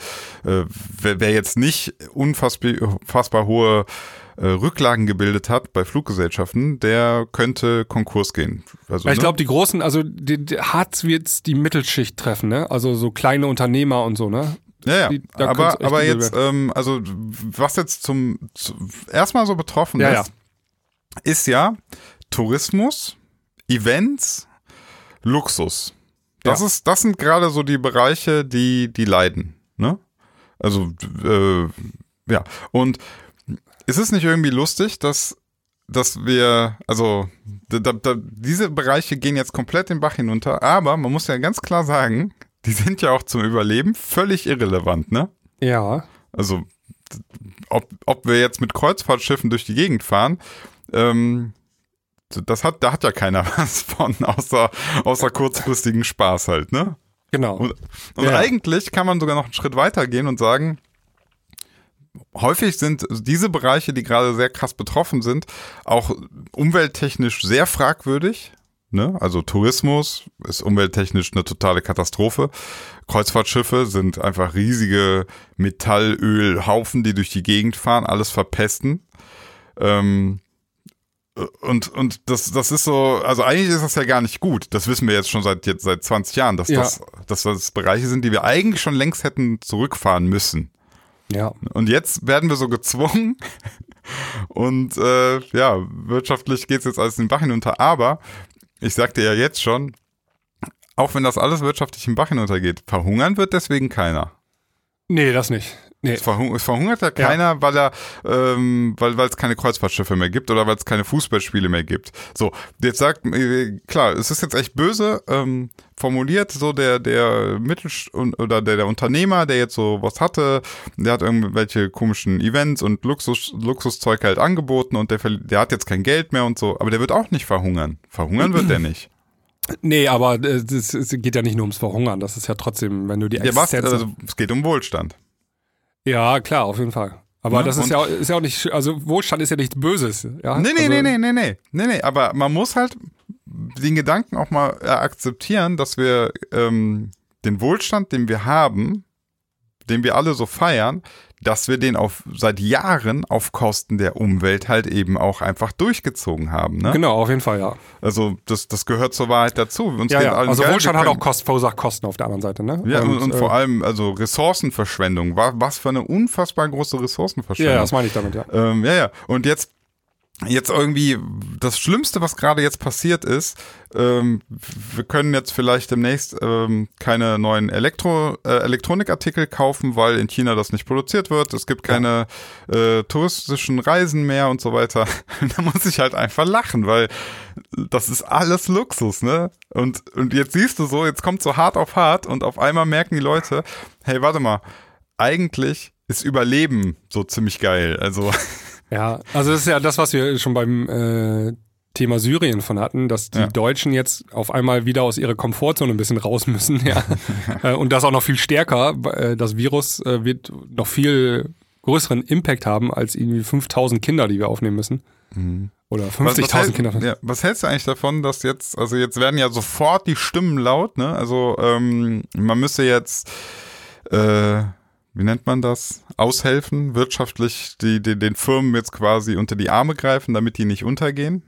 äh, wer, wer jetzt nicht unfassbar, unfassbar hohe äh, Rücklagen gebildet hat bei Fluggesellschaften, der könnte Konkurs gehen. Also, ich ne? glaube, die großen, also die, die, hart wird's die Mittelschicht treffen, ne? Also so kleine Unternehmer und so, ne? Ja, ja. Die- aber, aber jetzt, ähm, also was jetzt zum, zu, erstmal so betroffen Ja, ist, ist ja Tourismus, Events, Luxus. Das Ja. ist, das sind gerade so die Bereiche, die, die leiden, ne? Also, äh, ja. Und ist es nicht irgendwie lustig, dass, dass wir, also, da, da, diese Bereiche gehen jetzt komplett den Bach hinunter, aber man muss ja ganz klar sagen, die sind ja auch zum Überleben völlig irrelevant, ne? Ja. Also, ob, ob wir jetzt mit Kreuzfahrtschiffen durch die Gegend fahren, ähm, das hat, da hat ja keiner <laughs> was von, außer, außer kurzfristigen Spaß halt, ne? Genau. Und, und Ja. eigentlich kann man sogar noch einen Schritt weiter gehen und sagen, häufig sind diese Bereiche, die gerade sehr krass betroffen sind, auch umwelttechnisch sehr fragwürdig. Ne? Also Tourismus ist umwelttechnisch eine totale Katastrophe. Kreuzfahrtschiffe sind einfach riesige Metallölhaufen, die durch die Gegend fahren, alles verpesten. Ähm, und, und das, das ist so, also eigentlich ist das ja gar nicht gut. Das wissen wir jetzt schon seit, jetzt seit 20 Jahren, dass, Ja. das, dass das Bereiche sind, die wir eigentlich schon längst hätten zurückfahren müssen. Ja. Und jetzt werden wir so gezwungen. Und äh, ja, wirtschaftlich geht es jetzt alles den Bach hinunter. Aber ich sagte ja jetzt schon, auch wenn das alles wirtschaftlich den Bach hinuntergeht, verhungern wird deswegen keiner. Nee, das nicht. Nee. Es, verhung es verhungert ja keiner, weil er, ähm, weil weil es keine Kreuzfahrtschiffe mehr gibt oder weil es keine Fußballspiele mehr gibt. So, jetzt sagt, äh, klar, es ist jetzt echt böse ähm, formuliert, so der der Mittel oder der der Unternehmer, der jetzt so was hatte, der hat irgendwelche komischen Events und Luxus Luxuszeug halt angeboten und der der hat jetzt kein Geld mehr und so, aber der wird auch nicht verhungern. Verhungern wird der nicht. Nee, aber äh, es geht ja nicht nur ums Verhungern. Das ist ja trotzdem, wenn du die Ja, was? Existenz. Also, es geht um Wohlstand. Ja, klar, auf jeden Fall. Aber Ja, das ist ja, auch- ist ja auch nicht, also Wohlstand ist ja nichts Böses. Ja? Nee, nee, also, nee, nee, nee, nee, nee, nee, aber man muss halt den Gedanken auch mal äh, akzeptieren, dass wir ähm, den Wohlstand, den wir haben, den wir alle so feiern, dass wir den auf seit Jahren auf Kosten der Umwelt halt eben auch einfach durchgezogen haben. Ne? Genau, auf jeden Fall, ja. Also das, das gehört zur Wahrheit dazu. Uns Ja, ja. Also geil, Wohlstand hat auch Kost, verursacht Kosten auf der anderen Seite, ne? ja, und, und äh, vor allem also Ressourcenverschwendung. Was, was für eine unfassbar große Ressourcenverschwendung. Ja, das meine ich damit, ja. Ähm, ja, ja. Und jetzt, jetzt irgendwie, das Schlimmste, was gerade jetzt passiert ist, ähm, wir können jetzt vielleicht demnächst ähm, keine neuen Elektro, äh, Elektronikartikel kaufen, weil in China das nicht produziert wird. Es gibt keine äh, touristischen Reisen mehr und so weiter. <laughs> da muss ich halt einfach lachen, weil das ist alles Luxus, ne? Und, und jetzt siehst du so, jetzt kommt so hart auf hart und auf einmal merken die Leute, hey, warte mal, eigentlich ist Überleben so ziemlich geil. Also, <laughs> Ja, also das ist ja das, was wir schon beim äh, Thema Syrien von hatten, dass die Ja. Deutschen jetzt auf einmal wieder aus ihrer Komfortzone ein bisschen raus müssen, <laughs> ja. <laughs> äh, und das auch noch viel stärker. Äh, das Virus äh, wird noch viel größeren Impact haben als irgendwie 5000 Kinder, die wir aufnehmen müssen. Oder Mhm. was, 50.000 hält, Kinder. ja, was hältst du eigentlich davon, dass jetzt, also jetzt werden ja sofort die Stimmen laut, ne? Also ähm, man müsse jetzt äh, wie nennt man das? Aushelfen, wirtschaftlich die, die, den Firmen jetzt quasi unter die Arme greifen, damit die nicht untergehen?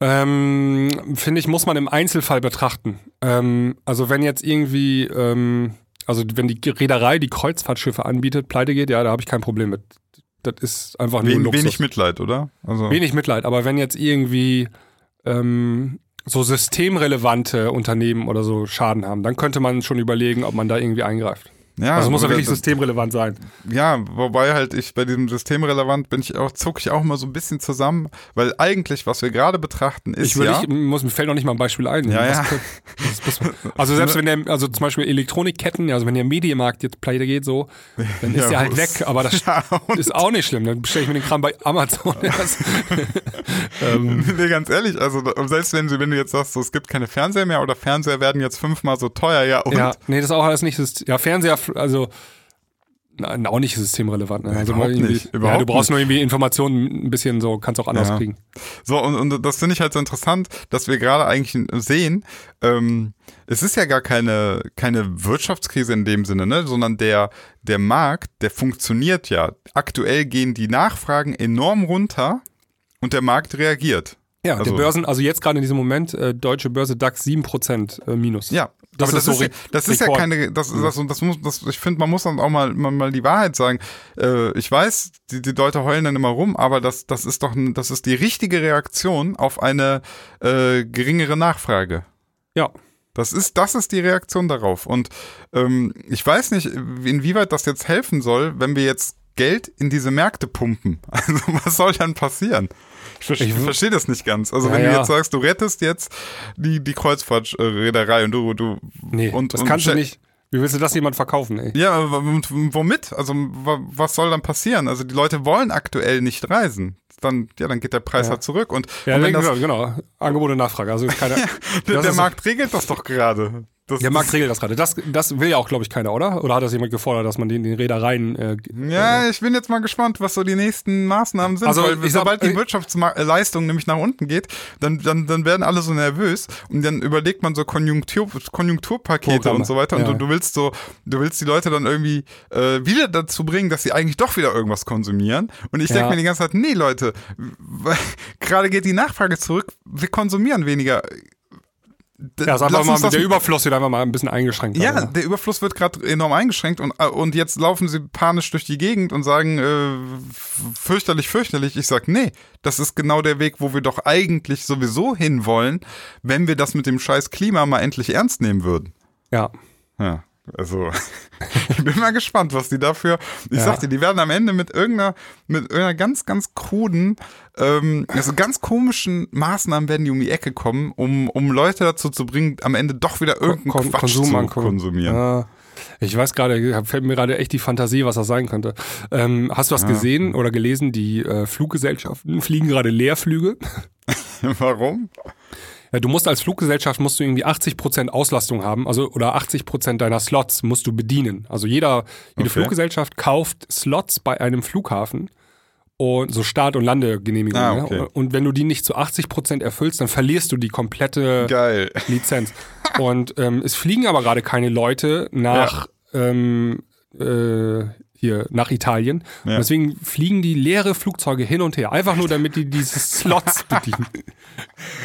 Ähm, Finde ich, muss man im Einzelfall betrachten. Ähm, also wenn jetzt irgendwie, ähm, also wenn die Reederei die Kreuzfahrtschiffe anbietet, pleite geht, ja, da habe ich kein Problem mit. Das ist einfach nur Wen, Luxus. wenig Mitleid, oder? Also, Wenig Mitleid, aber wenn jetzt irgendwie ähm, so systemrelevante Unternehmen oder so Schaden haben, dann könnte man schon überlegen, ob man da irgendwie eingreift. Ja, also muss ja wirklich systemrelevant sein. Ja, wobei halt ich bei diesem systemrelevant bin ich auch, zucke ich auch mal so ein bisschen zusammen, weil eigentlich, was wir gerade betrachten, ist Ich will ja, nicht, muss, mir fällt noch nicht mal ein Beispiel ein. Ja, Was ja. das muss- also selbst wenn der, also zum Beispiel Elektronikketten, also wenn der Medienmarkt jetzt pleite geht, so, dann ist Ja, der halt weg, aber das <laughs> ist auch nicht schlimm. Dann bestelle ich mir den Kram bei Amazon. <laughs> Das, ähm, nee, ganz ehrlich, also selbst wenn, sie- wenn du jetzt sagst, so, es gibt keine Fernseher mehr oder Fernseher werden jetzt fünfmal so teuer, ja, und ja, nee, das ist auch alles nicht, ja, Fernseher, also, Nein, auch nicht systemrelevant. Ne? Also Überhaupt nicht, ja, überhaupt du brauchst nicht. nur irgendwie Informationen ein bisschen so, kannst auch anders Ja. kriegen. So, und, und das finde ich halt so interessant, dass wir gerade eigentlich sehen, ähm, es ist ja gar keine, keine Wirtschaftskrise in dem Sinne, ne, sondern der, der Markt, der funktioniert ja. Aktuell gehen die Nachfragen enorm runter und der Markt reagiert. Ja, Also- der Börsen, also jetzt gerade in diesem Moment, äh, deutsche Börse DAX 7% äh, minus. Ja, Das aber ist das, so ist, das ist ja keine, das, das, das muss, das, ich finde, man muss dann auch mal, mal, mal die Wahrheit sagen. Äh, ich weiß, die, die Leute heulen dann immer rum, aber das, das ist doch, das ist die richtige Reaktion auf eine äh, geringere Nachfrage. Ja. Das ist, das ist die Reaktion darauf. Und ähm, ich weiß nicht, inwieweit das jetzt helfen soll, wenn wir jetzt Geld in diese Märkte pumpen. <laughs> Also was soll dann passieren? Ich, ver Ich- verstehe das nicht ganz. Also Ja, wenn du ja. jetzt sagst, du rettest jetzt die, die Kreuzfahrtreederei und du, du Nee, und, das und kannst du nicht. Wie willst du das jemand verkaufen, ey? Ja, womit? Also wa- was soll dann passieren? Also die Leute wollen aktuell nicht reisen. Dann, ja, dann geht der Preis Ja. halt zurück. Und, Ja, und wenn genau, das, genau. Angebot und Nachfrage. Also keine, <laughs> der, der Markt regelt das doch gerade. Das, der Markt regelt das gerade. Das, das will ja auch, glaube ich, keiner, oder? Oder hat das jemand gefordert, dass man den, den Reedereien. Äh, Ja, ich bin jetzt mal gespannt, was so die nächsten Maßnahmen sind. Also, weil sobald die äh, Wirtschaftsleistung nämlich nach unten geht, dann, dann, dann werden alle so nervös und dann überlegt man so Konjunktur, Konjunkturpakete Programme, und so weiter und ja. du, du willst so, du willst die Leute dann irgendwie äh, wieder dazu bringen, dass sie eigentlich doch wieder irgendwas konsumieren. Und ich denke Ja. mir die ganze Zeit, nee Leute, <laughs> gerade geht die Nachfrage zurück, wir konsumieren weniger. Ja, ist einfach mal, der Überfluss wird einfach mal ein bisschen eingeschränkt. ja, Also. der Überfluss wird gerade enorm eingeschränkt und, äh, und jetzt laufen sie panisch durch die Gegend und sagen, äh, fürchterlich, fürchterlich. Ich sag, nee, das ist genau der Weg, wo wir doch eigentlich sowieso hinwollen, wenn wir das mit dem scheiß Klima mal endlich ernst nehmen würden. ja. Ja, also <laughs> ich bin mal gespannt, was die dafür. Ich Ja. sag dir, die werden am Ende mit irgendeiner, mit irgendeiner ganz, ganz kruden, ähm, also ganz komischen Maßnahmen werden die um die Ecke kommen, um, um Leute dazu zu bringen, am Ende doch wieder irgendeinen Kon- Quatsch Konsum zu konsumieren. Ja. Ich weiß gerade, fällt mir gerade echt die Fantasie, was das sein könnte. Ähm, hast du was gesehen oder gelesen? Die äh, Fluggesellschaften fliegen gerade Leerflüge. <laughs> Warum? Ja, du musst als Fluggesellschaft musst du irgendwie 80% Auslastung haben, also oder 80% deiner Slots musst du bedienen. Also jeder, jede Okay. Fluggesellschaft kauft Slots bei einem Flughafen und so Start- und Landegenehmigungen. Ah, okay. ne? Und wenn du die nicht zu 80% erfüllst, dann verlierst du die komplette Geil. Lizenz. Und ähm, es fliegen aber gerade keine Leute nach ähm, äh, hier nach Italien. Ja. Deswegen fliegen die leere Flugzeuge hin und her, einfach nur damit die diese <laughs> Slots bedienen.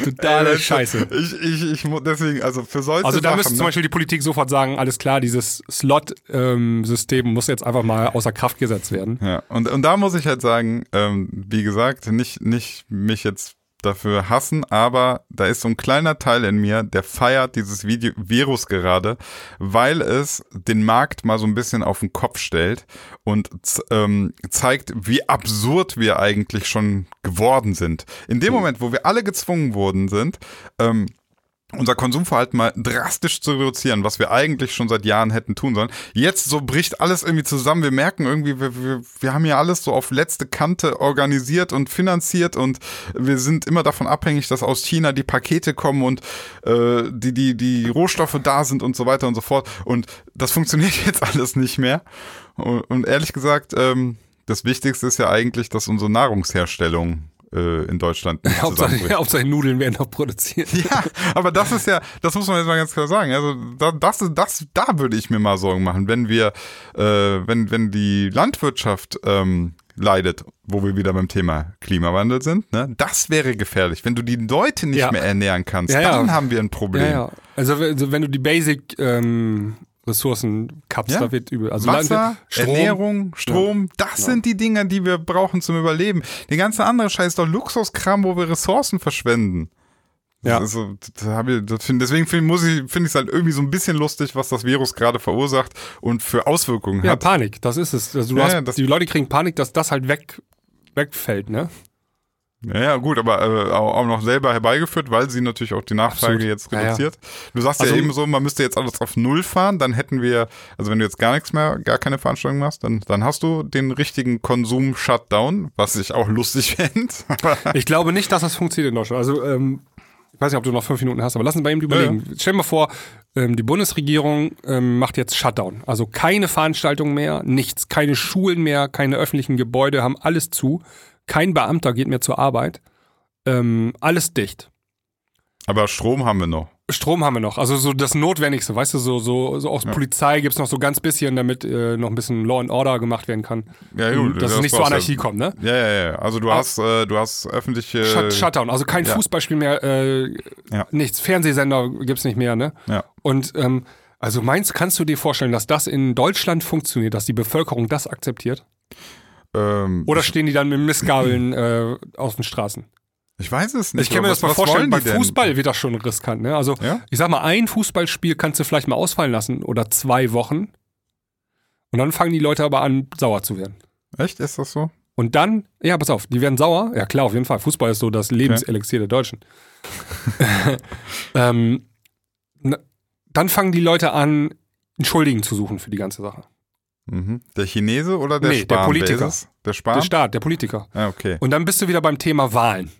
Totale Ey, Scheiße. Ich, ich, ich, deswegen, also für solche Also da Sachen, müsste zum ne? Beispiel die Politik sofort sagen, alles klar, dieses Slot-System muss jetzt einfach mal außer Kraft gesetzt werden. Ja, und, und da muss ich halt sagen, ähm, wie gesagt, nicht, nicht mich jetzt dafür hassen, aber da ist so ein kleiner Teil in mir, der feiert dieses Video Virus gerade, weil es den Markt mal so ein bisschen auf den Kopf stellt und ähm, zeigt, wie absurd wir eigentlich schon geworden sind. In dem Moment, wo wir alle gezwungen worden sind, ähm, unser Konsumverhalten mal drastisch zu reduzieren, was wir eigentlich schon seit Jahren hätten tun sollen. Jetzt so bricht alles irgendwie zusammen. Wir merken irgendwie, wir, wir, wir haben ja alles so auf letzte Kante organisiert und finanziert und wir sind immer davon abhängig, dass aus China die Pakete kommen und äh, die, die, die Rohstoffe da sind und so weiter und so fort. Und das funktioniert <laughs> jetzt alles nicht mehr. Und, und ehrlich gesagt, ähm, das Wichtigste ist ja eigentlich, dass unsere Nahrungsherstellung äh, in Deutschland <laughs> nicht Hauptsache. <laughs> Hauptsache Nudeln werden noch produziert. <laughs> Ja, aber das ist ja, das muss man jetzt mal ganz klar sagen. Also da, das, ist- das, da würde ich mir mal Sorgen machen, wenn wir, äh, wenn, wenn die Landwirtschaft ähm, leidet, wo wir wieder beim Thema Klimawandel sind, ne? Das wäre gefährlich. Wenn du die Leute nicht Ja. mehr ernähren kannst, Ja, ja. dann haben wir ein Problem. Ja, ja. Also, wenn- also wenn du die Basic ähm, Ressourcen kappst, Ja. da wird übel. Also Wasser, Land- Strom, Ernährung, Strom, das sind die Dinge, die wir brauchen zum Überleben. Der ganze andere Scheiß ist doch Luxuskram, wo wir Ressourcen verschwenden. Ja. Also, das ich, das find, deswegen finde ich, es halt irgendwie so ein bisschen lustig, was das Virus gerade verursacht und für Auswirkungen Ja, hat. Panik, das ist es. Also Ja, hast, ja, die Leute kriegen Panik, dass das halt weg, wegfällt, ne? Ja, ja, gut, aber äh, auch, noch selber herbeigeführt, weil sie natürlich auch die Nachfrage Absolut. jetzt Ja, ja. reduziert. Du sagst Also- ja eben so, man müsste jetzt alles auf Null fahren, dann hätten wir, also wenn du jetzt gar nichts mehr, gar keine Veranstaltung machst, dann, dann hast du den richtigen Konsum-Shutdown, was ich auch lustig <laughs> fände. Ich glaube nicht, dass das funktioniert in Deutschland. Also, ähm, ich weiß nicht, ob du noch fünf Minuten hast, aber lass uns bei ihm überlegen. Stell dir mal vor, ähm, die Bundesregierung ähm, macht jetzt Shutdown. Also keine Veranstaltungen mehr, nichts. Keine Schulen mehr, keine öffentlichen Gebäude, haben alles zu. Kein Beamter geht mehr zur Arbeit. Ähm, alles dicht. aber Strom haben wir noch. Strom haben wir noch, also so das Notwendigste, weißt du, so, so, so aus Polizei gibt's noch so ganz bisschen, damit äh, noch ein bisschen Law and Order gemacht werden kann. Ja, gut, dass es das nicht zur Anarchie ja. kommt, ne? Ja, ja, ja. Also du Ah. hast, äh, du hast öffentliche. Shut, Shutdown, also kein ja. Fußballspiel mehr, äh, Ja. nichts, Fernsehsender gibt's nicht mehr, ne? Ja. Und ähm, also meinst, kannst du dir vorstellen, dass das in Deutschland funktioniert, dass die Bevölkerung das akzeptiert? Ähm, Oder stehen die dann mit Missgabeln äh, auf den Straßen? ich weiß es nicht. Ich kann mir das mal was- was vorstellen, bei die denn? Fußball wird das schon riskant. Ne? Also Ja? ich sag mal, ein Fußballspiel kannst du vielleicht mal ausfallen lassen oder zwei Wochen. Und dann fangen die Leute aber an, sauer zu werden. Echt? Ist das so? Und dann, ja, pass auf, die werden sauer. Ja, klar, auf jeden Fall. Fußball ist so das Lebenselixier der Deutschen. <laughs> ähm, na, dann fangen die Leute an, einen Schuldigen zu suchen für die ganze Sache. Mhm. Der Chinese oder der Nee, der Spahn? Politiker. Ist es? Der Spahn? Der Staat, der Politiker. ah, okay. Und dann bist du wieder beim Thema Wahlen.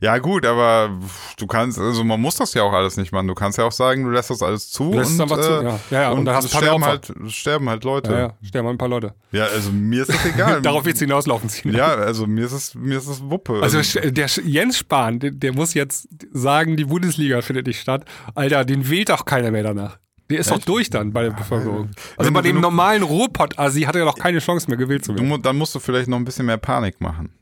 Ja, gut, aber du kannst, also man muss das ja auch alles nicht machen. Du kannst ja auch sagen, du lässt das alles zu. Du lässt es einfach zu. äh, Ja, ja, ja. Und, Und, dann hast sterben halt, sterben halt Leute. Ja, ja, sterben halt ein paar Leute. Ja, also mir ist das egal. <laughs> Darauf wird es hinauslaufen ziehen. Ja, also mir ist es, mir ist es Wuppe. Also sch- der Jens Spahn, der, der muss jetzt sagen, die Bundesliga findet nicht statt. Alter, den wählt doch keiner mehr danach. Der ist doch durch dann bei der Bevölkerung. Also bei dem normalen Ruhrpott-Asi hat er doch keine Chance mehr gewählt zu werden. dann musst du vielleicht noch ein bisschen mehr Panik machen.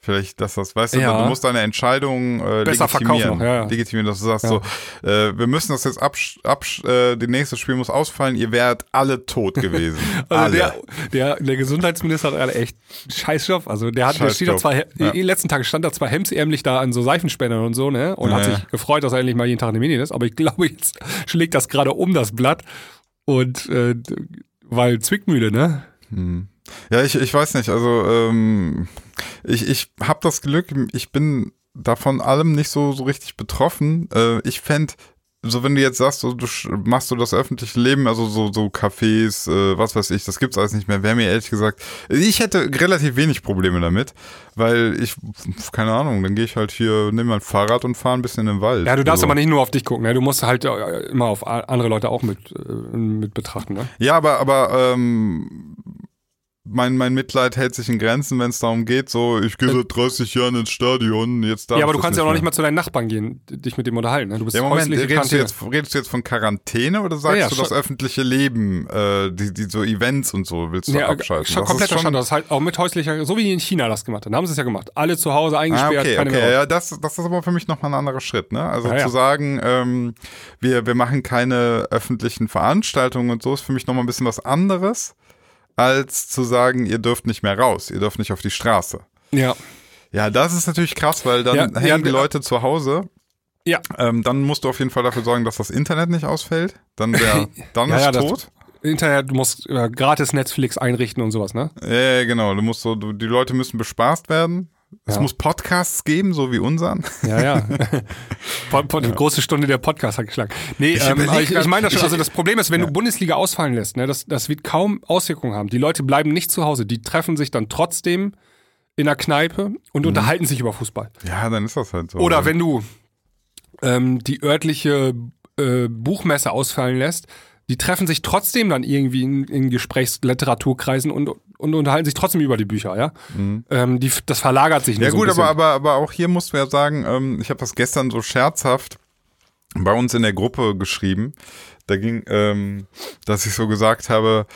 Vielleicht, dass das, weißt du, Ja. du musst deine Entscheidung äh, Besser legitimieren. verkaufen noch, ja. Legitimieren, dass du sagst Ja. so, äh, wir müssen das jetzt absch, absch äh, das nächste Spiel muss ausfallen, ihr wärt alle tot gewesen. <laughs> Also alle. der, der, der Gesundheitsminister hat gerade echt Scheißjob. Also der hat, der steht da zwar, Ja. letzten Tagen stand da zwar hemsärmlich da an so Seifenspendern und so, ne? Und hat Ja, sich gefreut, dass er endlich mal jeden Tag in den Medien ist. Aber ich glaube, jetzt schlägt das gerade um das Blatt. Und äh, weil Zwickmühle, ne? Hm. Ja, ich, ich weiß nicht, also ähm, ich, ich habe das Glück, ich bin davon allem nicht so, so richtig betroffen. Äh, ich fänd so wenn du jetzt sagst, so, du machst so das öffentliche Leben, also so, so Cafés, äh, was weiß ich, das gibt's alles nicht mehr, wäre mir ehrlich gesagt, ich hätte relativ wenig Probleme damit, weil ich, keine Ahnung, dann gehe ich halt hier, nehme mein Fahrrad und fahre ein bisschen in den Wald. Ja, du darfst also. aber nicht nur auf dich gucken, ne? Du musst halt äh, immer auf andere Leute auch mit, äh, mit betrachten, ne? Ja, aber, aber ähm, mein, mein Mitleid hält sich in Grenzen, wenn es darum geht, so, ich gehe seit 30 Jahren ins Stadion, jetzt darf ja, aber du kannst ja auch noch nicht mal zu deinen Nachbarn gehen, dich mit dem unterhalten, ne? Du bist Ja, Moment, redest du, jetzt, redest du jetzt von Quarantäne oder sagst Ja, ja, du das öffentliche Leben, äh, die, die so Events und so willst du Ja, abschalten? schon kompletter schon- Standort, das halt auch mit häuslicher, so wie in China das gemacht haben. Da haben sie es ja gemacht. Alle zu Hause Ah, eingesperrt, okay, keine okay, mehr. ja, das, das ist aber für mich nochmal ein anderer Schritt, ne? Also ja. zu sagen, ähm, wir, wir machen keine öffentlichen Veranstaltungen und so ist für mich nochmal ein bisschen was anderes, als zu sagen, ihr dürft nicht mehr raus, ihr dürft nicht auf die Straße. Ja. Ja, das ist natürlich krass, weil dann Ja, hängen ja, die ja. Leute zu Hause. Ja. Ähm, dann musst du auf jeden Fall dafür sorgen, dass das Internet nicht ausfällt. Dann, wär, <laughs> dann Ja, ist ja, das- tot. Internet, du musst äh, gratis Netflix einrichten und sowas, ne? Ja, ja, genau. Du musst so, du, die Leute müssen bespaßt werden. Es Ja. muss Podcasts geben, so wie unseren. Ja, ja. <laughs> Pod, Pod, Große Stunde der Podcast hat geschlagen. Nee, Ich ähm, ich, ich meine das schon. <laughs> Also das Problem ist, wenn du Bundesliga ausfallen lässt, ne, das, das wird kaum Auswirkungen haben. Die Leute bleiben nicht zu Hause. Die treffen sich dann trotzdem in der Kneipe und unterhalten sich über Fußball. Ja, dann ist das halt so. Oder wenn du ähm, die örtliche äh, Buchmesse ausfallen lässt, die treffen sich trotzdem dann irgendwie in, in Gesprächsliteraturkreisen und, und unterhalten sich trotzdem über die Bücher, ja. Ähm, die, das verlagert sich nicht Ja so gut, aber, aber, aber auch hier musst du ja sagen, ähm, ich habe das gestern so scherzhaft bei uns in der Gruppe geschrieben. Da ging, ähm, dass ich so gesagt habe,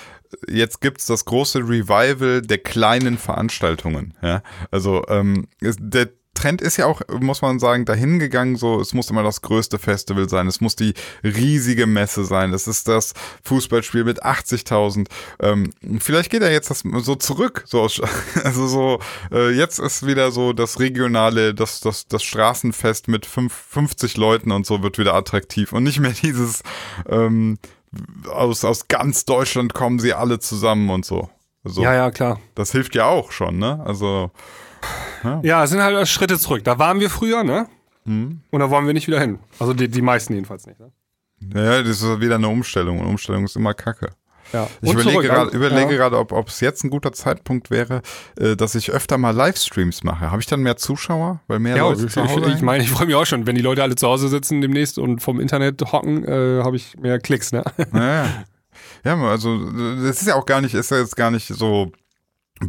jetzt gibt's das große Revival der kleinen Veranstaltungen. Ja? Also ähm, der Trend ist ja auch, muss man sagen, dahin gegangen, so, es muss immer das größte Festival sein, es muss die riesige Messe sein, es ist das Fußballspiel mit 80.000. Ähm, vielleicht geht er jetzt das so zurück, so, aus- <laughs> also so, äh, jetzt ist wieder so das regionale, das, das, das Straßenfest mit fünf, 50 Leuten und so wird wieder attraktiv und nicht mehr dieses, ähm, aus, aus ganz Deutschland kommen sie alle zusammen und so. so. ja, ja, klar. Das hilft ja auch schon, ne? Also, Ja, es sind halt Schritte zurück. Da waren wir früher, ne? Hm. Und da wollen wir nicht wieder hin. Also die, die meisten jedenfalls nicht. Ne? ja, das ist wieder eine Umstellung und Umstellung ist immer Kacke. Ja. Ich Und überlege gerade, überlege ja. ob es jetzt ein guter Zeitpunkt wäre, äh, dass ich öfter mal Livestreams mache. Habe ich dann mehr Zuschauer, weil mehr Ja, Leute ich, zu Hause ich, ich meine, ich freue mich auch schon, wenn die Leute alle zu Hause sitzen demnächst und vom Internet hocken, äh, habe ich mehr Klicks, ne? Ja, ja. ja, also das ist ja auch gar nicht, ist ja jetzt gar nicht so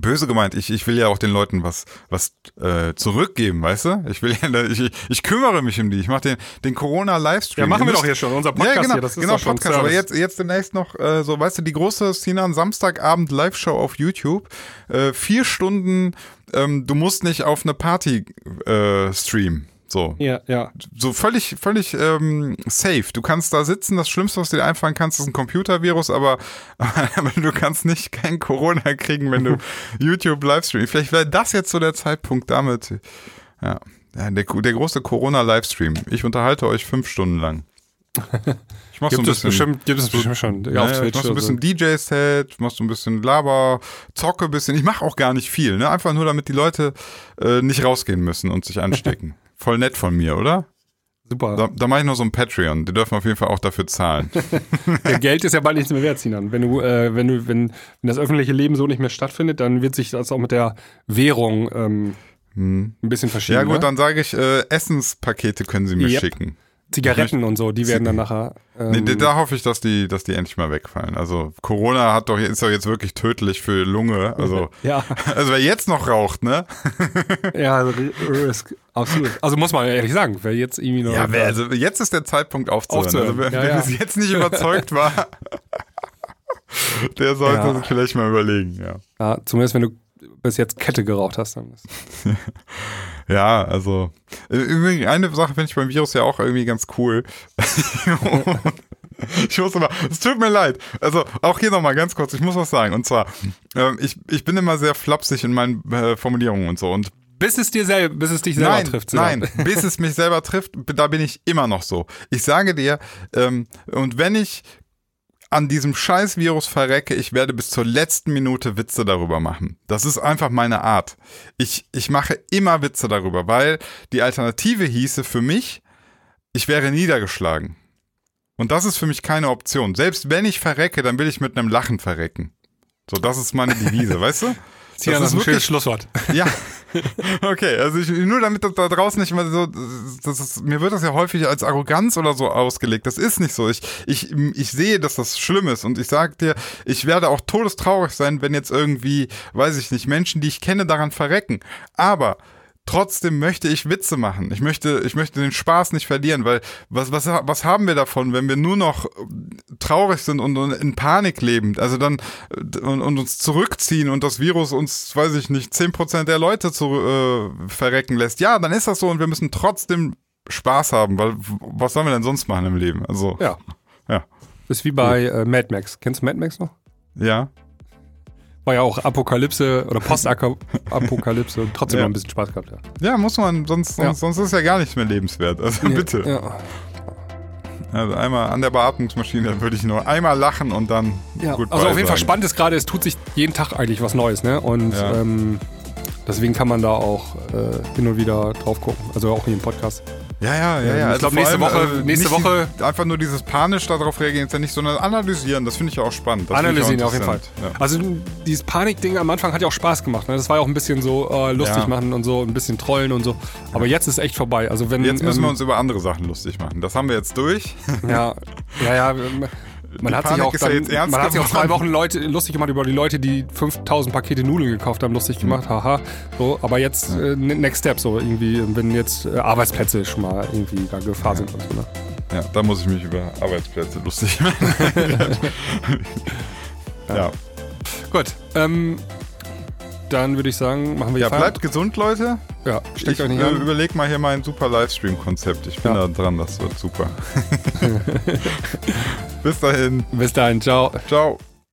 böse gemeint. Ich, ich will ja auch den Leuten was, was äh, zurückgeben, weißt du? Ich will ja, ich, ich, kümmere mich um die. Ich mache den, den Corona-Livestream. Ja, machen wir doch hier schon, unser Podcast ja, genau, hier, das ist genau, doch schon Podcast. Aber jetzt, jetzt demnächst noch, äh, so, weißt du, die große Sinan Samstagabend Live-Show auf YouTube. Äh, vier Stunden, ähm, du musst nicht auf eine Party äh, streamen. So, Ja, ja. so völlig, völlig ähm, safe. Du kannst da sitzen, das Schlimmste, was dir einfallen kannst, ist ein Computervirus, aber, <laughs> aber du kannst nicht kein Corona kriegen, wenn du <laughs> YouTube Livestream. Vielleicht wäre das jetzt so der Zeitpunkt damit. Ja, ja der, der große Corona-Livestream. Ich unterhalte euch fünf Stunden lang. Ich mach so ein bisschen. bestimmt, gibt es bestimmt schon. Ja, auf Twitch mach so ein bisschen DJ-Set, mach so ein bisschen Laber, zocke ein bisschen. Ich mache auch gar nicht viel, ne? Einfach nur, damit die Leute äh, nicht rausgehen müssen und sich anstecken. Voll nett von mir, oder? Super. Da, da mache ich noch so ein Patreon. Die dürfen auf jeden Fall auch dafür zahlen. <laughs> Ja, Geld ist ja bald nichts mehr wert, Sinan. Wenn du, äh, wenn du, wenn, wenn das öffentliche Leben so nicht mehr stattfindet, dann wird sich das auch mit der Währung ähm, ein bisschen verschieben. Hm. ja gut, ne? dann sage ich, äh, Essenspakete können sie mir Yep. schicken. Zigaretten und so, die werden dann nachher. Ähm, Nee, da- hoffe ich, dass die, dass die endlich mal wegfallen. Also Corona hat doch, ist doch jetzt wirklich tödlich für Lunge. Also, <laughs> ja, also wer jetzt noch raucht, ne? <laughs> ja, also Risk, absolut. Also muss man ehrlich sagen, wer jetzt irgendwie noch. Ja, wer, also jetzt ist der Zeitpunkt aufzuhören. Aufzuhören, Also wer, ja, wer ja. bis jetzt nicht überzeugt war, <laughs> der sollte Ja. sich vielleicht mal überlegen, ja. ja, zumindest wenn du bis jetzt Kette geraucht hast, dann. <laughs> Ja, also äh, übrigens eine Sache finde ich beim Virus ja auch irgendwie ganz cool. <laughs> ich muss aber, es tut mir leid. Also auch hier nochmal ganz kurz, ich muss was sagen. Und zwar, ähm, ich, ich bin immer sehr flapsig in meinen äh, Formulierungen und so. Und Bis es dir selber, bis es dich selber nein, trifft. Sinan. nein, bis es mich selber trifft, da bin ich immer noch so. Ich sage dir, ähm, und wenn ich an diesem scheiß Virus verrecke, ich werde bis zur letzten Minute Witze darüber machen. Das ist einfach meine Art. Ich, ich mache immer Witze darüber, weil die Alternative hieße für mich, ich wäre niedergeschlagen. Und das ist für mich keine Option. Selbst wenn ich verrecke, dann will ich mit einem Lachen verrecken. So, das ist meine Devise, <laughs> weißt du? Das ist ein schönes Schlusswort. <laughs> Ja. <laughs> Okay, also ich, nur damit das da draußen nicht immer so, das ist, mir wird das ja häufig als Arroganz oder so ausgelegt. Das ist nicht so. Ich, ich, ich sehe, dass das schlimm ist und ich sag dir, ich werde auch todestraurig sein, wenn jetzt irgendwie, weiß ich nicht, Menschen, die ich kenne, daran verrecken. Aber Trotzdem möchte ich Witze machen. Ich möchte, ich möchte den Spaß nicht verlieren, weil was, was, was haben wir davon, wenn wir nur noch traurig sind und, und in Panik leben? Also dann äh, und, und uns zurückziehen und das Virus uns, weiß ich nicht, 10% der Leute zu äh, verrecken lässt. Ja, dann ist das so und wir müssen trotzdem Spaß haben, weil was sollen wir denn sonst machen im Leben? Also, Ja. Ja. Das ist wie bei äh, Mad Max. Kennst du Mad Max noch? ja. War ja auch Apokalypse oder Postapokalypse und trotzdem <laughs> Ja. noch ein bisschen Spaß gehabt. Ja, Ja, muss man, sonst, sonst, sonst ist ja gar nicht mehr lebenswert. Also bitte. Ja. Also einmal an der Beatmungsmaschine würde ich nur einmal lachen und dann Ja. gut Also auf jeden Fall spannend ist gerade, es tut sich jeden Tag eigentlich was Neues, ne? Und Ja. ähm, deswegen kann man da auch äh, hin und wieder drauf gucken. Also auch hier im Podcast. Ja, ja, ja, Ähm, ja. ich glaub, vor nächste Woche- äh, nächste Woche- Die, einfach nur dieses panisch darauf reagieren, ist ja nicht, sondern analysieren. Das finde ich ja auch spannend. Das Analysieren auch auf jeden Fall. interessant. Also dieses Panik-Ding am Anfang hat ja auch Spaß gemacht. Ne? Das war ja auch ein bisschen so äh, lustig Ja. machen und so, ein bisschen trollen und so. Aber jetzt ist echt vorbei. Also wenn Ja. Jetzt müssen wir ähm, uns über andere Sachen lustig machen. Das haben wir jetzt durch. ja, <laughs> ja, ja, ähm, Man hat, sich auch ja dann, man hat sich auch zwei. Wochen Leute, lustig gemacht über die Leute, die 5000 Pakete Nudeln gekauft haben, lustig gemacht, haha. So, aber jetzt äh, Next Step, so irgendwie, wenn jetzt äh, Arbeitsplätze schon mal irgendwie da Gefahr sind und so, ne? Ja, da muss ich mich über Arbeitsplätze lustig <laughs> machen. ja. Gut, ähm, dann würde ich sagen, machen wir ja, bleibt gesund, Leute. Ja, steckt Ich euch nicht äh, an. überleg mal hier mein super Livestream-Konzept. Ich bin Ja. da dran, das wird super. <laughs> Bis dahin. Bis dahin, ciao. Ciao.